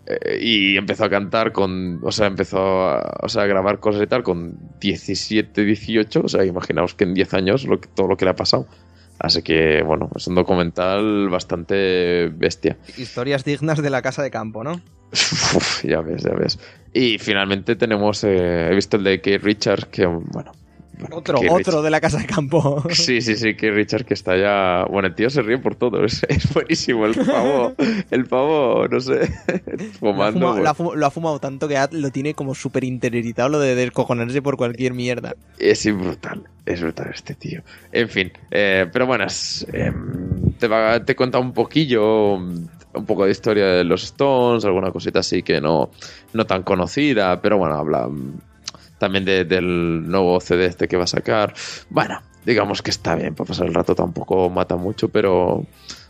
eh, y empezó a cantar con, o sea, empezó a, o sea, a grabar cosas y tal con 17, 18, o sea, imaginaos que en 10 años lo que- todo lo que le ha pasado. Así que, bueno, es un documental bastante bestia. historias dignas de la casa de campo no Uf, ya ves, ya ves. Y finalmente tenemos, eh, he visto el de Kate Richards, que, bueno... otro otro de la casa de campo Sí, sí, sí, Kate Richards que está ya... Bueno, el tío se ríe por todo, es, es buenísimo el pavo, el pavo, no sé, Lo ha, fumando. fumado, bueno. lo ha fu- lo ha fumado tanto que lo tiene como súper interiorizado lo de descojonarse por cualquier mierda. Es brutal, es brutal este tío. En fin, eh, pero bueno, es, em, te, va, te cuenta un poquillo, un poco de historia de los Stones, alguna cosita así que no, no tan conocida, pero bueno, habla también de- del nuevo CD este que va a sacar. Bueno, digamos que está bien, para pasar el rato tampoco mata mucho, pero...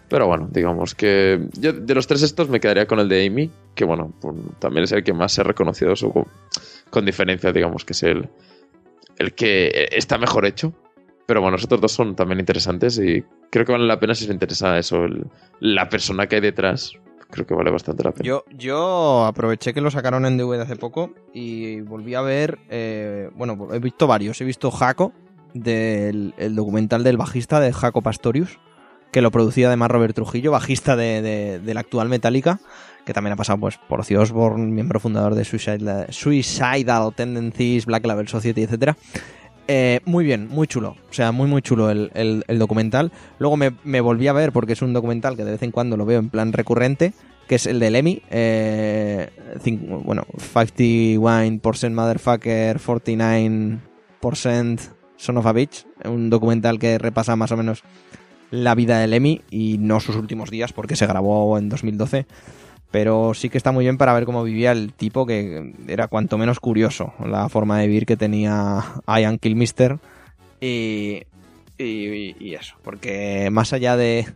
Pero bueno, digamos que yo de los tres estos me quedaría con el de Amy, que bueno, también es el que más he reconocido su, con diferencia, digamos que es el, el que está mejor hecho. Pero bueno, los otros dos son también interesantes y creo que vale la pena si os interesa eso, la persona que hay detrás. Creo que vale bastante la pena. Yo, yo aproveché que lo sacaron en DVD hace poco y volví a ver, eh, bueno, he visto varios. He visto Jaco, del el documental del bajista de Jaco Pastorius, que lo producía además Robert Trujillo, bajista de, de- de la actual Metallica, que también ha pasado pues, por Ozzy Osbourne, miembro fundador de Suicidal, Suicidal Tendencies, Black Label Society, etcétera. Eh, muy bien, muy chulo. O sea, muy, muy chulo el, el- documental. Luego me, me volví a ver, porque es un documental que de vez en cuando lo veo en plan recurrente, que es el del Emmy. Eh, bueno, 51% Motherfucker, 49% Son of a Bitch. Un documental que repasa más o menos la vida del Emmy y no sus últimos días, porque se grabó en 2012. Pero sí que está muy bien para ver cómo vivía el tipo, que era cuanto menos curioso la forma de vivir que tenía Ian Kilmister. Y, y, eso, porque más allá de.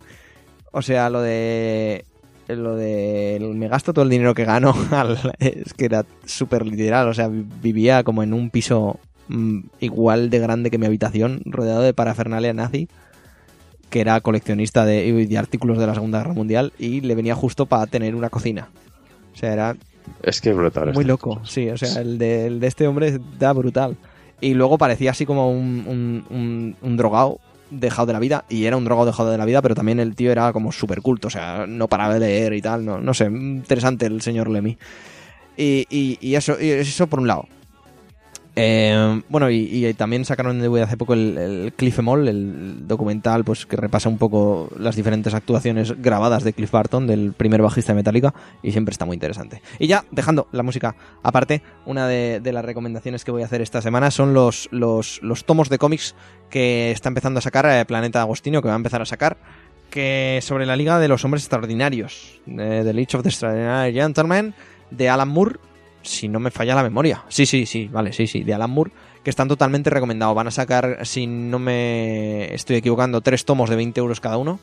O sea, lo de. Lo de. Me gasto todo el dinero que gano. al- es que era súper literal. O sea, vi- vivía como en un piso mm, igual de grande que mi habitación, rodeado de parafernalia nazi que era coleccionista de, de artículos de la Segunda Guerra Mundial y le venía justo para tener una cocina. O sea, era Es que es brutal. muy este. loco, sí, o sea, el de, el de este hombre está brutal. Y luego parecía así como un, un, un, un drogado dejado de la vida. Y era un drogado dejado de la vida, pero también el tío era como súper culto. O sea, no paraba de leer y tal. No, no sé, interesante el señor Lemmy. Y, y, y eso, y eso por un lado. Eh, bueno, y, también sacaron de hace poco el, el Cliff Emol, el documental pues que repasa un poco las diferentes actuaciones grabadas de Cliff Barton, del primer bajista de Metallica, y siempre está muy interesante. Y ya, dejando la música aparte, una de, de las recomendaciones que voy a hacer esta semana son los, los, tomos de cómics que está empezando a sacar eh, Planeta Agostino, que va a empezar a sacar, que sobre la Liga de los Hombres Extraordinarios, eh, The League of the Extraordinary Gentlemen, de Alan Moore, si no me falla la memoria. Sí, sí, sí, vale, sí, sí, de Alan Moore, que están totalmente recomendados. Van a sacar, si no me estoy equivocando, tres tomos de 20 euros cada uno.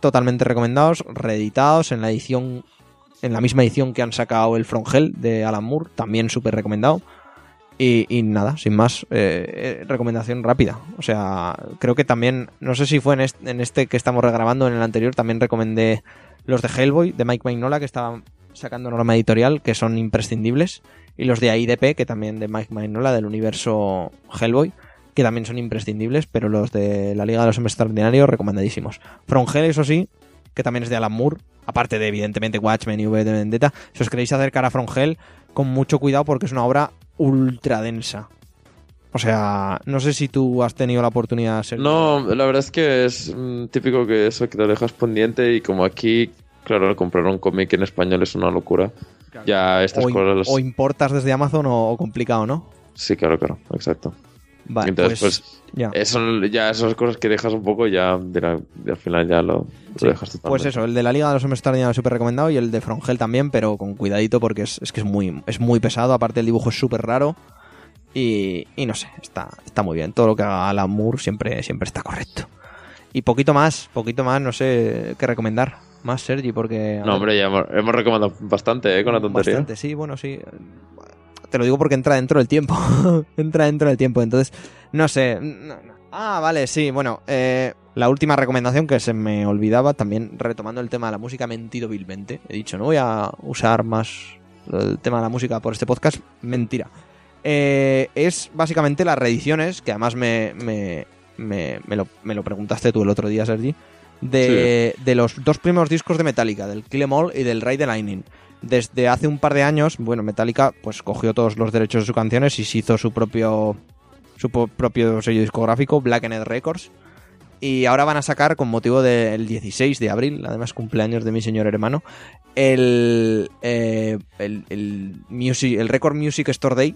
Totalmente recomendados, reeditados en la edición, en la misma edición que han sacado el From Hell de Alan Moore, también súper recomendado. Y, y nada, sin más, eh, eh, recomendación rápida. O sea, creo que también, no sé si fue en este, en este que estamos regrabando, en el anterior, también recomendé los de Hellboy, de Mike Magnola, que estaban sacando norma editorial, que son imprescindibles, y los de AIDP, que también de Mike Magnola, del universo Hellboy, que también son imprescindibles, pero los de la Liga de los Hombres Extraordinarios, recomendadísimos. From Hell, eso sí, que también es de Alan Moore, aparte de evidentemente Watchmen y V de Vendetta, si os queréis acercar a From Hell, con mucho cuidado porque es una obra ultra densa. O sea, no sé si tú has tenido la oportunidad, Sergio. No, la verdad es que es mm, típico que eso, que lo dejas pendiente y como aquí, claro, comprar un cómic en español es una locura. Ya estas o, cosas... o importas desde Amazon o, o complicado, ¿no? Sí, claro, claro, exacto. Vale, Entonces, pues, pues, ya. Eso, ya esas cosas que dejas un poco, ya de la- de al final ya lo, lo Sí, dejas totalmente. Pues eso, el de la Liga de los Hombres Extraordinarios súper recomendado y el de Frongel también, pero con cuidadito porque es, es que es muy, es muy pesado, aparte el dibujo es súper raro y, y no sé, está, está muy bien. Todo lo que haga Alan Moore siempre, siempre está correcto. Y poquito más, poquito más, no sé qué recomendar. Más, Sergi, porque... No, hombre, ya hemos, hemos recomendado bastante, ¿eh? Con la tontería. Bastante, sí, bueno, sí. Te lo digo porque entra dentro del tiempo. entra dentro del tiempo. Entonces, no sé. no, no. Ah, vale, sí, bueno. eh, la última recomendación que se me olvidaba, también retomando el tema de la música, he mentido vilmente. He dicho, no voy a usar más el tema de la música por este podcast. Mentira. Eh, es básicamente las reediciones, que además me, me, me, me lo, me lo preguntaste tú el otro día, Sergi, de, de los dos primeros discos de Metallica, del Kill 'Em All y del Ride the Lightning. Desde hace un par de años, bueno, Metallica pues cogió todos los derechos de sus canciones y se hizo su propio su propio sello discográfico, Blackened Records. Y ahora van a sacar, con motivo del 16 de abril, además cumpleaños de mi señor hermano, el, eh, el, el, music, el Record Music Store Day.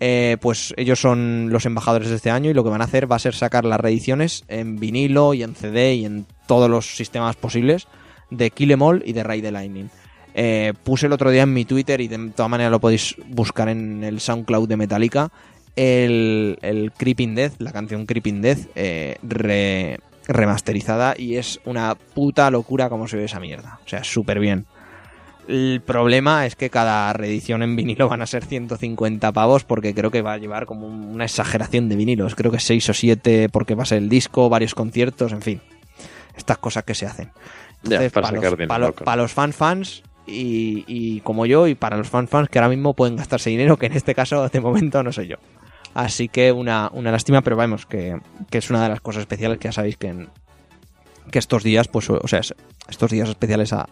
Eh, pues ellos son los embajadores de este año y lo que van a hacer va a ser sacar las reediciones en vinilo y en CD y en todos los sistemas posibles de Kill 'Em All y de Ride the Lightning. Eh, puse el otro día en mi Twitter y de todas maneras lo podéis buscar en el SoundCloud de Metallica el, Creeping Death, la canción Creeping Death eh, re- remasterizada y es una puta locura como se ve esa mierda. O sea, súper bien. El problema es que cada reedición en vinilo van a ser 150 pavos porque creo que va a llevar como un- una exageración de vinilos. Creo que 6 o 7 porque va a ser el disco, varios conciertos, en fin. Estas cosas que se hacen. Ya, para los, para los- claro. para los fan fans y, y como yo y para los fan fans que ahora mismo pueden gastarse dinero, que en este caso de momento no soy yo. Así que una, una lástima, pero vamos, que, que es una de las cosas especiales que ya sabéis que, en- que estos días, pues, o sea, es- estos días especiales a-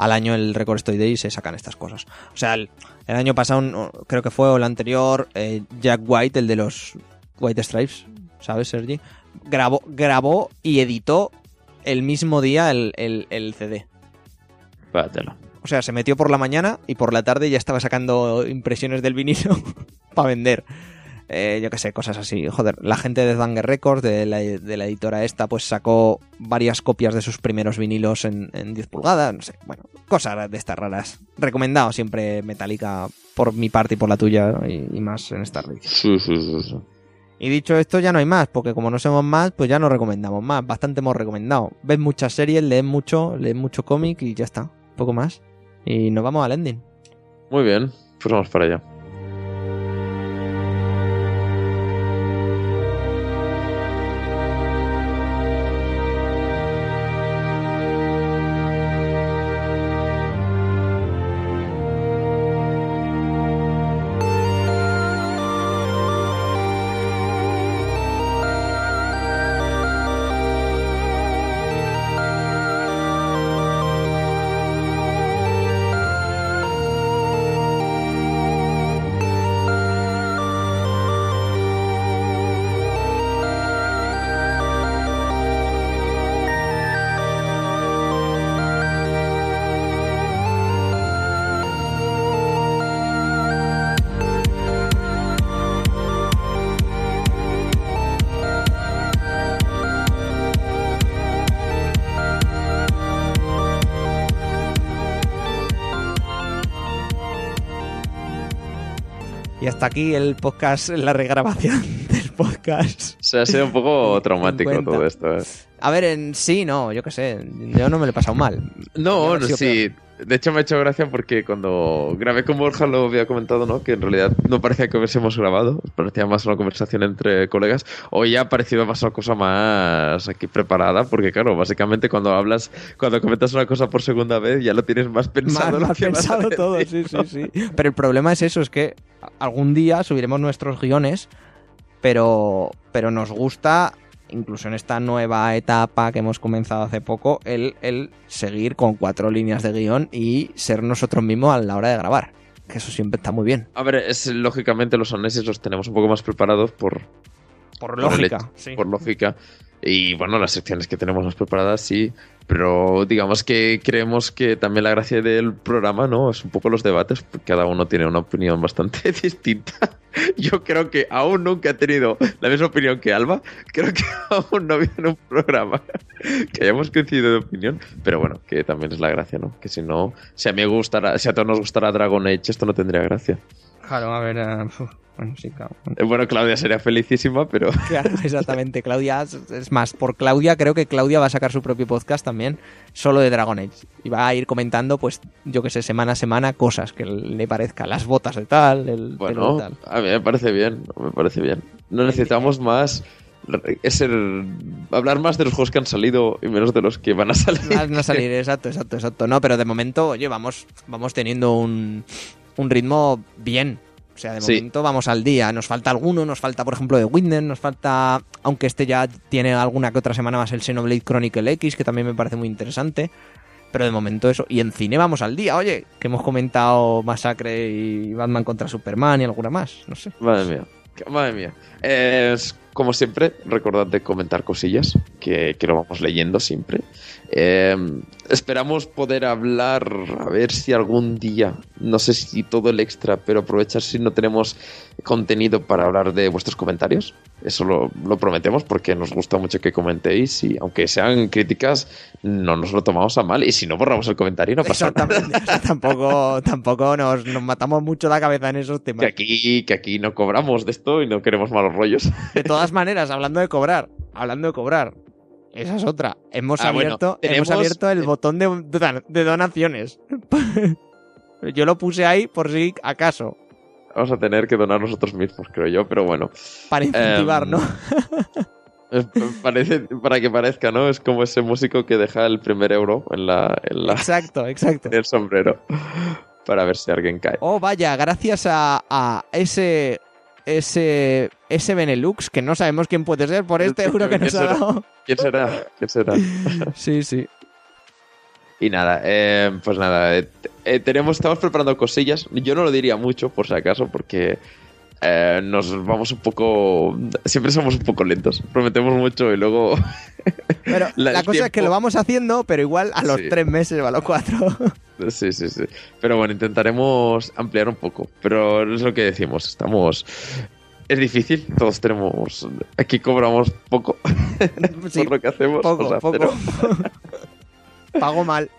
al año el Record Story Day se sacan estas cosas. O sea, el, el año pasado, creo que fue o el anterior, eh, Jack White, el de los White Stripes, ¿sabes, Sergi? Grabó, grabó y editó el mismo día el, el, el CD. Váyatela. O sea, se metió por la mañana y por la tarde ya estaba sacando impresiones del vinilo para vender. Eh, yo qué sé, cosas así. Joder, la gente de Danger Records, de la, de la editora esta, pues sacó varias copias de sus primeros vinilos en, en 10 pulgadas. No sé, bueno, cosas de estas raras. Recomendado siempre Metallica por mi parte y por la tuya y, y más en esta sí, sí, sí. Y dicho esto, ya no hay más, porque como no somos más, pues ya no recomendamos más. Bastante hemos recomendado. Ves muchas series, lees mucho, lees mucho cómic y ya está. Poco más. Y nos vamos al ending. Muy bien, pues vamos para allá. Hasta aquí el podcast, la regrabación del podcast. O sea, ha sido un poco traumático 50. todo esto. ¿eh? A ver, en sí, no, yo qué sé. Yo no me lo he pasado mal. No, no, sí. De hecho, me ha hecho gracia porque cuando grabé con Borja lo había comentado, ¿no? Que en realidad no parecía que hubiésemos grabado, parecía más una conversación entre colegas. Hoy ha parecido más una cosa más aquí preparada, porque claro, básicamente cuando hablas, cuando comentas una cosa por segunda vez, ya lo tienes más pensado. Más, lo más pensado todo, sí, decir, sí, ¿no? sí. Pero el problema es eso, es que algún día subiremos nuestros guiones, pero, pero nos gusta, incluso en esta nueva etapa que hemos comenzado hace poco, el, el seguir con cuatro líneas de guion y ser nosotros mismos a la hora de grabar. Que eso siempre está muy bien. A ver, es, lógicamente los aneses los tenemos un poco más preparados por, Por por el lógica. sí. por lógica. Y bueno, las secciones que tenemos más preparadas, sí. Pero digamos que creemos que también la gracia del programa, ¿no? Es un poco los debates, porque cada uno tiene una opinión bastante distinta. Yo creo que aún nunca he tenido la misma opinión que Alba. Creo que aún no había en un programa que hayamos coincidido de opinión. Pero bueno, que también es la gracia, ¿no? Que si no, si a mí gustara, si a todos nos gustara Dragon Age, esto no tendría gracia. Claro, a ver. uf, bueno, sí, claro. Eh, Bueno, Claudia sería felicísima, pero Claro, exactamente. Claudia, es más, por Claudia, creo que Claudia va a sacar su propio podcast también, solo de Dragon Age. Y va a ir comentando, pues, yo que sé, semana a semana, cosas que le parezcan. Las botas de tal, el Bueno, de tal. a mí me parece bien, me parece bien. No necesitamos más. Es el, hablar más de los juegos que han salido y menos de los que van a salir. Van a salir, exacto, exacto, exacto. No, pero de momento, oye, vamos, vamos teniendo un, un ritmo bien. O sea, de Sí. momento vamos al día. Nos falta alguno, nos falta, por ejemplo, de Witness, nos falta, aunque este ya tiene alguna que otra semana más, el Xenoblade Chronicle X, que también me parece muy interesante. Pero de momento eso. Y en cine vamos al día, oye, que hemos comentado Masacre y Batman contra Superman y alguna más, no sé. Madre mía, madre mía. Es, como siempre, recordad de comentar cosillas, que, que lo vamos leyendo siempre. Eh, esperamos poder hablar, a ver si algún día, no sé si todo el extra, pero aprovechar si no tenemos contenido para hablar de vuestros comentarios. Eso lo, lo prometemos porque nos gusta mucho que comentéis y aunque sean críticas, no nos lo tomamos a mal y si no borramos el comentario no pasa nada. Exactamente. o sea, tampoco tampoco nos, nos matamos mucho la cabeza en esos temas. Que aquí, que aquí no cobramos de esto y no queremos malos rollos. De todas maneras, hablando de cobrar, hablando de cobrar, esa es otra. Hemos Ah, bueno, abierto, hemos abierto el botón de donaciones. Yo lo puse ahí por si acaso, Vamos a tener que donar nosotros mismos, creo yo, pero bueno. para incentivar, Em, ¿no? Eh, Parece, para que parezca, ¿no? Es como ese músico que deja el primer euro en, la, en, la, Exacto, exacto. en el sombrero para ver si alguien cae. Oh, vaya, gracias a, a ese ese ese Benelux que no sabemos quién puede ser por este euro que nos ha dado. ¿Quién será? ¿Quién será? Sí, sí. Y nada, eh, pues nada, eh, tenemos, estamos preparando cosillas. Yo no lo diría mucho, por si acaso, porque eh, nos vamos un poco... Siempre somos un poco lentos. Prometemos mucho y luego... Pero La- la, cosa es que tiempo- lo vamos haciendo, pero igual a los Sí. tres meses o a los cuatro. Sí, sí, sí. Pero bueno, intentaremos ampliar un poco. Pero es lo que decimos, estamos... Es difícil, todos tenemos... Aquí cobramos poco Sí, por lo que hacemos. poco, o sea, poco. Pero, Pago mal.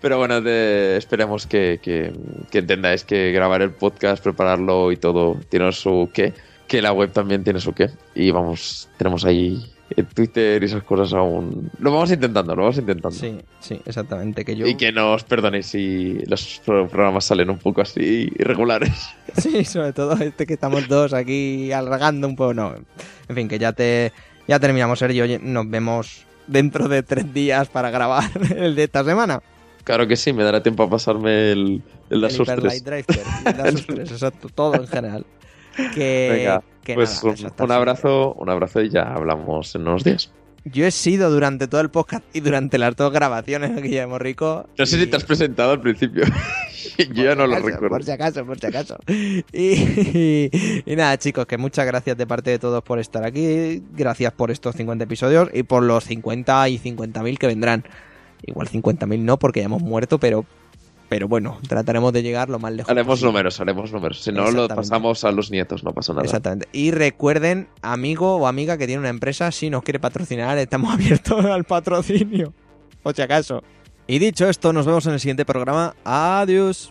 Pero bueno, de- esperemos que, que- que entendáis que grabar el podcast, prepararlo y todo tiene su qué. Que la web también tiene su qué. Y vamos, tenemos ahí en Twitter y esas cosas aún... Lo vamos intentando, lo vamos intentando. Sí, sí, exactamente. Que yo... Y que nos perdonéis si los pro- programas salen un poco así irregulares. Sí, sobre todo este que estamos dos aquí alargando un poco. No, en fin, que ya te ya terminamos, Sergio. Nos vemos dentro de tres días para grabar el de esta semana. Claro que sí, me dará tiempo a pasarme el, el el Souls Hyper 3. Light Drifter. el Dark Souls 3, exacto, todo en general. Que, Venga, que Pues nada, un, abrazo, un abrazo y ya hablamos en unos días. Yo he sido durante todo el podcast y durante las dos grabaciones de Guillermo Rico. No sé y- si te has presentado al principio. Yo ya no lo si acaso, recuerdo. Por si acaso, por si acaso. Y, y nada, chicos, que muchas gracias de parte de todos por estar aquí. Gracias por estos 50 episodios y por los 50 y 50.000 que vendrán. Igual 50.000 no, porque ya hemos muerto, pero, pero bueno, trataremos de llegar lo más lejos. Haremos posible. números, haremos números. Si no, lo pasamos a los nietos, no pasa nada. Exactamente. Y recuerden, amigo o amiga que tiene una empresa, si nos quiere patrocinar, estamos abiertos al patrocinio. Por si acaso. Y dicho esto, nos vemos en el siguiente programa. Adiós.